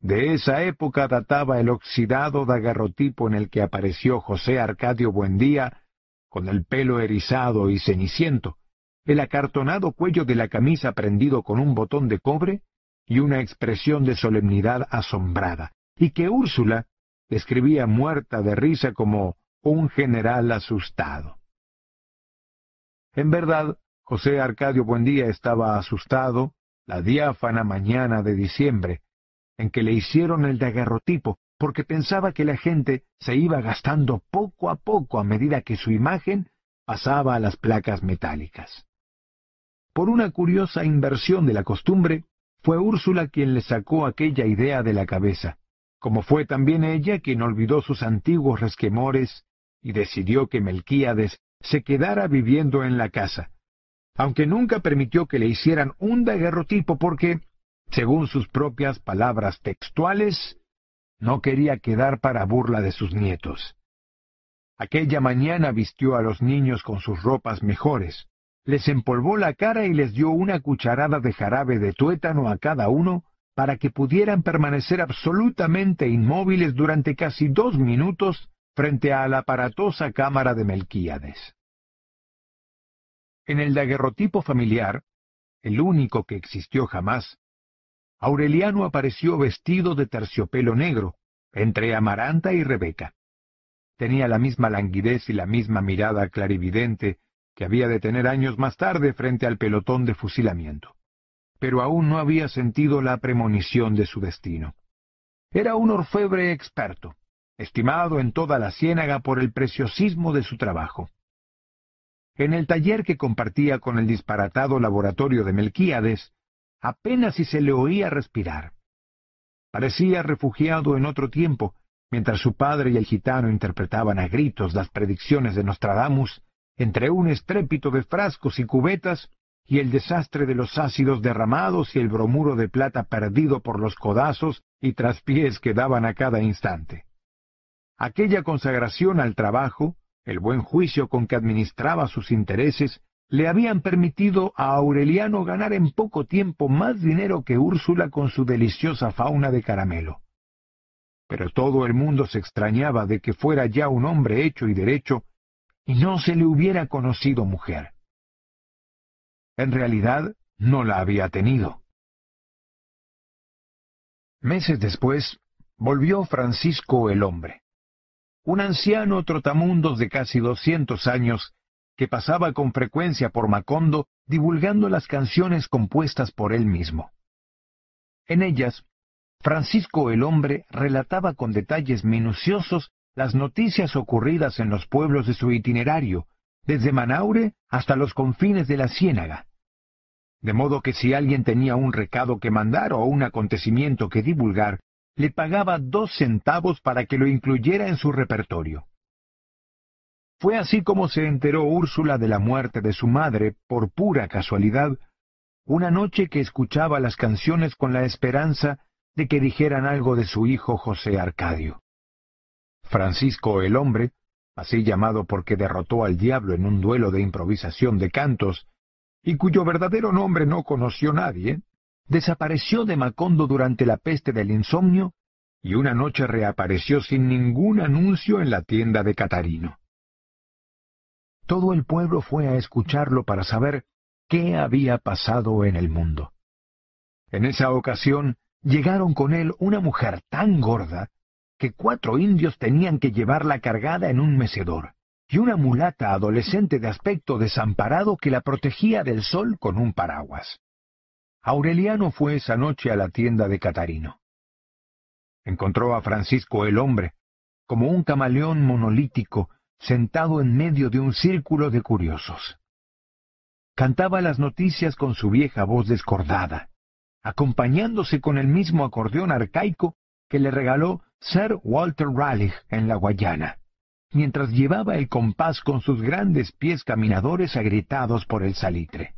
De esa época databa el oxidado daguerrotipo en el que apareció José Arcadio Buendía, con el pelo erizado y ceniciento, el acartonado cuello de la camisa prendido con un botón de cobre y una expresión de solemnidad asombrada, y que Úrsula describía muerta de risa como un general asustado. En verdad, José Arcadio Buendía estaba asustado la diáfana mañana de diciembre, en que le hicieron el daguerrotipo, porque pensaba que la gente se iba gastando poco a poco a medida que su imagen pasaba a las placas metálicas. Por una curiosa inversión de la costumbre, fue Úrsula quien le sacó aquella idea de la cabeza, como fue también ella quien olvidó sus antiguos resquemores y decidió que Melquíades se quedara viviendo en la casa, aunque nunca permitió que le hicieran un daguerrotipo porque, según sus propias palabras textuales, no quería quedar para burla de sus nietos. Aquella mañana vistió a los niños con sus ropas mejores, les empolvó la cara y les dio una cucharada de jarabe de tuétano a cada uno para que pudieran permanecer absolutamente inmóviles durante casi dos minutos frente a la aparatosa cámara de Melquíades. En el daguerrotipo familiar, el único que existió jamás, Aureliano apareció vestido de terciopelo negro, entre Amaranta y Rebeca. Tenía la misma languidez y la misma mirada clarividente que había de tener años más tarde frente al pelotón de fusilamiento pero aún no había sentido la premonición de su destino. Era un orfebre experto, estimado en toda la ciénaga por el preciosismo de su trabajo. En el taller que compartía con el disparatado laboratorio de Melquíades, apenas si se le oía respirar. Parecía refugiado en otro tiempo, mientras su padre y el gitano interpretaban a gritos las predicciones de Nostradamus, entre un estrépito de frascos y cubetas y el desastre de los ácidos derramados y el bromuro de plata perdido por los codazos y traspiés que daban a cada instante. Aquella consagración al trabajo, el buen juicio con que administraba sus intereses, le habían permitido a Aureliano ganar en poco tiempo más dinero que Úrsula con su deliciosa fauna de caramelo. Pero todo el mundo se extrañaba de que fuera ya un hombre hecho y derecho, y no se le hubiera conocido mujer. En realidad, no la había tenido. Meses después, volvió Francisco el hombre, un anciano trotamundos de casi doscientos años que pasaba con frecuencia por Macondo divulgando las canciones compuestas por él mismo. En ellas, Francisco el hombre relataba con detalles minuciosos las noticias ocurridas en los pueblos de su itinerario, desde Manaure hasta los confines de la ciénaga. De modo que si alguien tenía un recado que mandar o un acontecimiento que divulgar, le pagaba dos centavos para que lo incluyera en su repertorio. Fue así como se enteró Úrsula de la muerte de su madre, por pura casualidad, una noche que escuchaba las canciones con la esperanza de que dijeran algo de su hijo José Arcadio. Francisco el hombre, así llamado porque derrotó al diablo en un duelo de improvisación de cantos, y cuyo verdadero nombre no conoció nadie, desapareció de Macondo durante la peste del insomnio y una noche reapareció sin ningún anuncio en la tienda de Catarino. Todo el pueblo fue a escucharlo para saber qué había pasado en el mundo. En esa ocasión llegaron con él una mujer tan gorda que cuatro indios tenían que llevarla cargada en un mecedor, y una mulata adolescente de aspecto desamparado que la protegía del sol con un paraguas. Aureliano fue esa noche a la tienda de Catarino. Encontró a Francisco el hombre, como un camaleón monolítico, sentado en medio de un círculo de curiosos. cantaba las noticias con su vieja voz descordada, acompañándose con el mismo acordeón arcaico que le regaló Sir Walter Raleigh en la Guayana, mientras llevaba el compás con sus grandes pies caminadores agrietados por el salitre.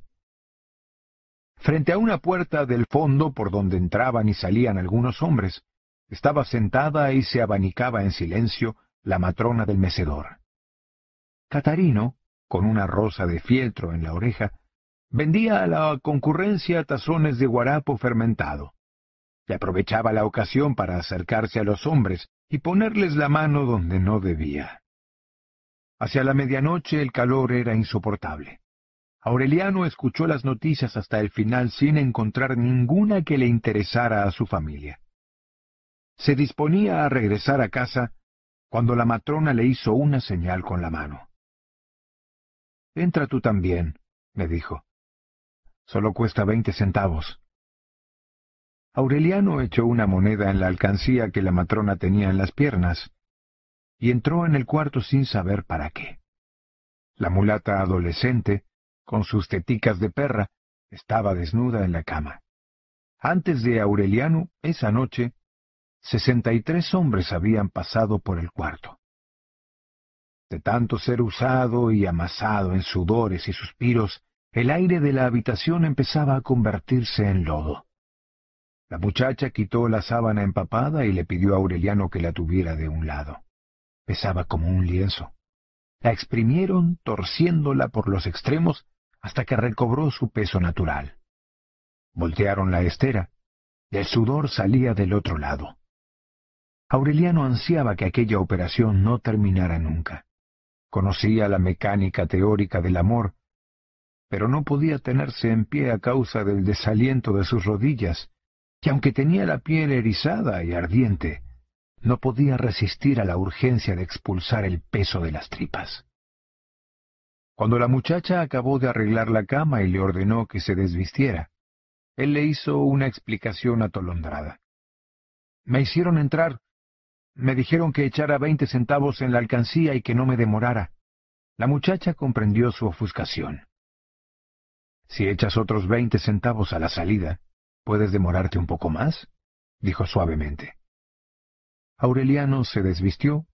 Frente a una puerta del fondo por donde entraban y salían algunos hombres, estaba sentada y se abanicaba en silencio la matrona del mecedor. Catarino, con una rosa de fieltro en la oreja, vendía a la concurrencia tazones de guarapo fermentado. Y aprovechaba la ocasión para acercarse a los hombres y ponerles la mano donde no debía. Hacia la medianoche el calor era insoportable. Aureliano escuchó las noticias hasta el final sin encontrar ninguna que le interesara a su familia. Se disponía a regresar a casa cuando la matrona le hizo una señal con la mano. Entra tú también, me dijo. Solo cuesta veinte centavos. Aureliano echó una moneda en la alcancía que la matrona tenía en las piernas y entró en el cuarto sin saber para qué. La mulata adolescente, con sus teticas de perra, estaba desnuda en la cama. Antes de Aureliano, esa noche, sesenta y tres hombres habían pasado por el cuarto. De tanto ser usado y amasado en sudores y suspiros, el aire de la habitación empezaba a convertirse en lodo. La muchacha quitó la sábana empapada y le pidió a Aureliano que la tuviera de un lado. Pesaba como un lienzo. La exprimieron torciéndola por los extremos hasta que recobró su peso natural. Voltearon la estera, el sudor salía del otro lado. Aureliano ansiaba que aquella operación no terminara nunca. Conocía la mecánica teórica del amor, pero no podía tenerse en pie a causa del desaliento de sus rodillas, y aunque tenía la piel erizada y ardiente, no podía resistir a la urgencia de expulsar el peso de las tripas. Cuando la muchacha acabó de arreglar la cama y le ordenó que se desvistiera, él le hizo una explicación atolondrada. Me hicieron entrar. Me dijeron que echara veinte centavos en la alcancía y que no me demorara. La muchacha comprendió su ofuscación. Si echas otros veinte centavos a la salida, ¿puedes demorarte un poco más? dijo suavemente. Aureliano se desvistió,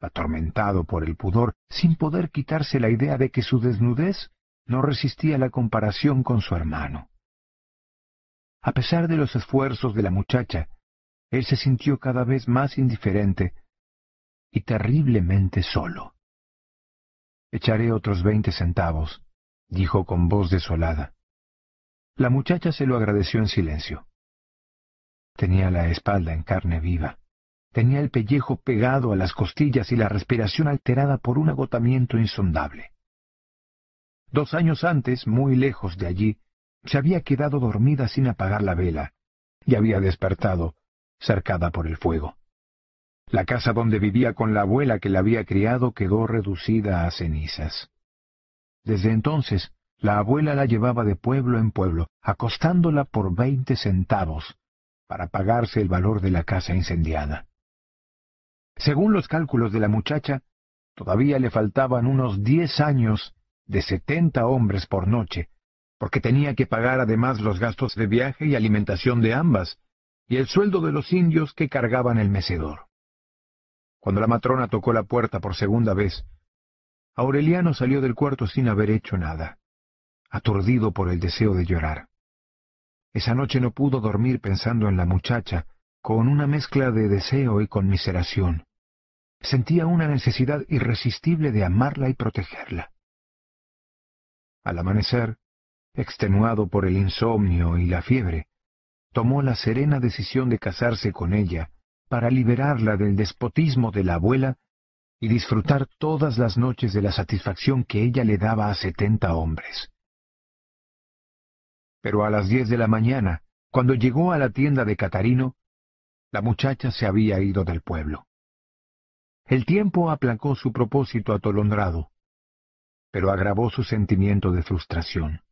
atormentado por el pudor, sin poder quitarse la idea de que su desnudez no resistía la comparación con su hermano. A pesar de los esfuerzos de la muchacha, él se sintió cada vez más indiferente y terriblemente solo. Echaré otros veinte centavos, dijo con voz desolada. La muchacha se lo agradeció en silencio. Tenía la espalda en carne viva. Tenía el pellejo pegado a las costillas y la respiración alterada por un agotamiento insondable. Dos años antes, muy lejos de allí, se había quedado dormida sin apagar la vela, y había despertado, cercada por el fuego. La casa donde vivía con la abuela que la había criado quedó reducida a cenizas. Desde entonces, la abuela la llevaba de pueblo en pueblo, acostándola por veinte centavos, para pagarse el valor de la casa incendiada. Según los cálculos de la muchacha, todavía le faltaban unos diez años de setenta hombres por noche, porque tenía que pagar además los gastos de viaje y alimentación de ambas, y el sueldo de los indios que cargaban el mecedor. Cuando la matrona tocó la puerta por segunda vez, Aureliano salió del cuarto sin haber hecho nada, aturdido por el deseo de llorar. Esa noche no pudo dormir pensando en la muchacha, con una mezcla de deseo y conmiseración. Sentía una necesidad irresistible de amarla y protegerla. Al amanecer, extenuado por el insomnio y la fiebre, tomó la serena decisión de casarse con ella para liberarla del despotismo de la abuela y disfrutar todas las noches de la satisfacción que ella le daba a setenta hombres. Pero a las diez de la mañana, cuando llegó a la tienda de Catarino, la muchacha se había ido del pueblo. El tiempo aplacó su propósito atolondrado, pero agravó su sentimiento de frustración.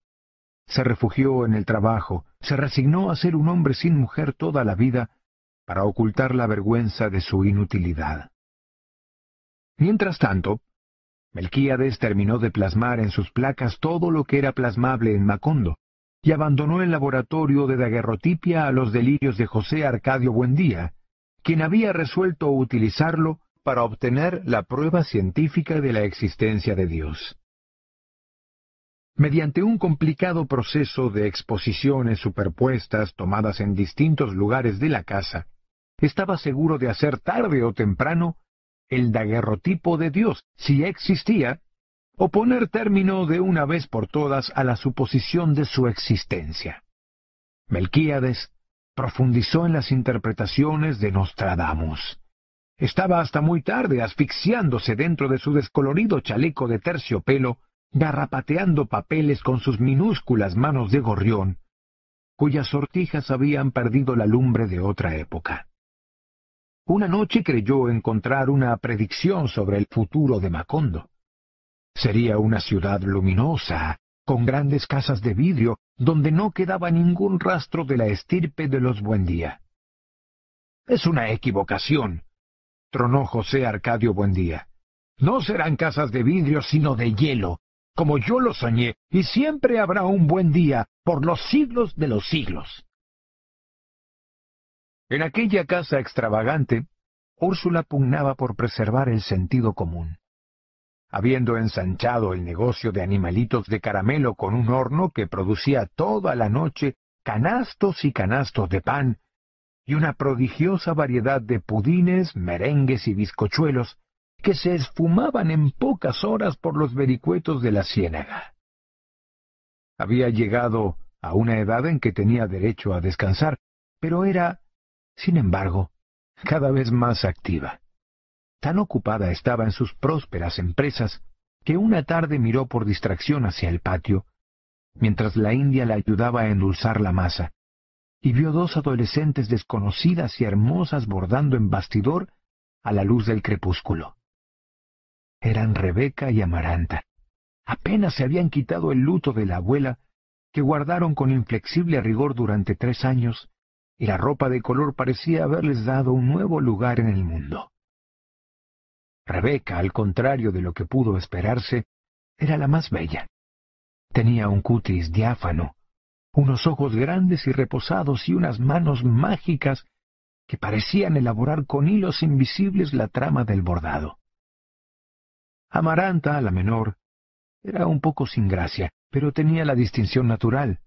Se refugió en el trabajo, se resignó a ser un hombre sin mujer toda la vida para ocultar la vergüenza de su inutilidad. Mientras tanto, Melquíades terminó de plasmar en sus placas todo lo que era plasmable en Macondo, y abandonó el laboratorio de daguerrotipia a los delirios de José Arcadio Buendía, quien había resuelto utilizarlo para obtener la prueba científica de la existencia de Dios. Mediante un complicado proceso de exposiciones superpuestas tomadas en distintos lugares de la casa, estaba seguro de hacer tarde o temprano el daguerrotipo de Dios, si existía, o poner término de una vez por todas a la suposición de su existencia. Melquíades profundizó en las interpretaciones de Nostradamus. Estaba hasta muy tarde asfixiándose dentro de su descolorido chaleco de terciopelo garrapateando papeles con sus minúsculas manos de gorrión, cuyas sortijas habían perdido la lumbre de otra época. Una noche creyó encontrar una predicción sobre el futuro de Macondo. Sería una ciudad luminosa, con grandes casas de vidrio, donde no quedaba ningún rastro de la estirpe de los Buendía. Es una equivocación, tronó José Arcadio Buendía. No serán casas de vidrio, sino de hielo, como yo lo soñé, y siempre habrá un buen día por los siglos de los siglos. En aquella casa extravagante, Úrsula pugnaba por preservar el sentido común. Habiendo ensanchado el negocio de animalitos de caramelo con un horno que producía toda la noche canastos y canastos de pan, y una prodigiosa variedad de pudines, merengues y bizcochuelos, que se esfumaban en pocas horas por los vericuetos de la ciénaga. Había llegado a una edad en que tenía derecho a descansar, pero era, sin embargo, cada vez más activa. Tan ocupada estaba en sus prósperas empresas que una tarde miró por distracción hacia el patio, mientras la india le ayudaba a endulzar la masa, y vio dos adolescentes desconocidas y hermosas bordando en bastidor a la luz del crepúsculo eran Rebeca y Amaranta. Apenas se habían quitado el luto de la abuela, que guardaron con inflexible rigor durante tres años, y la ropa de color parecía haberles dado un nuevo lugar en el mundo. Rebeca, al contrario de lo que pudo esperarse, era la más bella. Tenía un cutis diáfano, unos ojos grandes y reposados y unas manos mágicas que parecían elaborar con hilos invisibles la trama del bordado. Amaranta, la menor, era un poco sin gracia, pero tenía la distinción natural,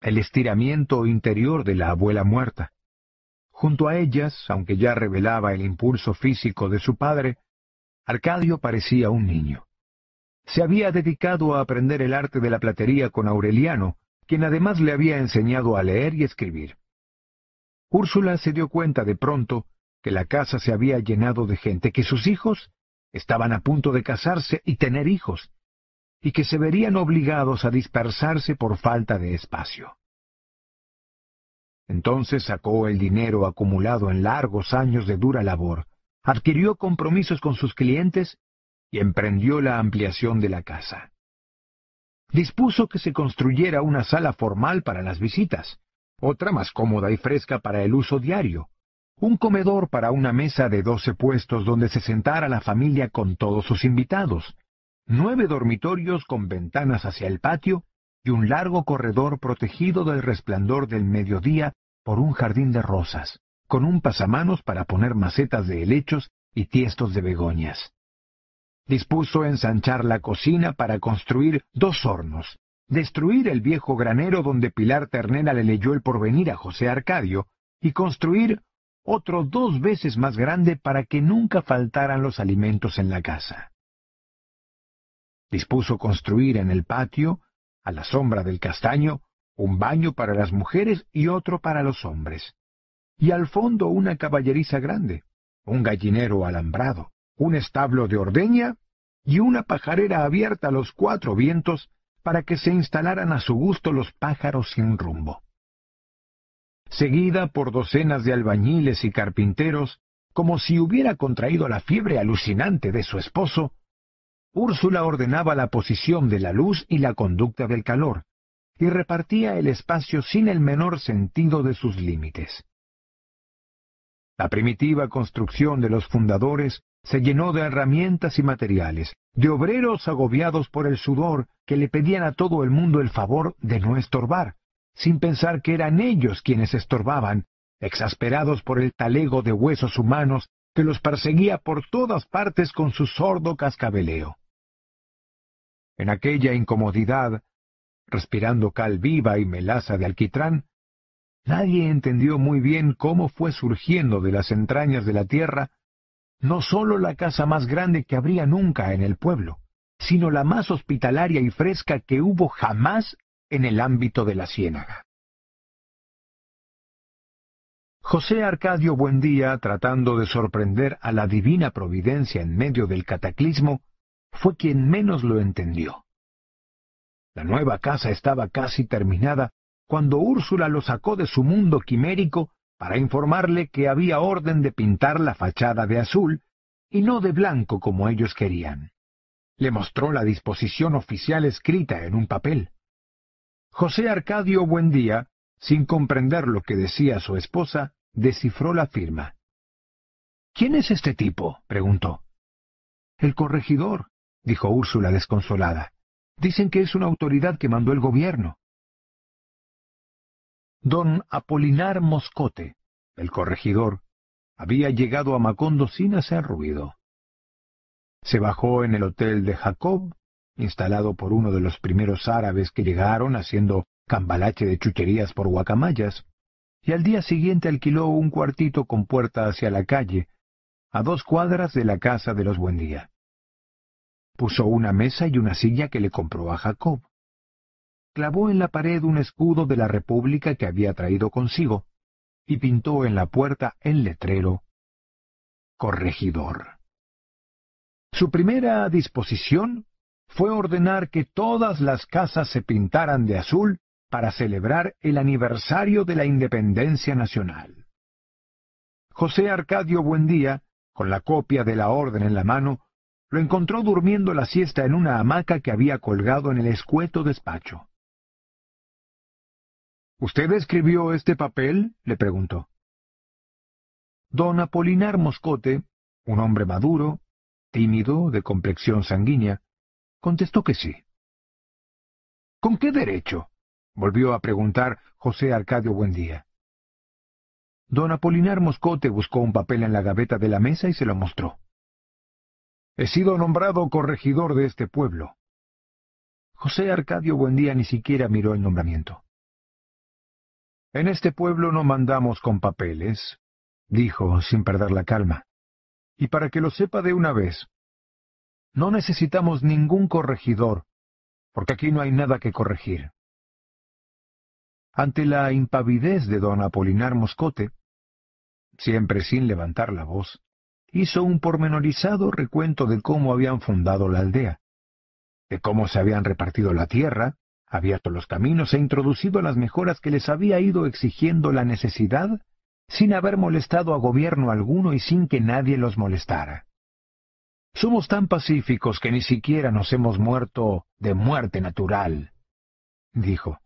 el estiramiento interior de la abuela muerta. Junto a ellas, aunque ya revelaba el impulso físico de su padre, Arcadio parecía un niño. Se había dedicado a aprender el arte de la platería con Aureliano, quien además le había enseñado a leer y escribir. Úrsula se dio cuenta de pronto que la casa se había llenado de gente, que sus hijos estaban a punto de casarse y tener hijos, y que se verían obligados a dispersarse por falta de espacio. Entonces sacó el dinero acumulado en largos años de dura labor, adquirió compromisos con sus clientes y emprendió la ampliación de la casa. Dispuso que se construyera una sala formal para las visitas, otra más cómoda y fresca para el uso diario, un comedor para una mesa de doce puestos donde se sentara la familia con todos sus invitados, nueve dormitorios con ventanas hacia el patio y un largo corredor protegido del resplandor del mediodía por un jardín de rosas, con un pasamanos para poner macetas de helechos y tiestos de begonias. Dispuso ensanchar la cocina para construir dos hornos, destruir el viejo granero donde Pilar Ternera le leyó el porvenir a José Arcadio, y construir otro dos veces más grande para que nunca faltaran los alimentos en la casa. Dispuso construir en el patio, a la sombra del castaño, un baño para las mujeres y otro para los hombres. Y al fondo una caballeriza grande, un gallinero alambrado, un establo de ordeña y una pajarera abierta a los cuatro vientos para que se instalaran a su gusto los pájaros sin rumbo seguida por docenas de albañiles y carpinteros, como si hubiera contraído la fiebre alucinante de su esposo, Úrsula ordenaba la posición de la luz y la conducta del calor, y repartía el espacio sin el menor sentido de sus límites. La primitiva construcción de los fundadores se llenó de herramientas y materiales, de obreros agobiados por el sudor que le pedían a todo el mundo el favor de no estorbar, sin pensar que eran ellos quienes estorbaban, exasperados por el talego de huesos humanos que los perseguía por todas partes con su sordo cascabeleo. En aquella incomodidad, respirando cal viva y melaza de alquitrán, nadie entendió muy bien cómo fue surgiendo de las entrañas de la tierra no sólo la casa más grande que habría nunca en el pueblo, sino la más hospitalaria y fresca que hubo jamás en el ámbito de la ciénaga. José Arcadio Buendía, tratando de sorprender a la divina providencia en medio del cataclismo, fue quien menos lo entendió. La nueva casa estaba casi terminada cuando Úrsula lo sacó de su mundo quimérico para informarle que había orden de pintar la fachada de azul y no de blanco como ellos querían. Le mostró la disposición oficial escrita en un papel. José Arcadio Buendía, sin comprender lo que decía su esposa, descifró la firma. ¿Quién es este tipo? preguntó. El corregidor, dijo Úrsula desconsolada. Dicen que es una autoridad que mandó el gobierno. Don Apolinar Moscote, el corregidor, había llegado a Macondo sin hacer ruido. Se bajó en el hotel de Jacob, instalado por uno de los primeros árabes que llegaron haciendo cambalache de chucherías por guacamayas, y al día siguiente alquiló un cuartito con puerta hacia la calle, a dos cuadras de la casa de los Buendía. Puso una mesa y una silla que le compró a Jacob. Clavó en la pared un escudo de la República que había traído consigo, y pintó en la puerta el letrero Corregidor. Su primera disposición fue ordenar que todas las casas se pintaran de azul para celebrar el aniversario de la independencia nacional. José Arcadio Buendía, con la copia de la orden en la mano, lo encontró durmiendo la siesta en una hamaca que había colgado en el escueto despacho. ¿Usted escribió este papel? le preguntó. Don Apolinar Moscote, un hombre maduro, tímido, de complexión sanguínea, contestó que sí. ¿Con qué derecho? volvió a preguntar José Arcadio Buendía. Don Apolinar Moscote buscó un papel en la gaveta de la mesa y se lo mostró. He sido nombrado corregidor de este pueblo. José Arcadio Buendía ni siquiera miró el nombramiento. En este pueblo no mandamos con papeles, dijo sin perder la calma. Y para que lo sepa de una vez, no necesitamos ningún corregidor, porque aquí no hay nada que corregir. Ante la impavidez de don Apolinar Moscote, siempre sin levantar la voz, hizo un pormenorizado recuento de cómo habían fundado la aldea, de cómo se habían repartido la tierra, abierto los caminos e introducido las mejoras que les había ido exigiendo la necesidad, sin haber molestado a gobierno alguno y sin que nadie los molestara. Somos tan pacíficos que ni siquiera nos hemos muerto de muerte natural, dijo.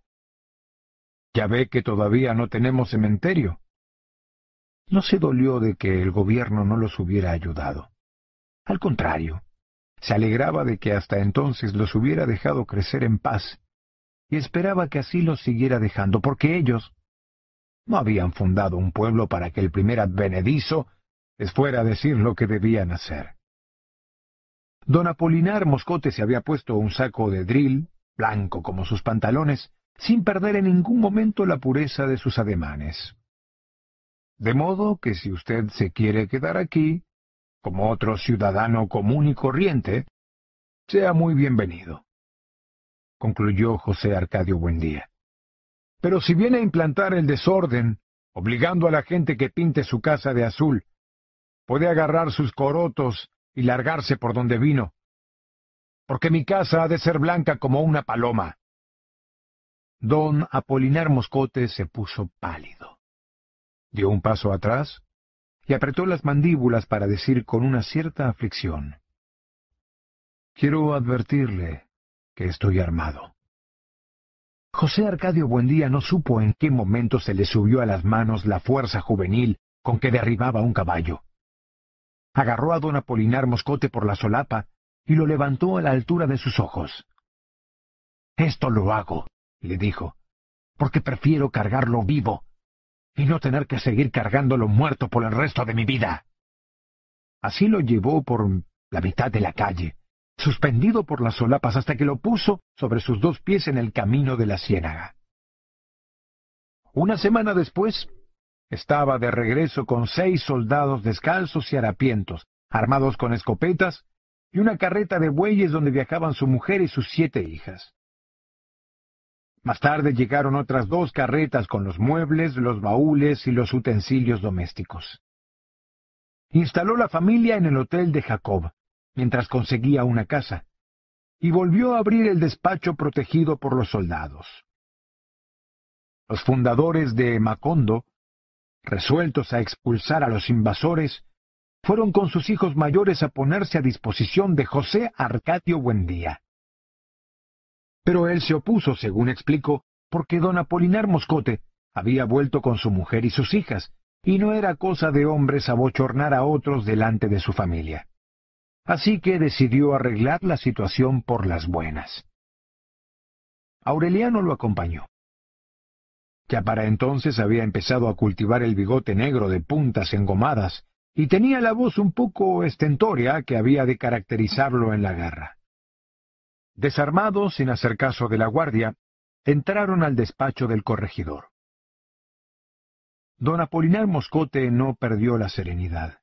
Ya ve que todavía no tenemos cementerio no se dolió de que el gobierno no los hubiera ayudado. Al contrario, se alegraba de que hasta entonces los hubiera dejado crecer en paz, y esperaba que así los siguiera dejando, porque ellos no habían fundado un pueblo para que el primer advenedizo les fuera a decir lo que debían hacer. Don Apolinar Moscote se había puesto un saco de drill, blanco como sus pantalones, sin perder en ningún momento la pureza de sus ademanes. De modo que si usted se quiere quedar aquí, como otro ciudadano común y corriente, sea muy bienvenido. Concluyó José Arcadio Buendía. Pero si viene a implantar el desorden, obligando a la gente que pinte su casa de azul, puede agarrar sus corotos y largarse por donde vino, porque mi casa ha de ser blanca como una paloma. Don Apolinar Moscote se puso pálido dio un paso atrás y apretó las mandíbulas para decir con una cierta aflicción, Quiero advertirle que estoy armado. José Arcadio Buendía no supo en qué momento se le subió a las manos la fuerza juvenil con que derribaba un caballo. agarró a don Apolinar Moscote por la solapa y lo levantó a la altura de sus ojos. Esto lo hago, le dijo, porque prefiero cargarlo vivo y no tener que seguir cargándolo muerto por el resto de mi vida. Así lo llevó por la mitad de la calle, suspendido por las solapas hasta que lo puso sobre sus dos pies en el camino de la ciénaga. Una semana después, estaba de regreso con seis soldados descalzos y harapientos, armados con escopetas, y una carreta de bueyes donde viajaban su mujer y sus siete hijas. Más tarde llegaron otras dos carretas con los muebles, los baúles y los utensilios domésticos. Instaló la familia en el hotel de Jacob, mientras conseguía una casa, y volvió a abrir el despacho protegido por los soldados. Los fundadores de Macondo, resueltos a expulsar a los invasores, fueron con sus hijos mayores a ponerse a disposición de José Arcadio Buendía. Pero él se opuso, según explicó, porque don Apolinar Moscote había vuelto con su mujer y sus hijas, y no era cosa de hombres abochornar a otros delante de su familia así que decidió arreglar la situación por las buenas. Aureliano lo acompañó. Ya para entonces había empezado a cultivar el bigote negro de puntas engomadas y tenía la voz un poco estentórea que había de caracterizarlo en la guerra. Desarmados, sin hacer caso de la guardia, entraron al despacho del corregidor. Don Apolinar Moscote no perdió la serenidad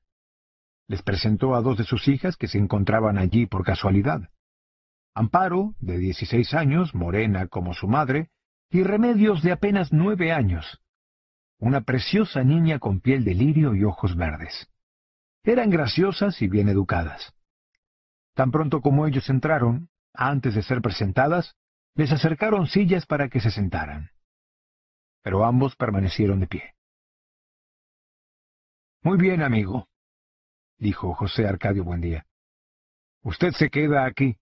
les presentó a dos de sus hijas que se encontraban allí por casualidad. Amparo, de dieciséis años, morena como su madre, y Remedios de apenas nueve años. Una preciosa niña con piel de lirio y ojos verdes. Eran graciosas y bien educadas. Tan pronto como ellos entraron, antes de ser presentadas, les acercaron sillas para que se sentaran. Pero ambos permanecieron de pie. Muy bien, amigo, dijo José Arcadio Buendía. Usted se queda aquí,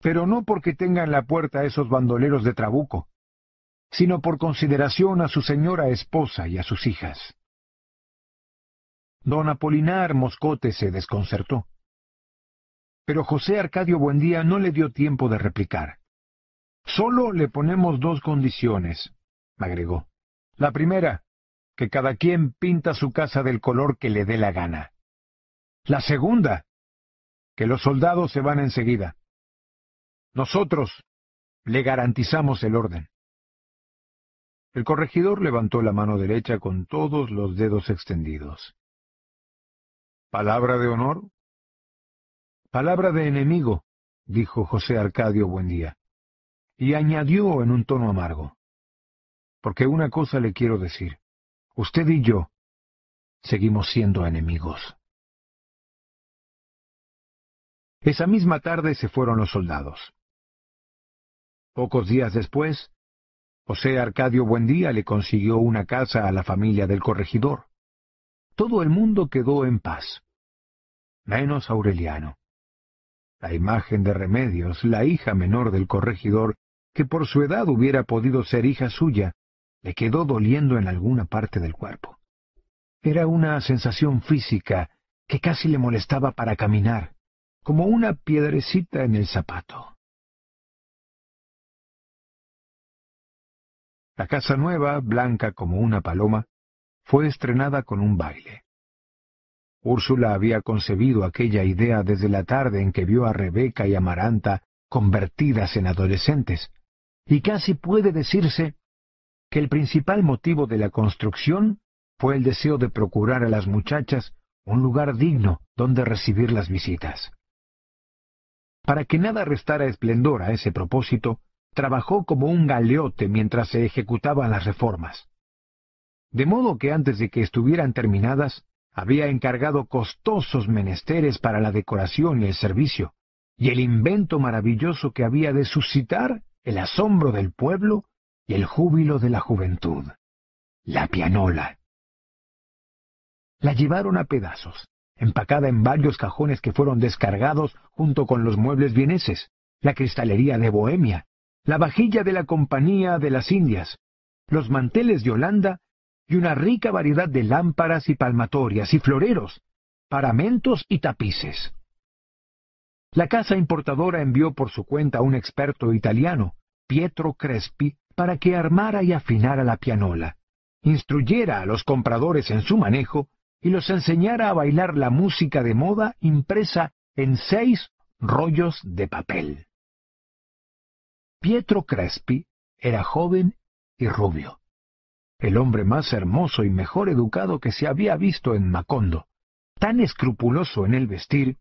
pero no porque tenga en la puerta esos bandoleros de trabuco, sino por consideración a su señora esposa y a sus hijas. Don Apolinar Moscote se desconcertó. Pero José Arcadio Buendía no le dio tiempo de replicar. Solo le ponemos dos condiciones, agregó. La primera, que cada quien pinta su casa del color que le dé la gana. La segunda, que los soldados se van enseguida. Nosotros le garantizamos el orden. El corregidor levantó la mano derecha con todos los dedos extendidos. ¿Palabra de honor? Palabra de enemigo, dijo José Arcadio Buendía, y añadió en un tono amargo. Porque una cosa le quiero decir. Usted y yo seguimos siendo enemigos. Esa misma tarde se fueron los soldados. Pocos días después, José Arcadio Buendía le consiguió una casa a la familia del corregidor. Todo el mundo quedó en paz, menos Aureliano. La imagen de Remedios, la hija menor del corregidor, que por su edad hubiera podido ser hija suya, le quedó doliendo en alguna parte del cuerpo. Era una sensación física que casi le molestaba para caminar como una piedrecita en el zapato. La casa nueva, blanca como una paloma, fue estrenada con un baile. Úrsula había concebido aquella idea desde la tarde en que vio a Rebeca y Amaranta convertidas en adolescentes, y casi puede decirse que el principal motivo de la construcción fue el deseo de procurar a las muchachas un lugar digno donde recibir las visitas. Para que nada restara esplendor a ese propósito, trabajó como un galeote mientras se ejecutaban las reformas. De modo que antes de que estuvieran terminadas, había encargado costosos menesteres para la decoración y el servicio, y el invento maravilloso que había de suscitar el asombro del pueblo y el júbilo de la juventud. La pianola. La llevaron a pedazos, empacada en varios cajones que fueron descargados junto con los muebles vieneses, la cristalería de Bohemia, la vajilla de la Compañía de las Indias, los manteles de Holanda y una rica variedad de lámparas y palmatorias y floreros, paramentos y tapices. La casa importadora envió por su cuenta a un experto italiano, Pietro Crespi, para que armara y afinara la pianola, instruyera a los compradores en su manejo y los enseñara a bailar la música de moda impresa en seis rollos de papel. Pietro Crespi era joven y rubio, el hombre más hermoso y mejor educado que se había visto en Macondo, tan escrupuloso en el vestir,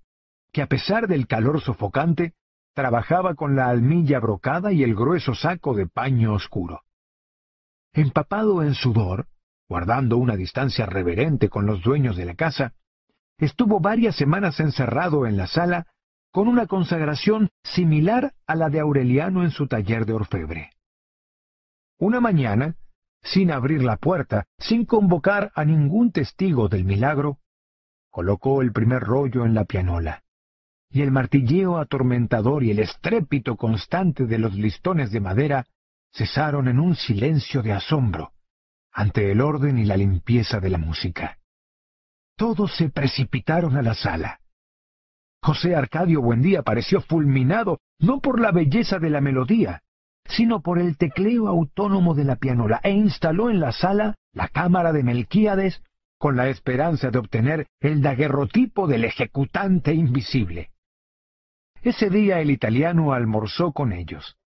que a pesar del calor sofocante, trabajaba con la almilla brocada y el grueso saco de paño oscuro. Empapado en sudor, guardando una distancia reverente con los dueños de la casa, estuvo varias semanas encerrado en la sala con una consagración similar a la de Aureliano en su taller de orfebre. Una mañana, sin abrir la puerta, sin convocar a ningún testigo del milagro, colocó el primer rollo en la pianola, y el martilleo atormentador y el estrépito constante de los listones de madera cesaron en un silencio de asombro ante el orden y la limpieza de la música. Todos se precipitaron a la sala. José Arcadio Buendía pareció fulminado no por la belleza de la melodía, sino por el tecleo autónomo de la pianola, e instaló en la sala la cámara de Melquíades con la esperanza de obtener el daguerrotipo del ejecutante invisible. Ese día el italiano almorzó con ellos.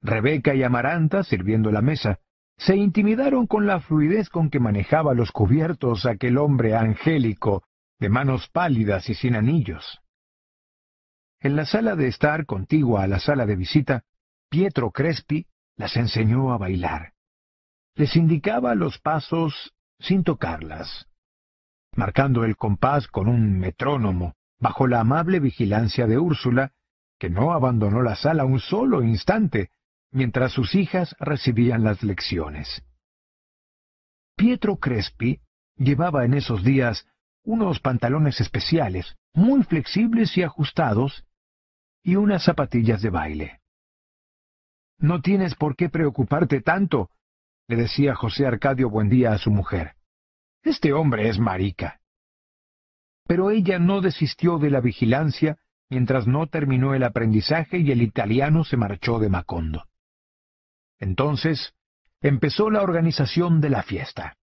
Rebeca y Amaranta, sirviendo la mesa, se intimidaron con la fluidez con que manejaba los cubiertos aquel hombre angélico, de manos pálidas y sin anillos. En la sala de estar contigua a la sala de visita, Pietro Crespi las enseñó a bailar. Les indicaba los pasos sin tocarlas, marcando el compás con un metrónomo, bajo la amable vigilancia de Úrsula, que no abandonó la sala un solo instante, mientras sus hijas recibían las lecciones. Pietro Crespi llevaba en esos días unos pantalones especiales, muy flexibles y ajustados, y unas zapatillas de baile. No tienes por qué preocuparte tanto, le decía José Arcadio Buendía a su mujer. Este hombre es marica. Pero ella no desistió de la vigilancia mientras no terminó el aprendizaje y el italiano se marchó de Macondo. Entonces empezó la organización de la fiesta.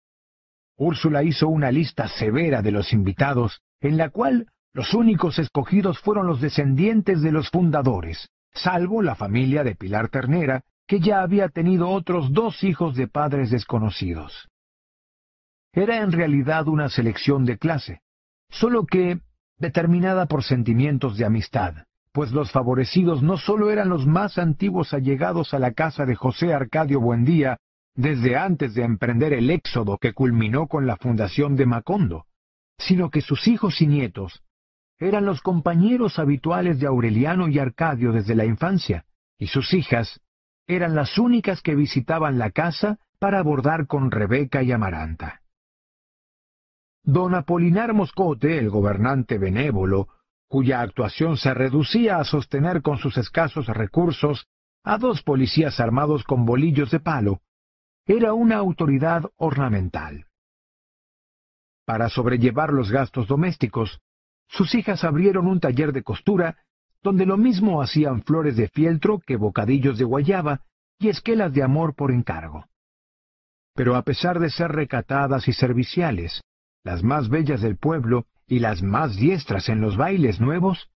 Úrsula hizo una lista severa de los invitados, en la cual los únicos escogidos fueron los descendientes de los fundadores, salvo la familia de Pilar Ternera, que ya había tenido otros dos hijos de padres desconocidos. Era en realidad una selección de clase, solo que determinada por sentimientos de amistad, pues los favorecidos no sólo eran los más antiguos allegados a la casa de José Arcadio Buendía desde antes de emprender el éxodo que culminó con la fundación de Macondo, sino que sus hijos y nietos eran los compañeros habituales de Aureliano y Arcadio desde la infancia, y sus hijas eran las únicas que visitaban la casa para abordar con Rebeca y Amaranta. Don Apolinar Moscote, el gobernante benévolo, cuya actuación se reducía a sostener con sus escasos recursos a dos policías armados con bolillos de palo, era una autoridad ornamental. Para sobrellevar los gastos domésticos, sus hijas abrieron un taller de costura, donde lo mismo hacían flores de fieltro que bocadillos de guayaba y esquelas de amor por encargo. Pero a pesar de ser recatadas y serviciales, las más bellas del pueblo y las más diestras en los bailes nuevos,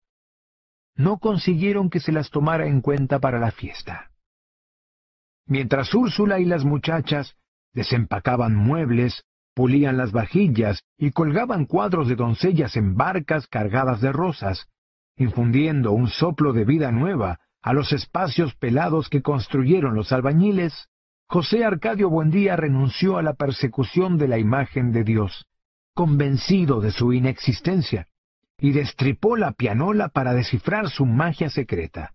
no consiguieron que se las tomara en cuenta para la fiesta. Mientras Úrsula y las muchachas desempacaban muebles, pulían las vajillas y colgaban cuadros de doncellas en barcas cargadas de rosas, infundiendo un soplo de vida nueva a los espacios pelados que construyeron los albañiles, José Arcadio Buendía renunció a la persecución de la imagen de Dios convencido de su inexistencia, y destripó la pianola para descifrar su magia secreta.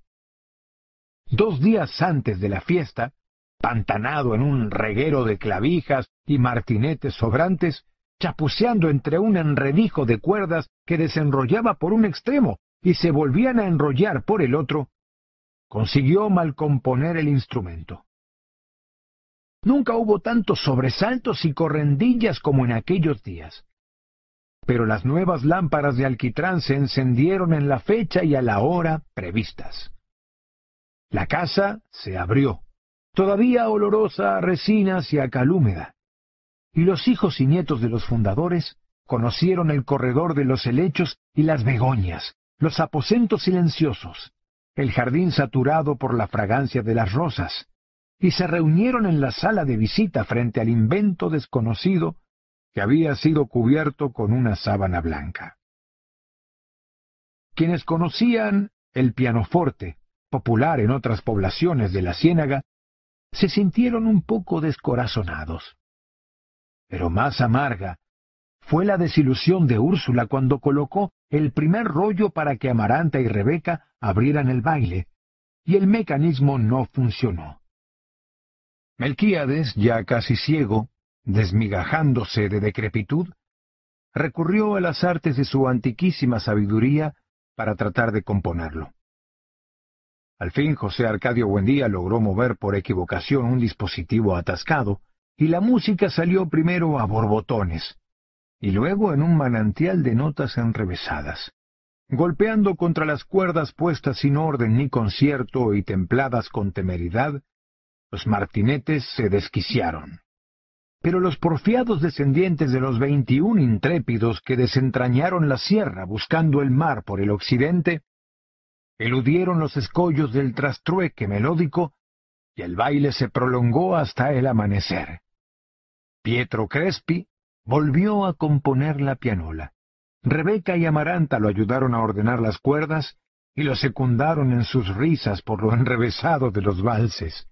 Dos días antes de la fiesta, pantanado en un reguero de clavijas y martinetes sobrantes, chapuceando entre un enredijo de cuerdas que desenrollaba por un extremo y se volvían a enrollar por el otro, consiguió malcomponer el instrumento. Nunca hubo tantos sobresaltos y correndillas como en aquellos días. Pero las nuevas lámparas de alquitrán se encendieron en la fecha y a la hora previstas. La casa se abrió, todavía olorosa a resinas y a cal húmeda, y los hijos y nietos de los fundadores conocieron el corredor de los helechos y las begonias, los aposentos silenciosos, el jardín saturado por la fragancia de las rosas, y se reunieron en la sala de visita frente al invento desconocido que había sido cubierto con una sábana blanca. Quienes conocían el pianoforte, popular en otras poblaciones de la Ciénaga, se sintieron un poco descorazonados. Pero más amarga fue la desilusión de Úrsula cuando colocó el primer rollo para que Amaranta y Rebeca abrieran el baile, y el mecanismo no funcionó. Melquíades, ya casi ciego, desmigajándose de decrepitud, recurrió a las artes de su antiquísima sabiduría para tratar de componerlo. Al fin José Arcadio Buendía logró mover por equivocación un dispositivo atascado, y la música salió primero a borbotones, y luego en un manantial de notas enrevesadas, golpeando contra las cuerdas puestas sin orden ni concierto y templadas con temeridad, los martinetes se desquiciaron. Pero los porfiados descendientes de los veintiún intrépidos que desentrañaron la sierra buscando el mar por el occidente, eludieron los escollos del trastrueque melódico y el baile se prolongó hasta el amanecer. Pietro Crespi volvió a componer la pianola. Rebeca y Amaranta lo ayudaron a ordenar las cuerdas y lo secundaron en sus risas por lo enrevesado de los valses.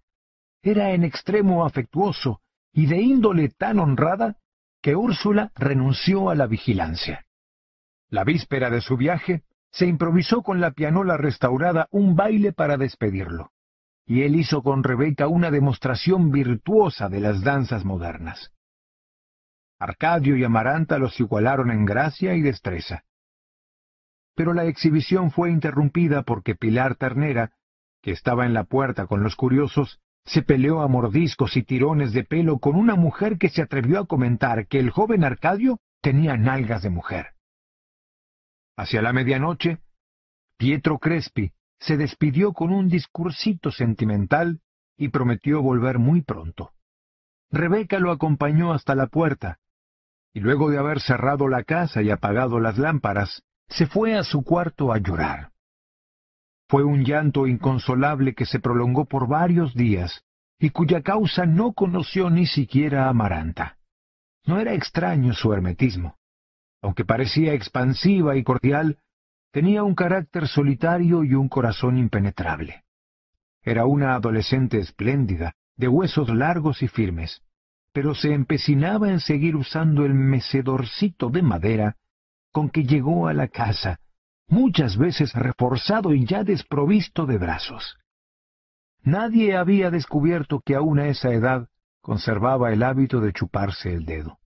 Era en extremo afectuoso y de índole tan honrada que Úrsula renunció a la vigilancia. La víspera de su viaje, se improvisó con la pianola restaurada un baile para despedirlo, y él hizo con Rebeca una demostración virtuosa de las danzas modernas. Arcadio y Amaranta los igualaron en gracia y destreza. Pero la exhibición fue interrumpida porque Pilar Ternera, que estaba en la puerta con los curiosos, se peleó a mordiscos y tirones de pelo con una mujer que se atrevió a comentar que el joven Arcadio tenía nalgas de mujer. Hacia la medianoche, Pietro Crespi se despidió con un discursito sentimental y prometió volver muy pronto. Rebeca lo acompañó hasta la puerta, y luego de haber cerrado la casa y apagado las lámparas, se fue a su cuarto a llorar. Fue un llanto inconsolable que se prolongó por varios días y cuya causa no conoció ni siquiera Amaranta. No era extraño su hermetismo. Aunque parecía expansiva y cordial, tenía un carácter solitario y un corazón impenetrable. Era una adolescente espléndida, de huesos largos y firmes, pero se empecinaba en seguir usando el mecedorcito de madera con que llegó a la casa, muchas veces reforzado y ya desprovisto de brazos. Nadie había descubierto que aún a esa edad conservaba el hábito de chuparse el dedo.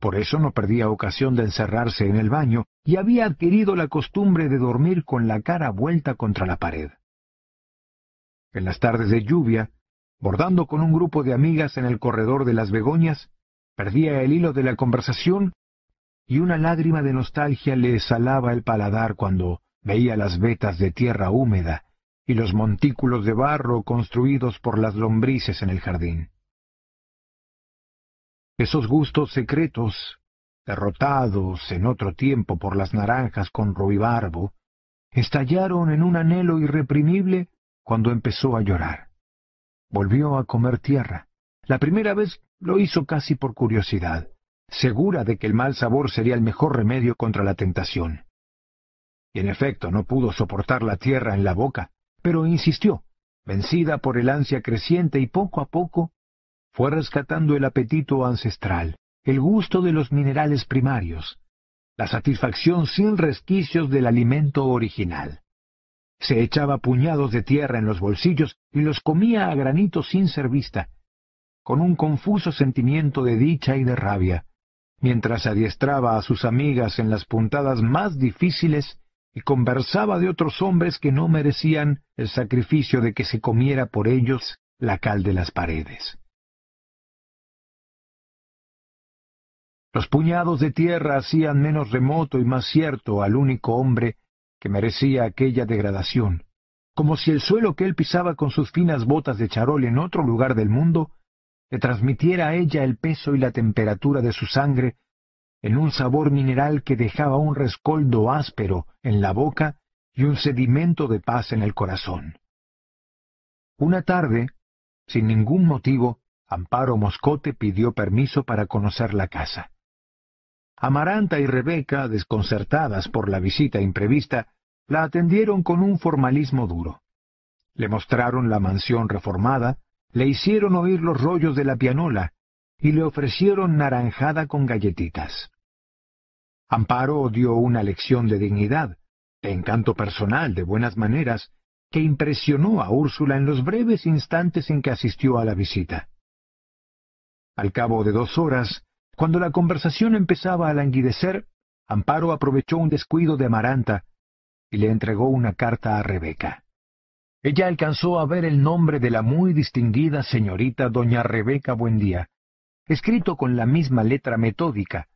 Por eso no perdía ocasión de encerrarse en el baño y había adquirido la costumbre de dormir con la cara vuelta contra la pared. En las tardes de lluvia, bordando con un grupo de amigas en el corredor de las begonias, perdía el hilo de la conversación y una lágrima de nostalgia le salaba el paladar cuando veía las vetas de tierra húmeda y los montículos de barro construidos por las lombrices en el jardín. Esos gustos secretos, derrotados en otro tiempo por las naranjas con robibarbo, estallaron en un anhelo irreprimible cuando empezó a llorar volvió a comer tierra. La primera vez lo hizo casi por curiosidad, segura de que el mal sabor sería el mejor remedio contra la tentación. Y en efecto no pudo soportar la tierra en la boca, pero insistió, vencida por el ansia creciente y poco a poco fue rescatando el apetito ancestral, el gusto de los minerales primarios, la satisfacción sin resquicios del alimento original se echaba puñados de tierra en los bolsillos y los comía a granito sin ser vista, con un confuso sentimiento de dicha y de rabia, mientras adiestraba a sus amigas en las puntadas más difíciles y conversaba de otros hombres que no merecían el sacrificio de que se comiera por ellos la cal de las paredes. Los puñados de tierra hacían menos remoto y más cierto al único hombre que merecía aquella degradación, como si el suelo que él pisaba con sus finas botas de charol en otro lugar del mundo le transmitiera a ella el peso y la temperatura de su sangre en un sabor mineral que dejaba un rescoldo áspero en la boca y un sedimento de paz en el corazón. Una tarde, sin ningún motivo, Amparo Moscote pidió permiso para conocer la casa. Amaranta y Rebeca, desconcertadas por la visita imprevista, la atendieron con un formalismo duro. Le mostraron la mansión reformada, le hicieron oír los rollos de la pianola y le ofrecieron naranjada con galletitas. Amparo dio una lección de dignidad, de encanto personal, de buenas maneras, que impresionó a Úrsula en los breves instantes en que asistió a la visita. Al cabo de dos horas, cuando la conversación empezaba a languidecer, Amparo aprovechó un descuido de Amaranta y le entregó una carta a Rebeca. Ella alcanzó a ver el nombre de la muy distinguida señorita doña Rebeca Buendía, escrito con la misma letra metódica,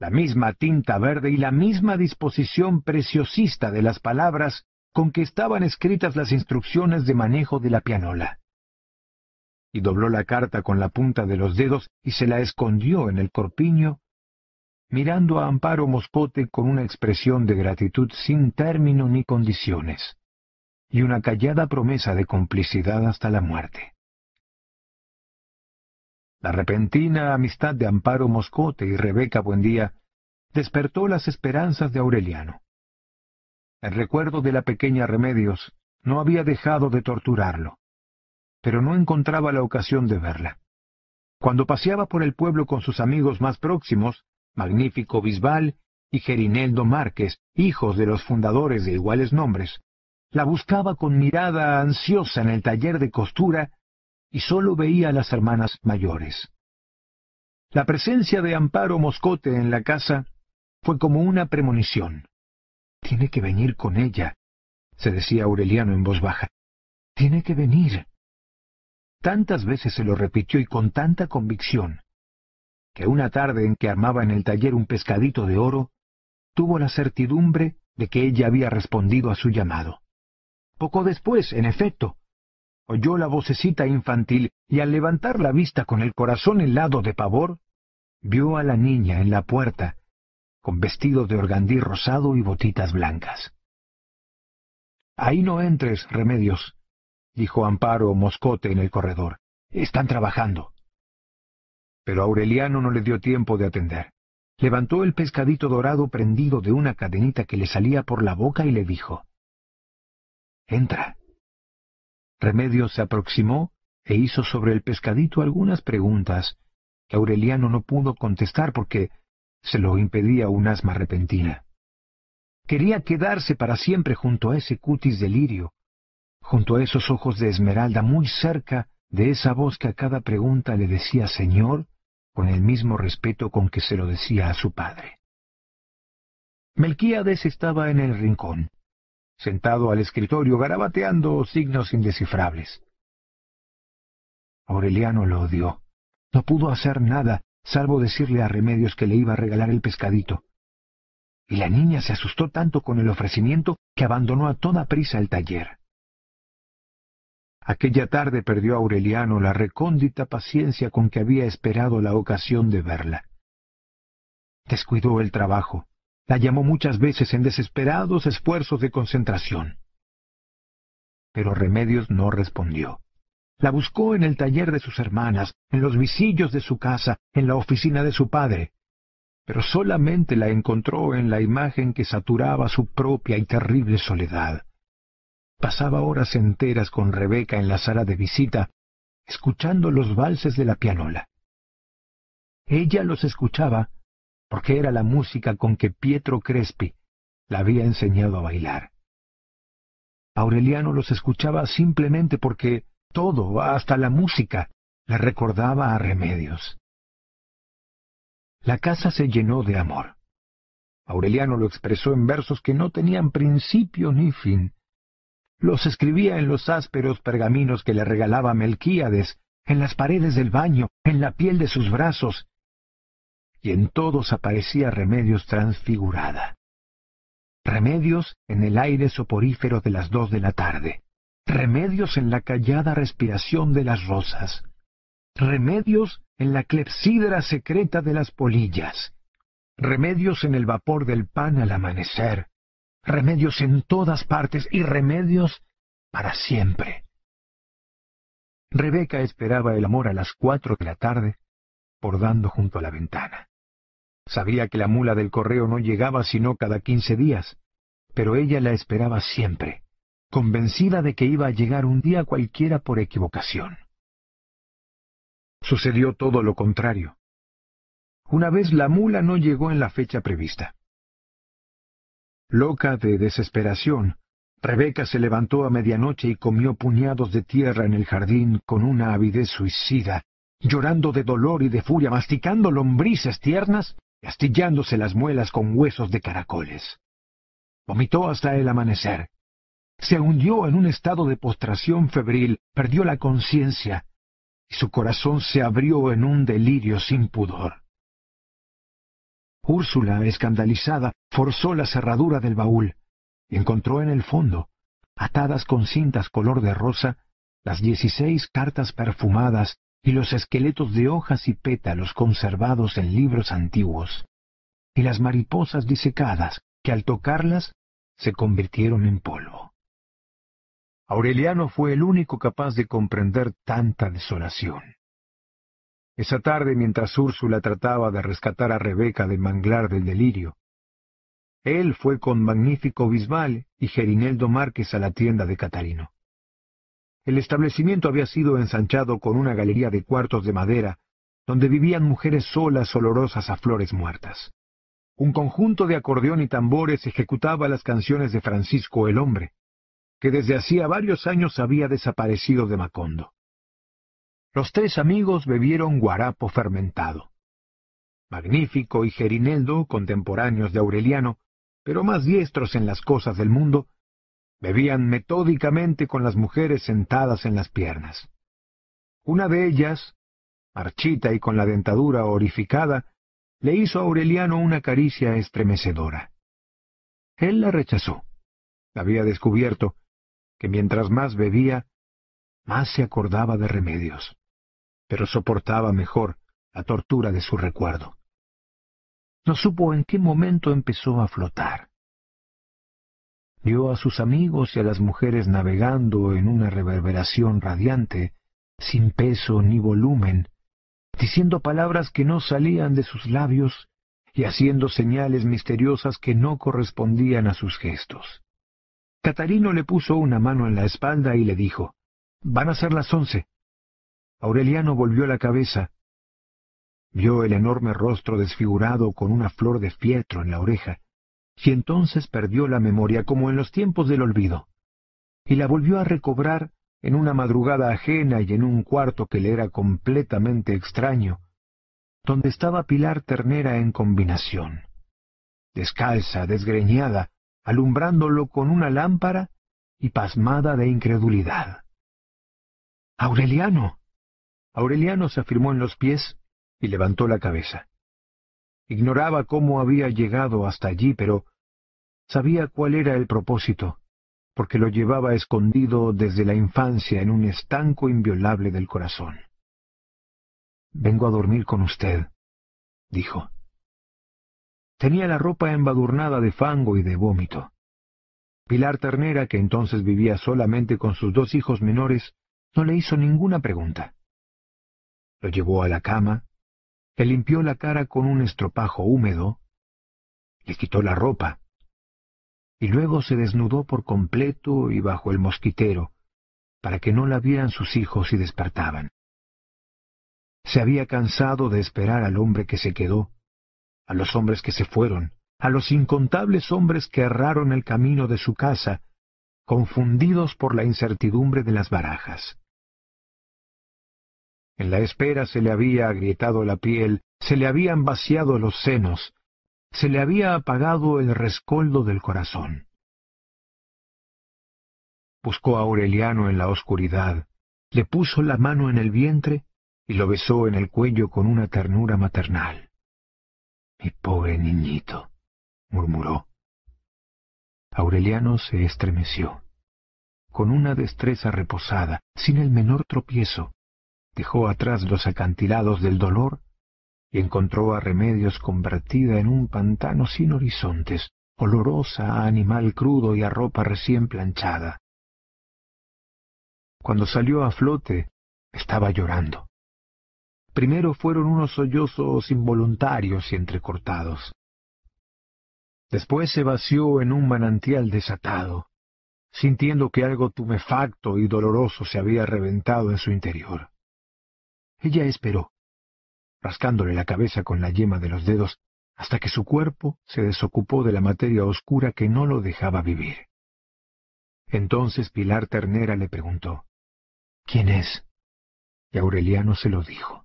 la misma tinta verde y la misma disposición preciosista de las palabras con que estaban escritas las instrucciones de manejo de la pianola. Y dobló la carta con la punta de los dedos y se la escondió en el corpiño, mirando a Amparo Moscote con una expresión de gratitud sin término ni condiciones, y una callada promesa de complicidad hasta la muerte. La repentina amistad de Amparo Moscote y Rebeca Buendía despertó las esperanzas de Aureliano. El recuerdo de la pequeña Remedios no había dejado de torturarlo, pero no encontraba la ocasión de verla. Cuando paseaba por el pueblo con sus amigos más próximos, Magnífico Bisbal y Gerineldo Márquez, hijos de los fundadores de iguales nombres, la buscaba con mirada ansiosa en el taller de costura y sólo veía a las hermanas mayores. La presencia de Amparo Moscote en la casa fue como una premonición. Tiene que venir con ella, se decía Aureliano en voz baja. Tiene que venir. Tantas veces se lo repitió y con tanta convicción, que una tarde en que armaba en el taller un pescadito de oro, tuvo la certidumbre de que ella había respondido a su llamado. Poco después, en efecto, oyó la vocecita infantil y al levantar la vista con el corazón helado de pavor, vio a la niña en la puerta, con vestido de organdí rosado y botitas blancas. Ahí no entres, Remedios, dijo Amparo Moscote en el corredor. Están trabajando. Pero Aureliano no le dio tiempo de atender. Levantó el pescadito dorado prendido de una cadenita que le salía por la boca y le dijo, Entra. Remedios se aproximó e hizo sobre el pescadito algunas preguntas que Aureliano no pudo contestar porque se lo impedía un asma repentina. Quería quedarse para siempre junto a ese cutis de lirio, junto a esos ojos de esmeralda, muy cerca de esa voz que a cada pregunta le decía Señor, con el mismo respeto con que se lo decía a su padre. Melquíades estaba en el rincón, sentado al escritorio garabateando signos indescifrables. Aureliano lo odió. No pudo hacer nada, salvo decirle a Remedios que le iba a regalar el pescadito. Y la niña se asustó tanto con el ofrecimiento que abandonó a toda prisa el taller. Aquella tarde perdió Aureliano la recóndita paciencia con que había esperado la ocasión de verla. Descuidó el trabajo, la llamó muchas veces en desesperados esfuerzos de concentración. Pero Remedios no respondió. La buscó en el taller de sus hermanas, en los visillos de su casa, en la oficina de su padre, pero solamente la encontró en la imagen que saturaba su propia y terrible soledad. Pasaba horas enteras con Rebeca en la sala de visita, escuchando los valses de la pianola. Ella los escuchaba porque era la música con que Pietro Crespi la había enseñado a bailar. Aureliano los escuchaba simplemente porque todo, hasta la música, le recordaba a Remedios. La casa se llenó de amor. Aureliano lo expresó en versos que no tenían principio ni fin. Los escribía en los ásperos pergaminos que le regalaba Melquíades, en las paredes del baño, en la piel de sus brazos, y en todos aparecía Remedios transfigurada. Remedios en el aire soporífero de las dos de la tarde. Remedios en la callada respiración de las rosas. Remedios en la clepsidra secreta de las polillas. Remedios en el vapor del pan al amanecer. Remedios en todas partes y remedios para siempre. Rebeca esperaba el amor a las cuatro de la tarde, bordando junto a la ventana. Sabía que la mula del correo no llegaba sino cada quince días, pero ella la esperaba siempre, convencida de que iba a llegar un día cualquiera por equivocación. Sucedió todo lo contrario. Una vez la mula no llegó en la fecha prevista. Loca de desesperación, Rebeca se levantó a medianoche y comió puñados de tierra en el jardín con una avidez suicida, llorando de dolor y de furia, masticando lombrices tiernas astillándose las muelas con huesos de caracoles. Vomitó hasta el amanecer. Se hundió en un estado de postración febril, perdió la conciencia, y su corazón se abrió en un delirio sin pudor. Úrsula, escandalizada, forzó la cerradura del baúl y encontró en el fondo, atadas con cintas color de rosa, las dieciséis cartas perfumadas y los esqueletos de hojas y pétalos conservados en libros antiguos, y las mariposas disecadas que al tocarlas se convirtieron en polvo. Aureliano fue el único capaz de comprender tanta desolación. Esa tarde, mientras Úrsula trataba de rescatar a Rebeca del manglar del delirio, él fue con Magnífico Bisbal y Gerineldo Márquez a la tienda de Catarino. El establecimiento había sido ensanchado con una galería de cuartos de madera, donde vivían mujeres solas olorosas a flores muertas. Un conjunto de acordeón y tambores ejecutaba las canciones de Francisco el Hombre, que desde hacía varios años había desaparecido de Macondo. Los tres amigos bebieron guarapo fermentado. Magnífico y Gerineldo, contemporáneos de Aureliano, pero más diestros en las cosas del mundo, bebían metódicamente con las mujeres sentadas en las piernas. Una de ellas, marchita y con la dentadura orificada, le hizo a Aureliano una caricia estremecedora. Él la rechazó. Había descubierto que mientras más bebía, más se acordaba de remedios pero soportaba mejor la tortura de su recuerdo. No supo en qué momento empezó a flotar. Vio a sus amigos y a las mujeres navegando en una reverberación radiante, sin peso ni volumen, diciendo palabras que no salían de sus labios y haciendo señales misteriosas que no correspondían a sus gestos. Catarino le puso una mano en la espalda y le dijo, Van a ser las once. Aureliano volvió la cabeza. Vio el enorme rostro desfigurado con una flor de fieltro en la oreja, y entonces perdió la memoria como en los tiempos del olvido, y la volvió a recobrar en una madrugada ajena y en un cuarto que le era completamente extraño, donde estaba Pilar Ternera en combinación, descalza, desgreñada, alumbrándolo con una lámpara y pasmada de incredulidad. Aureliano. Aureliano se afirmó en los pies y levantó la cabeza. Ignoraba cómo había llegado hasta allí, pero sabía cuál era el propósito, porque lo llevaba escondido desde la infancia en un estanco inviolable del corazón. Vengo a dormir con usted, dijo. Tenía la ropa embadurnada de fango y de vómito. Pilar Ternera, que entonces vivía solamente con sus dos hijos menores, no le hizo ninguna pregunta. Lo llevó a la cama, le limpió la cara con un estropajo húmedo, le quitó la ropa, y luego se desnudó por completo y bajo el mosquitero, para que no la vieran sus hijos y despertaban. Se había cansado de esperar al hombre que se quedó, a los hombres que se fueron, a los incontables hombres que erraron el camino de su casa, confundidos por la incertidumbre de las barajas. En la espera se le había agrietado la piel, se le habían vaciado los senos, se le había apagado el rescoldo del corazón. Buscó a Aureliano en la oscuridad, le puso la mano en el vientre y lo besó en el cuello con una ternura maternal. Mi pobre niñito, murmuró. Aureliano se estremeció. Con una destreza reposada, sin el menor tropiezo, dejó atrás los acantilados del dolor y encontró a Remedios convertida en un pantano sin horizontes, olorosa a animal crudo y a ropa recién planchada. Cuando salió a flote, estaba llorando. Primero fueron unos sollozos involuntarios y entrecortados. Después se vació en un manantial desatado, sintiendo que algo tumefacto y doloroso se había reventado en su interior. Ella esperó, rascándole la cabeza con la yema de los dedos, hasta que su cuerpo se desocupó de la materia oscura que no lo dejaba vivir. Entonces Pilar Ternera le preguntó, ¿Quién es? Y Aureliano se lo dijo.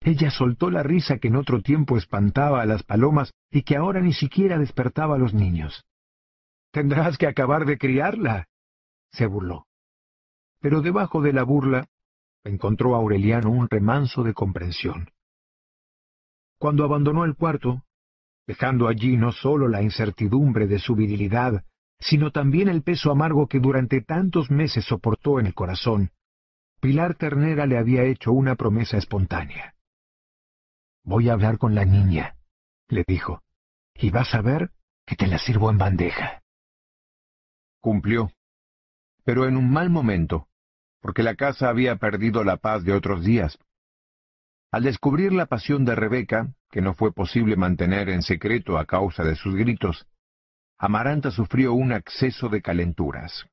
Ella soltó la risa que en otro tiempo espantaba a las palomas y que ahora ni siquiera despertaba a los niños. Tendrás que acabar de criarla, se burló. Pero debajo de la burla encontró a Aureliano un remanso de comprensión. Cuando abandonó el cuarto, dejando allí no sólo la incertidumbre de su virilidad, sino también el peso amargo que durante tantos meses soportó en el corazón, Pilar Ternera le había hecho una promesa espontánea. Voy a hablar con la niña, le dijo, y vas a ver que te la sirvo en bandeja. Cumplió, pero en un mal momento, porque la casa había perdido la paz de otros días. Al descubrir la pasión de Rebeca, que no fue posible mantener en secreto a causa de sus gritos, Amaranta sufrió un acceso de calenturas.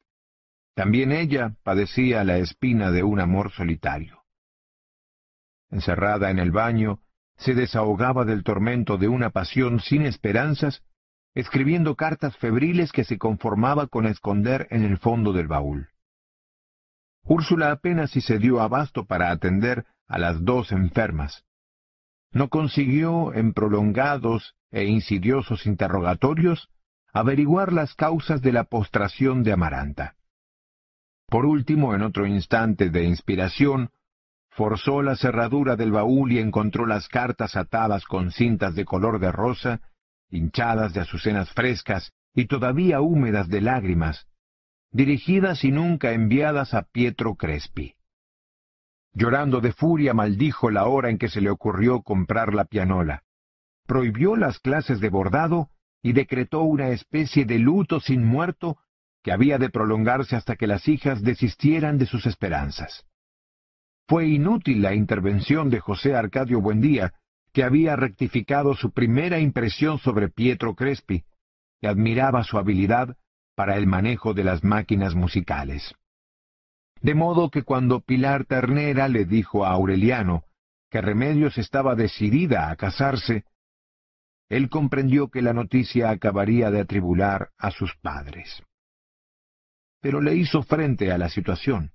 También ella padecía la espina de un amor solitario. Encerrada en el baño, se desahogaba del tormento de una pasión sin esperanzas, escribiendo cartas febriles que se conformaba con esconder en el fondo del baúl. Úrsula apenas si se dio abasto para atender a las dos enfermas. No consiguió, en prolongados e insidiosos interrogatorios, averiguar las causas de la postración de Amaranta. Por último, en otro instante de inspiración, forzó la cerradura del baúl y encontró las cartas atadas con cintas de color de rosa, hinchadas de azucenas frescas y todavía húmedas de lágrimas, dirigidas y nunca enviadas a Pietro Crespi. Llorando de furia maldijo la hora en que se le ocurrió comprar la pianola. Prohibió las clases de bordado y decretó una especie de luto sin muerto que había de prolongarse hasta que las hijas desistieran de sus esperanzas. Fue inútil la intervención de José Arcadio Buendía, que había rectificado su primera impresión sobre Pietro Crespi, y admiraba su habilidad para el manejo de las máquinas musicales. De modo que cuando Pilar Ternera le dijo a Aureliano que Remedios estaba decidida a casarse, él comprendió que la noticia acabaría de atribular a sus padres. Pero le hizo frente a la situación.